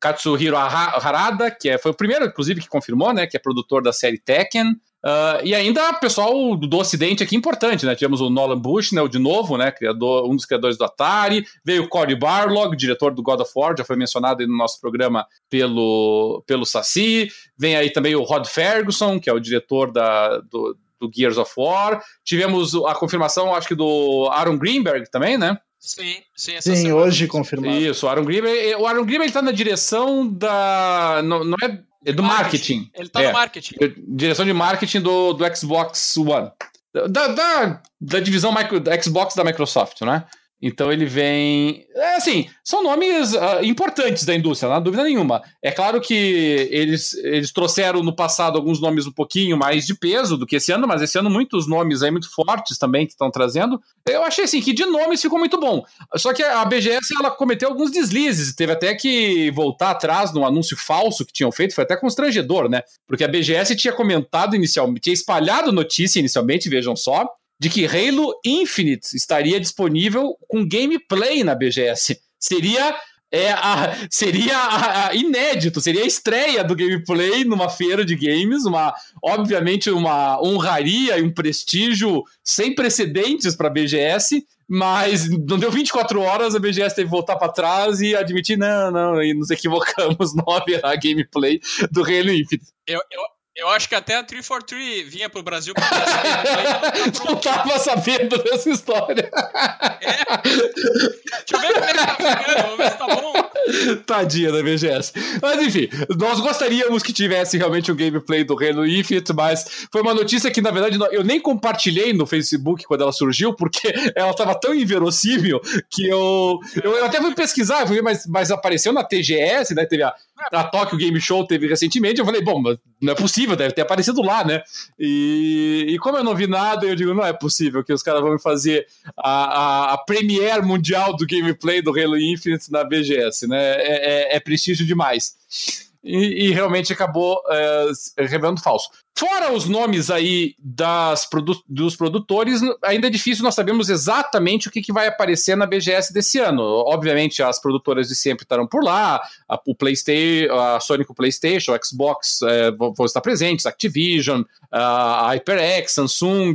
Katsuhiro Harada, que é, foi o primeiro, inclusive, que confirmou, né, que é produtor da série Tekken. Uh, e ainda pessoal do, Ocidente aqui importante, né? Tivemos o Nolan Bushnell de novo, né? Criador, um dos criadores do Atari. Veio o Cory Barlog, diretor do God of War, já foi mencionado no nosso programa pelo, pelo Saci. Vem aí também o Rod Ferguson, que é o diretor da, do, do Gears of War. Tivemos a confirmação, acho que do Aaron Greenberg também, né? Sim, sim, sim semana. hoje confirmado. Isso, o Aaron Greenberg, o Aaron Greenberg ele tá na direção da. Não, não é, é do marketing. marketing. Ele tá é, no marketing. Direção de marketing do, do Xbox One. Da, da, da divisão micro, da Xbox da Microsoft, né? Então ele vem. É assim, são nomes uh, importantes da indústria, não há dúvida nenhuma. É claro que eles, eles trouxeram no passado alguns nomes um pouquinho mais de peso do que esse ano, mas esse ano muitos nomes aí muito fortes também que estão trazendo. Eu achei assim que de nomes ficou muito bom. Só que a BGS ela cometeu alguns deslizes, teve até que voltar atrás no anúncio falso que tinham feito, foi até constrangedor, né? Porque a BGS tinha comentado inicialmente, tinha espalhado notícia inicialmente, vejam só de que Halo Infinite estaria disponível com gameplay na BGS. Seria é a, seria a, a inédito, seria a estreia do gameplay numa feira de games, uma obviamente uma honraria e um prestígio sem precedentes para a BGS, mas não deu 24 horas, a BGS teve que voltar para trás e admitir, não, não, e nos [laughs] equivocamos, não haverá gameplay do Halo Infinite. Eu, eu, eu acho que até a 343 vinha pro Brasil pra [laughs] Não tava sabendo dessa história. É. Deixa eu ver como é que tá ficando, vamos ver se tá bom. [laughs] Tadinha da BGS. Mas enfim, nós gostaríamos que tivesse realmente um gameplay do Halo Infinite, mas foi uma notícia que, na verdade, eu nem compartilhei no Facebook quando ela surgiu, porque [laughs] ela tava tão inverossímil que eu, eu, até fui pesquisar, fui ver, mas, mas apareceu na TGS, né? Teve a, a Tokyo Game Show, teve recentemente. Eu falei, bom, não é possível, deve ter aparecido lá, né? E, e como eu não vi nada, eu digo, não é possível que os caras vão fazer a, a, a premiere mundial do gameplay do Halo Infinite na BGS, né? É, é, é prestígio demais e, e realmente acabou é, revelando falso. Fora os nomes aí das produ dos produtores, ainda é difícil nós sabemos exatamente o que, que, vai aparecer na BGS desse ano. Obviamente, as produtoras de sempre estarão por lá, a, o PlayStation, a Sony com o PlayStation, o Xbox é, vão, estar presentes, Activision, a HyperX, Samsung,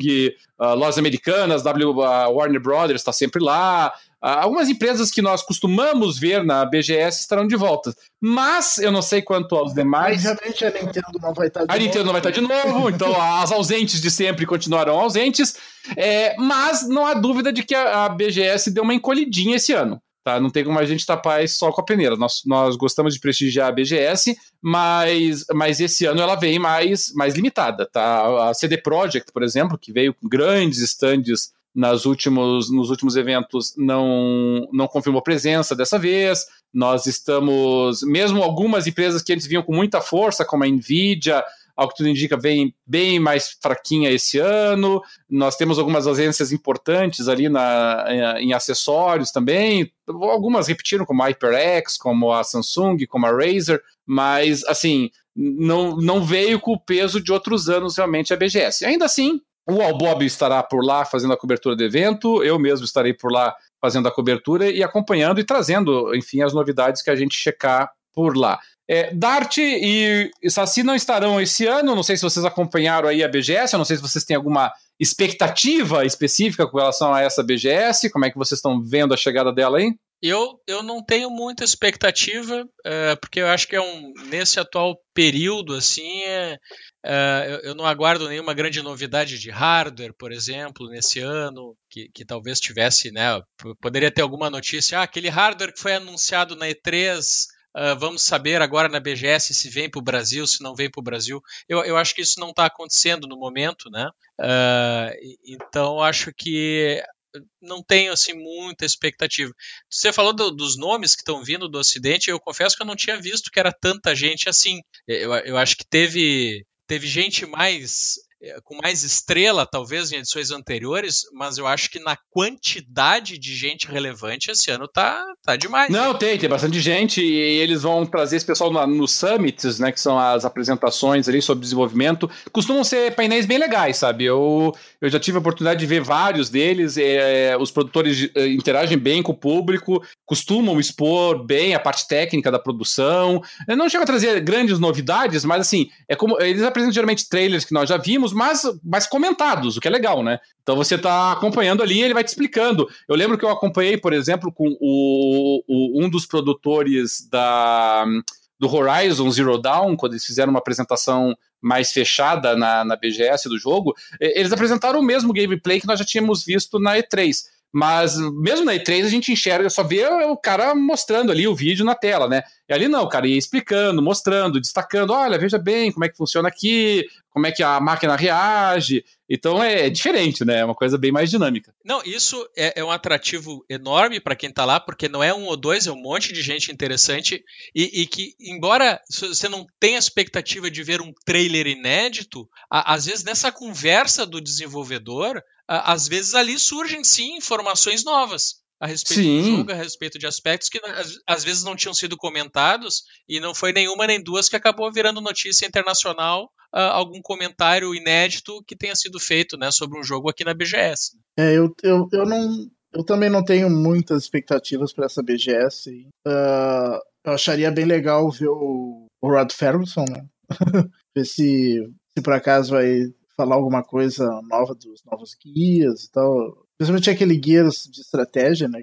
a Lojas Americanas, w, a Warner Brothers está sempre lá, algumas empresas que nós costumamos ver na BGS estarão de volta. Mas eu não sei quanto aos demais. Obviamente a Nintendo não vai estar de A Nintendo não vai estar de novo, então as ausentes de sempre continuarão ausentes. É, mas não há dúvida de que a, a, BGS deu uma encolhidinha esse ano. Tá? Não tem como a gente tapar só com a peneira. Nós, nós gostamos de prestigiar a BGS, mas, mas esse ano ela vem mais, mais limitada. Tá? A CD Projekt, por exemplo, que veio com grandes estandes nas últimos, nos últimos eventos não, não confirmou presença dessa vez. Nós estamos, mesmo algumas empresas que antes vinham com muita força, como a Nvidia, ao que tudo indica, vem bem mais fraquinha esse ano. Nós temos algumas ausências importantes ali na, em, em acessórios também. Algumas repetiram, como a HyperX, como a Samsung, como a Razer, mas assim, não, não veio com o peso de outros anos realmente a BGS. Ainda assim, o Albob estará por lá fazendo a cobertura do evento, eu mesmo estarei por lá fazendo a cobertura e acompanhando e trazendo, enfim, as novidades que a gente checar por lá. É, Dart e Saci não estarão esse ano, não sei se vocês acompanharam aí a BGS, eu não sei se vocês têm alguma expectativa específica com relação a essa BGS, como é que vocês estão vendo a chegada dela aí? Eu, eu não tenho muita expectativa, uh, porque eu acho que é um nesse atual período assim, é, uh, eu, não aguardo nenhuma grande novidade de hardware, por exemplo, nesse ano, que, que talvez tivesse, né? Poderia ter alguma notícia, ah, aquele hardware que foi anunciado na E3 Uh, vamos saber agora na BGS se vem para o Brasil, se não vem para o Brasil. Eu, eu, acho que isso não está acontecendo no momento, né? Uh, então acho que não tenho assim muita expectativa. Você falou do, dos nomes que estão vindo do Ocidente, eu confesso que eu não tinha visto que era tanta gente assim. Eu, eu acho que teve teve gente mais com mais estrela, talvez, em edições anteriores, mas eu acho que na quantidade de gente relevante esse ano tá, tá demais. Não, tem, tem bastante gente, e eles vão trazer esse pessoal nos no summits, né, que são as apresentações ali sobre desenvolvimento, costumam ser painéis bem legais, sabe? Eu, eu já tive a oportunidade de ver vários deles, é, os produtores interagem bem com o público, costumam expor bem a parte técnica da produção, eu não chego a trazer grandes novidades, mas assim, é como eles apresentam geralmente trailers que nós já vimos, mas, mas comentados, o que é legal, né? Então você está acompanhando ali ele vai te explicando. Eu lembro que eu acompanhei, por exemplo, com o, o, um dos produtores da, do Horizon Zero Dawn, quando eles fizeram uma apresentação mais fechada na, na BGS do jogo, eles apresentaram o mesmo gameplay que nós já tínhamos visto na E3. Mas mesmo na E3 a gente enxerga, só vê o cara mostrando ali o vídeo na tela, né? E ali não, cara ia explicando, mostrando, destacando, olha, veja bem como é que funciona aqui, como é que a máquina reage. Então é, é diferente, né? É uma coisa bem mais dinâmica. Não, isso é, é um atrativo enorme para quem tá lá, porque não é um ou dois, é um monte de gente interessante e, e que, embora você não tenha expectativa de ver um trailer inédito, a, às vezes nessa conversa do desenvolvedor, a, às vezes ali surgem sim informações novas a respeito Sim. do jogo, a respeito de aspectos que às, vezes não tinham sido comentados e não foi nenhuma nem duas que acabou virando notícia internacional, uh, algum comentário inédito que tenha sido feito né, sobre um jogo aqui na BGS. É, eu, eu, eu não. Eu também não tenho muitas expectativas para essa BGS. Uh, eu acharia bem legal ver o, o Rod Ferguson, né? [laughs] ver se, se por acaso vai falar alguma coisa nova dos novos guias e tal. Principalmente aquele guia de estratégia, né?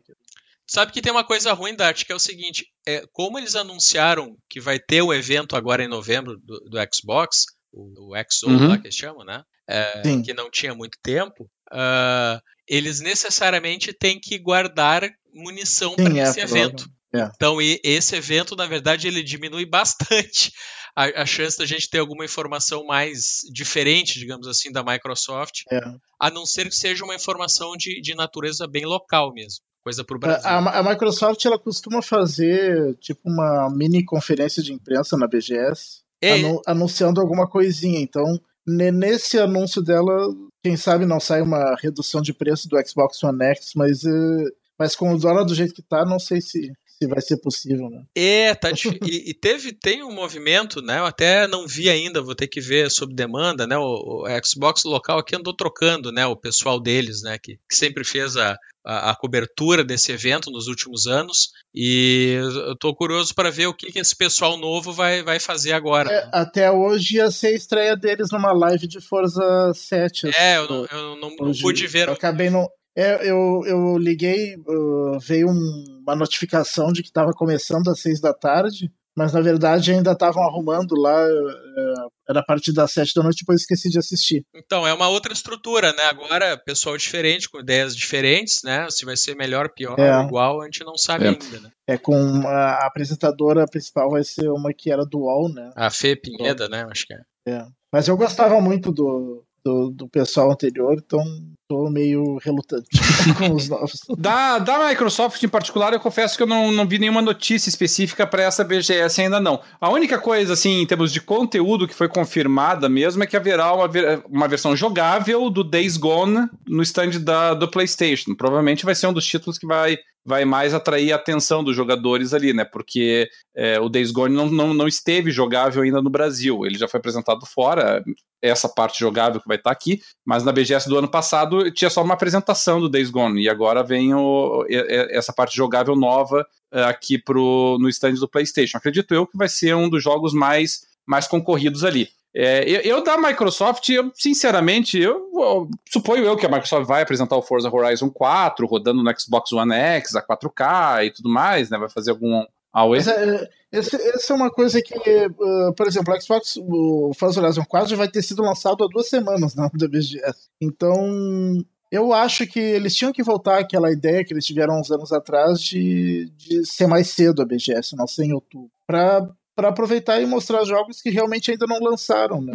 Sabe que tem uma coisa ruim da arte, que é o seguinte: é, como eles anunciaram que vai ter o evento agora em novembro do, do Xbox, o, o XO uhum. lá que eles chamam, né? É, que não tinha muito tempo, uh, eles necessariamente têm que guardar munição para é, esse evento. É. Então, esse evento, na verdade, ele diminui [laughs] bastante a, a, chance da gente ter alguma informação mais diferente, digamos assim, da Microsoft, é. a não ser que seja uma informação de, de natureza bem local mesmo. Coisa para o Brasil. A, a, Microsoft ela costuma fazer tipo uma mini conferência de imprensa na BGS, é. anu anunciando alguma coisinha. Então, nesse anúncio dela, quem sabe não sai uma redução de preço do Xbox One X, mas, eh, mas com o dólar do jeito que tá, não sei se, se [laughs] vai ser possível, né? É, tá e, e, teve tem um movimento, né? Eu até não vi ainda, vou ter que ver sob demanda, né? O, o Xbox local aqui andou trocando, né? O pessoal deles, né? Que, que sempre fez a, a, a, cobertura desse evento nos últimos anos e eu estou curioso para ver o que, que, esse pessoal novo vai, vai fazer agora. É, até hoje ia ser a estreia deles numa live de Forza 7. É, eu não, eu não, não pude ver. Eu acabei não. É, eu, eu liguei, uh, veio um, uma notificação de que estava começando às seis da tarde, mas na verdade ainda estavam arrumando lá, uh, era a partir das sete da noite, depois esqueci de assistir. Então, é uma outra estrutura, né? Agora, pessoal diferente, com ideias diferentes, né? Se vai ser melhor, pior, é. igual, a gente não sabe é. ainda, né? É com a, apresentadora principal vai ser uma que era do UOL, né? A Fê Pinheda, né? Acho que é. É. Mas eu gostava muito do, do, do pessoal anterior, então tô meio relutante [laughs] com os novos. Da, da Microsoft em particular, eu confesso que eu não, não vi nenhuma notícia específica para essa BGS ainda não. A única coisa, assim, em termos de conteúdo que foi confirmada mesmo é que haverá uma, uma versão jogável do Days Gone no stand da, do PlayStation. Provavelmente vai ser um dos títulos que vai vai mais atrair a atenção dos jogadores ali, né? Porque é, o Days Gone não, não, não esteve jogável ainda no Brasil. Ele já foi apresentado fora, essa parte jogável que vai estar aqui, mas na BGS do ano passado tinha só uma apresentação do Days Gone, e agora vem o, essa parte jogável nova é, aqui pro, no stand do PlayStation. Acredito eu que vai ser um dos jogos mais, mais concorridos ali. É, eu, eu, da Microsoft, eu, sinceramente, eu, eu, suponho eu que a Microsoft vai apresentar o Forza Horizon 4 rodando no Xbox One X, a 4K e tudo mais, né? Vai fazer algum. Mas, é, essa é uma coisa que, uh, por exemplo, o Xbox, o Forza Horizon 4 já vai ter sido lançado há duas semanas na BGS. Então, eu acho que eles tinham que voltar àquela ideia que eles tiveram uns anos atrás de, de ser mais cedo a BGS, não ser em outubro. Pra para aproveitar e mostrar jogos que realmente ainda não lançaram, né?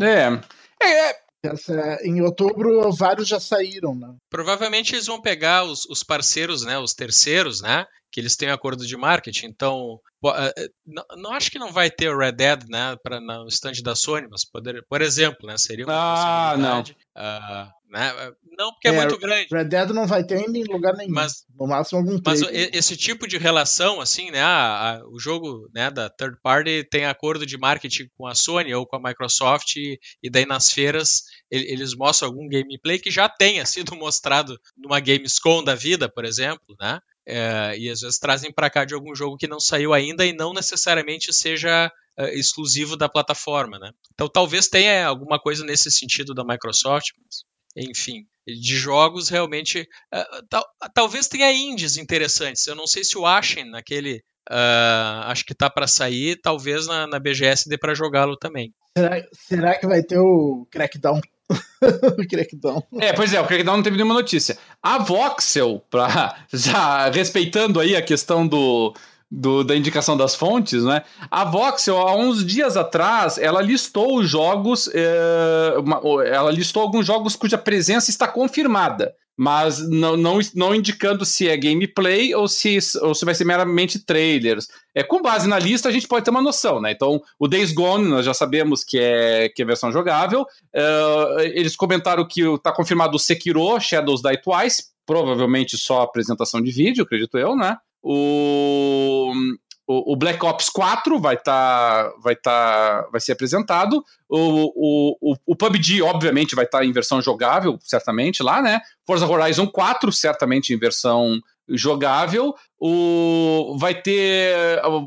É. é, é. Essa, em outubro, vários já saíram, né? Provavelmente eles vão pegar os, os parceiros, né? Os terceiros, né? Que eles têm acordo de marketing. Então, é, é, não, não, acho que não vai ter o Red Dead, né? Para no stand da Sony, mas poder, por exemplo, né? Seria uma ah. Não. Uh, né? Não, porque é, é, muito grande. Red Dead não vai ter em lugar nenhum. Mas, no máximo algum Mas esse tipo de relação, assim, né? A, a, o jogo né, da third party tem acordo de marketing com a Sony ou com a Microsoft, e, e daí nas feiras ele, eles mostram algum gameplay que já tenha sido [laughs] mostrado numa Gamescom da vida, por exemplo, né? É, e às vezes trazem para cá de algum jogo que não saiu ainda e não necessariamente seja é, exclusivo da plataforma, né? Então talvez tenha alguma coisa nesse sentido da Microsoft, mas enfim, de jogos realmente. Uh, tal, talvez tenha indies interessantes. Eu não sei se o Ashen, naquele. Uh, acho que tá para sair, talvez na, na BGS dê para jogá-lo também. Será, será, que vai ter o Crackdown [laughs] o Crackdown. É, pois é, o Crackdown não teve nenhuma notícia. A Voxel, pra, [laughs] já respeitando aí a questão do, do, da indicação das fontes, né? A Voxel, há uns dias atrás, ela listou os jogos, é, uma, ela listou alguns jogos cuja presença está confirmada mas não, não, não indicando se é gameplay ou se, ou se vai ser meramente trailers. É, com base na lista, a gente pode ter uma noção, né? Então, o Days Gone, nós já sabemos que é, que é versão jogável. Uh, eles comentaram que está confirmado o Sekiro, Shadows Die Twice, provavelmente só apresentação de vídeo, acredito eu, né? O, o, Black Ops 4 vai estar tá, vai tá, vai ser apresentado. O, o, o, PUBG, obviamente, vai estar tá em versão jogável, certamente, lá, né? Forza Horizon 4, certamente em versão jogável. O, vai ter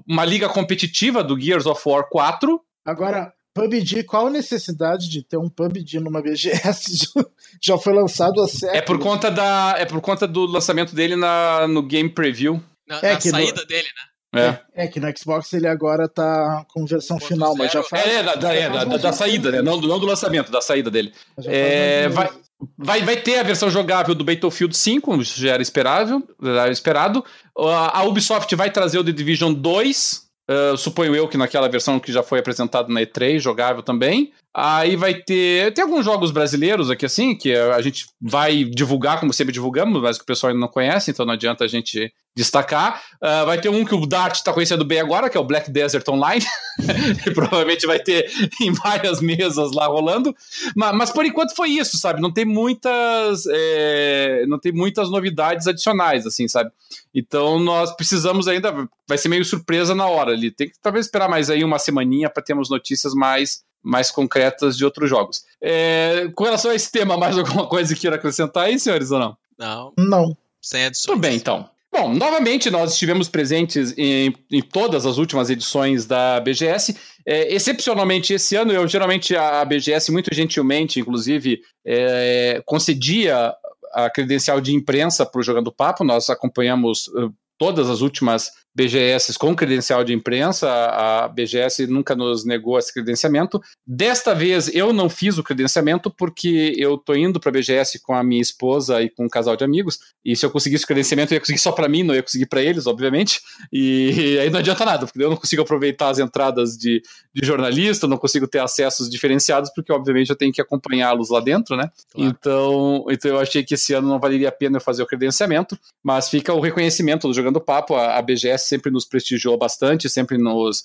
uma liga competitiva do Gears of War 4. Agora, PUBG, qual a necessidade de ter um PUBG numa BGS? [laughs] Já foi lançado há séculos. É por conta, da, é por conta do lançamento dele na, no Game Preview. Na, é na saída no... dele, né? É. é. que no Xbox ele agora tá com versão Ponto final, mas já faz. É, da, da, é, da, da saída, né? Não, não do lançamento, da saída dele. É, vai, vai, vai ter a versão jogável do Battlefield 5, como já era esperável, era esperado. A Ubisoft vai trazer o The Division 2. Uh, suponho eu que naquela versão que já foi apresentado na E3, jogável também. Aí vai ter. Tem alguns jogos brasileiros aqui, assim, que a gente vai divulgar, como sempre divulgamos, mas que o pessoal ainda não conhece, então não adianta a gente destacar. Uh, vai ter um que o Dart está conhecendo bem agora, que é o Black Desert Online. [laughs] e provavelmente vai ter em várias mesas lá rolando. Mas, mas por enquanto foi isso, sabe? Não tem muitas. É, não tem muitas novidades adicionais, assim, sabe? Então nós precisamos ainda. Vai ser meio surpresa na hora ali. Tem que talvez esperar mais aí uma semaninha para termos notícias mais mais concretas de outros jogos. É, com relação a esse tema, mais alguma coisa que queira acrescentar aí, senhores, ou não? Não. Não. Sem adições. Tudo bem, então. Bom, novamente nós estivemos presentes em, em todas as últimas edições da BGS. É, excepcionalmente esse ano, eu geralmente a BGS, muito gentilmente, inclusive, é, concedia a credencial de imprensa para o Jogando Papo. Nós acompanhamos uh, todas as últimas BGS com credencial de imprensa, a BGS nunca nos negou esse credenciamento. Desta vez eu não fiz o credenciamento porque eu tô indo para a BGS com a minha esposa e com um casal de amigos, e se eu conseguisse o credenciamento eu ia conseguir só para mim, não ia conseguir para eles, obviamente, e aí não adianta nada, porque eu não consigo aproveitar as entradas de, de jornalista, não consigo ter acessos diferenciados, porque obviamente eu tenho que acompanhá-los lá dentro, né? Claro. Então, então eu achei que esse ano não valeria a pena eu fazer o credenciamento, mas fica o reconhecimento do Jogando Papo, a, a BGS sempre nos prestigiou bastante, sempre nos,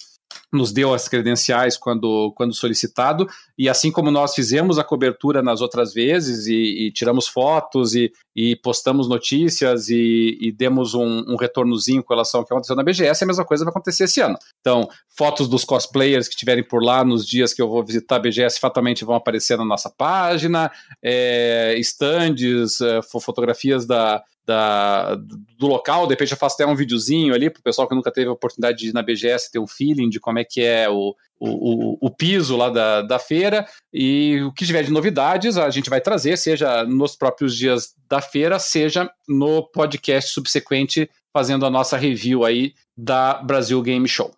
nos deu as credenciais quando, quando solicitado, e assim como nós fizemos a cobertura nas outras vezes e, e tiramos fotos e, e postamos notícias e, e demos um, um, retornozinho com relação ao que aconteceu na BGS, a mesma coisa vai acontecer esse ano. Então, fotos dos cosplayers que estiverem por lá nos dias que eu vou visitar a BGS fatalmente vão aparecer na nossa página, é, estandes, fotografias da, da, do local, de repente eu faço até um videozinho ali para o pessoal que nunca teve a oportunidade de ir na BGS ter um feeling de como é que é o, o, o, o, piso lá da, da feira e o que tiver de novidades a gente vai trazer, seja nos próprios dias da feira, seja no podcast subsequente fazendo a nossa review aí da Brasil Game Show.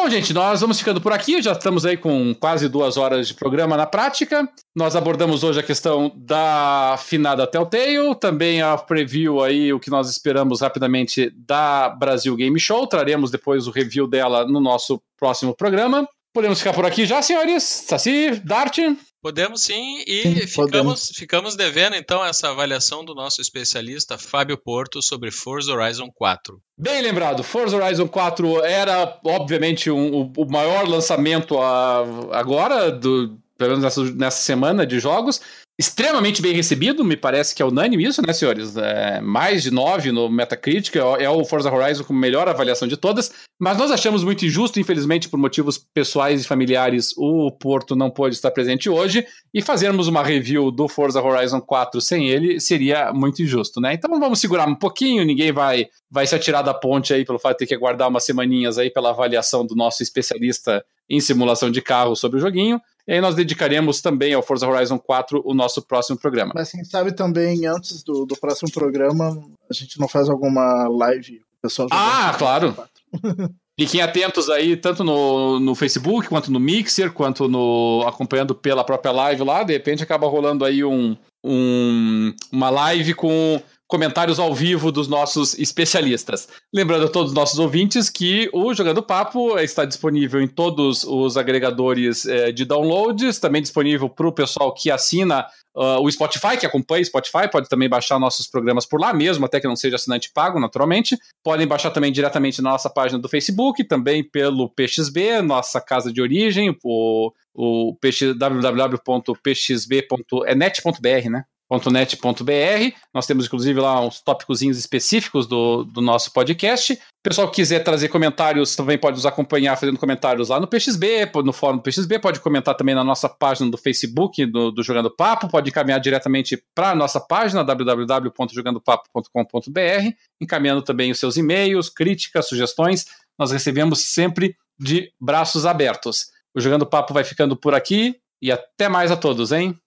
Bom, gente, nós vamos ficando por aqui. Já estamos aí com quase duas horas de programa na prática. Nós abordamos hoje a questão da finada Telltale, também a preview aí, o que nós esperamos rapidamente da Brasil Game Show. Traremos depois o review dela no nosso próximo programa. Podemos ficar por aqui já, senhores? Saci, Dart? Podemos sim, e sim, ficamos, ficamos devendo então essa avaliação do nosso especialista Fábio Porto sobre Forza Horizon 4. Bem lembrado, Forza Horizon 4 era obviamente um, o maior lançamento a, agora, do, pelo menos nessa, nessa semana de jogos extremamente bem recebido, me parece que é unânime isso, né, senhores? É, mais de 9 no Metacritic, é, é o Forza Horizon com melhor avaliação de todas, mas nós achamos muito injusto, infelizmente, por motivos pessoais e familiares, o Porto não pôde estar presente hoje, e fazermos uma review do Forza Horizon 4 sem ele seria muito injusto, né? Então vamos segurar um pouquinho, ninguém vai, vai se atirar da ponte aí pelo fato de ter que aguardar umas semaninhas aí pela avaliação do nosso especialista em simulação de carro sobre o joguinho. E aí nós dedicaremos também ao Forza Horizon 4 o nosso próximo programa. Mas quem sabe também, antes do, do próximo programa, a gente não faz alguma live pessoal Ah, claro! [laughs] Fiquem atentos aí, tanto no, no Facebook, quanto no Mixer, quanto no acompanhando pela própria live lá. De repente acaba rolando aí um, um uma live com comentários ao vivo dos nossos especialistas. Lembrando a todos os nossos ouvintes que o Jogando Papo está disponível em todos os agregadores eh, de downloads, também disponível para o pessoal que assina uh, o Spotify, que acompanha o Spotify, pode também baixar nossos programas por lá mesmo, até que não seja assinante pago, naturalmente. Podem baixar também diretamente na nossa página do Facebook, também pelo PXB, nossa casa de origem, o, o www.pxb.enet.br, né? .net.br. Nós temos, inclusive, lá uns tópicos específicos do, do nosso podcast. O pessoal que quiser trazer comentários também pode nos acompanhar fazendo comentários lá no PXB, no fórum do PXB, pode comentar também na nossa página do Facebook do, do Jogando Papo, pode encaminhar diretamente para a nossa página www.jogandopapo.com.br, encaminhando também os seus e-mails, críticas, sugestões. Nós recebemos sempre de braços abertos. O Jogando Papo vai ficando por aqui e até mais a todos, hein?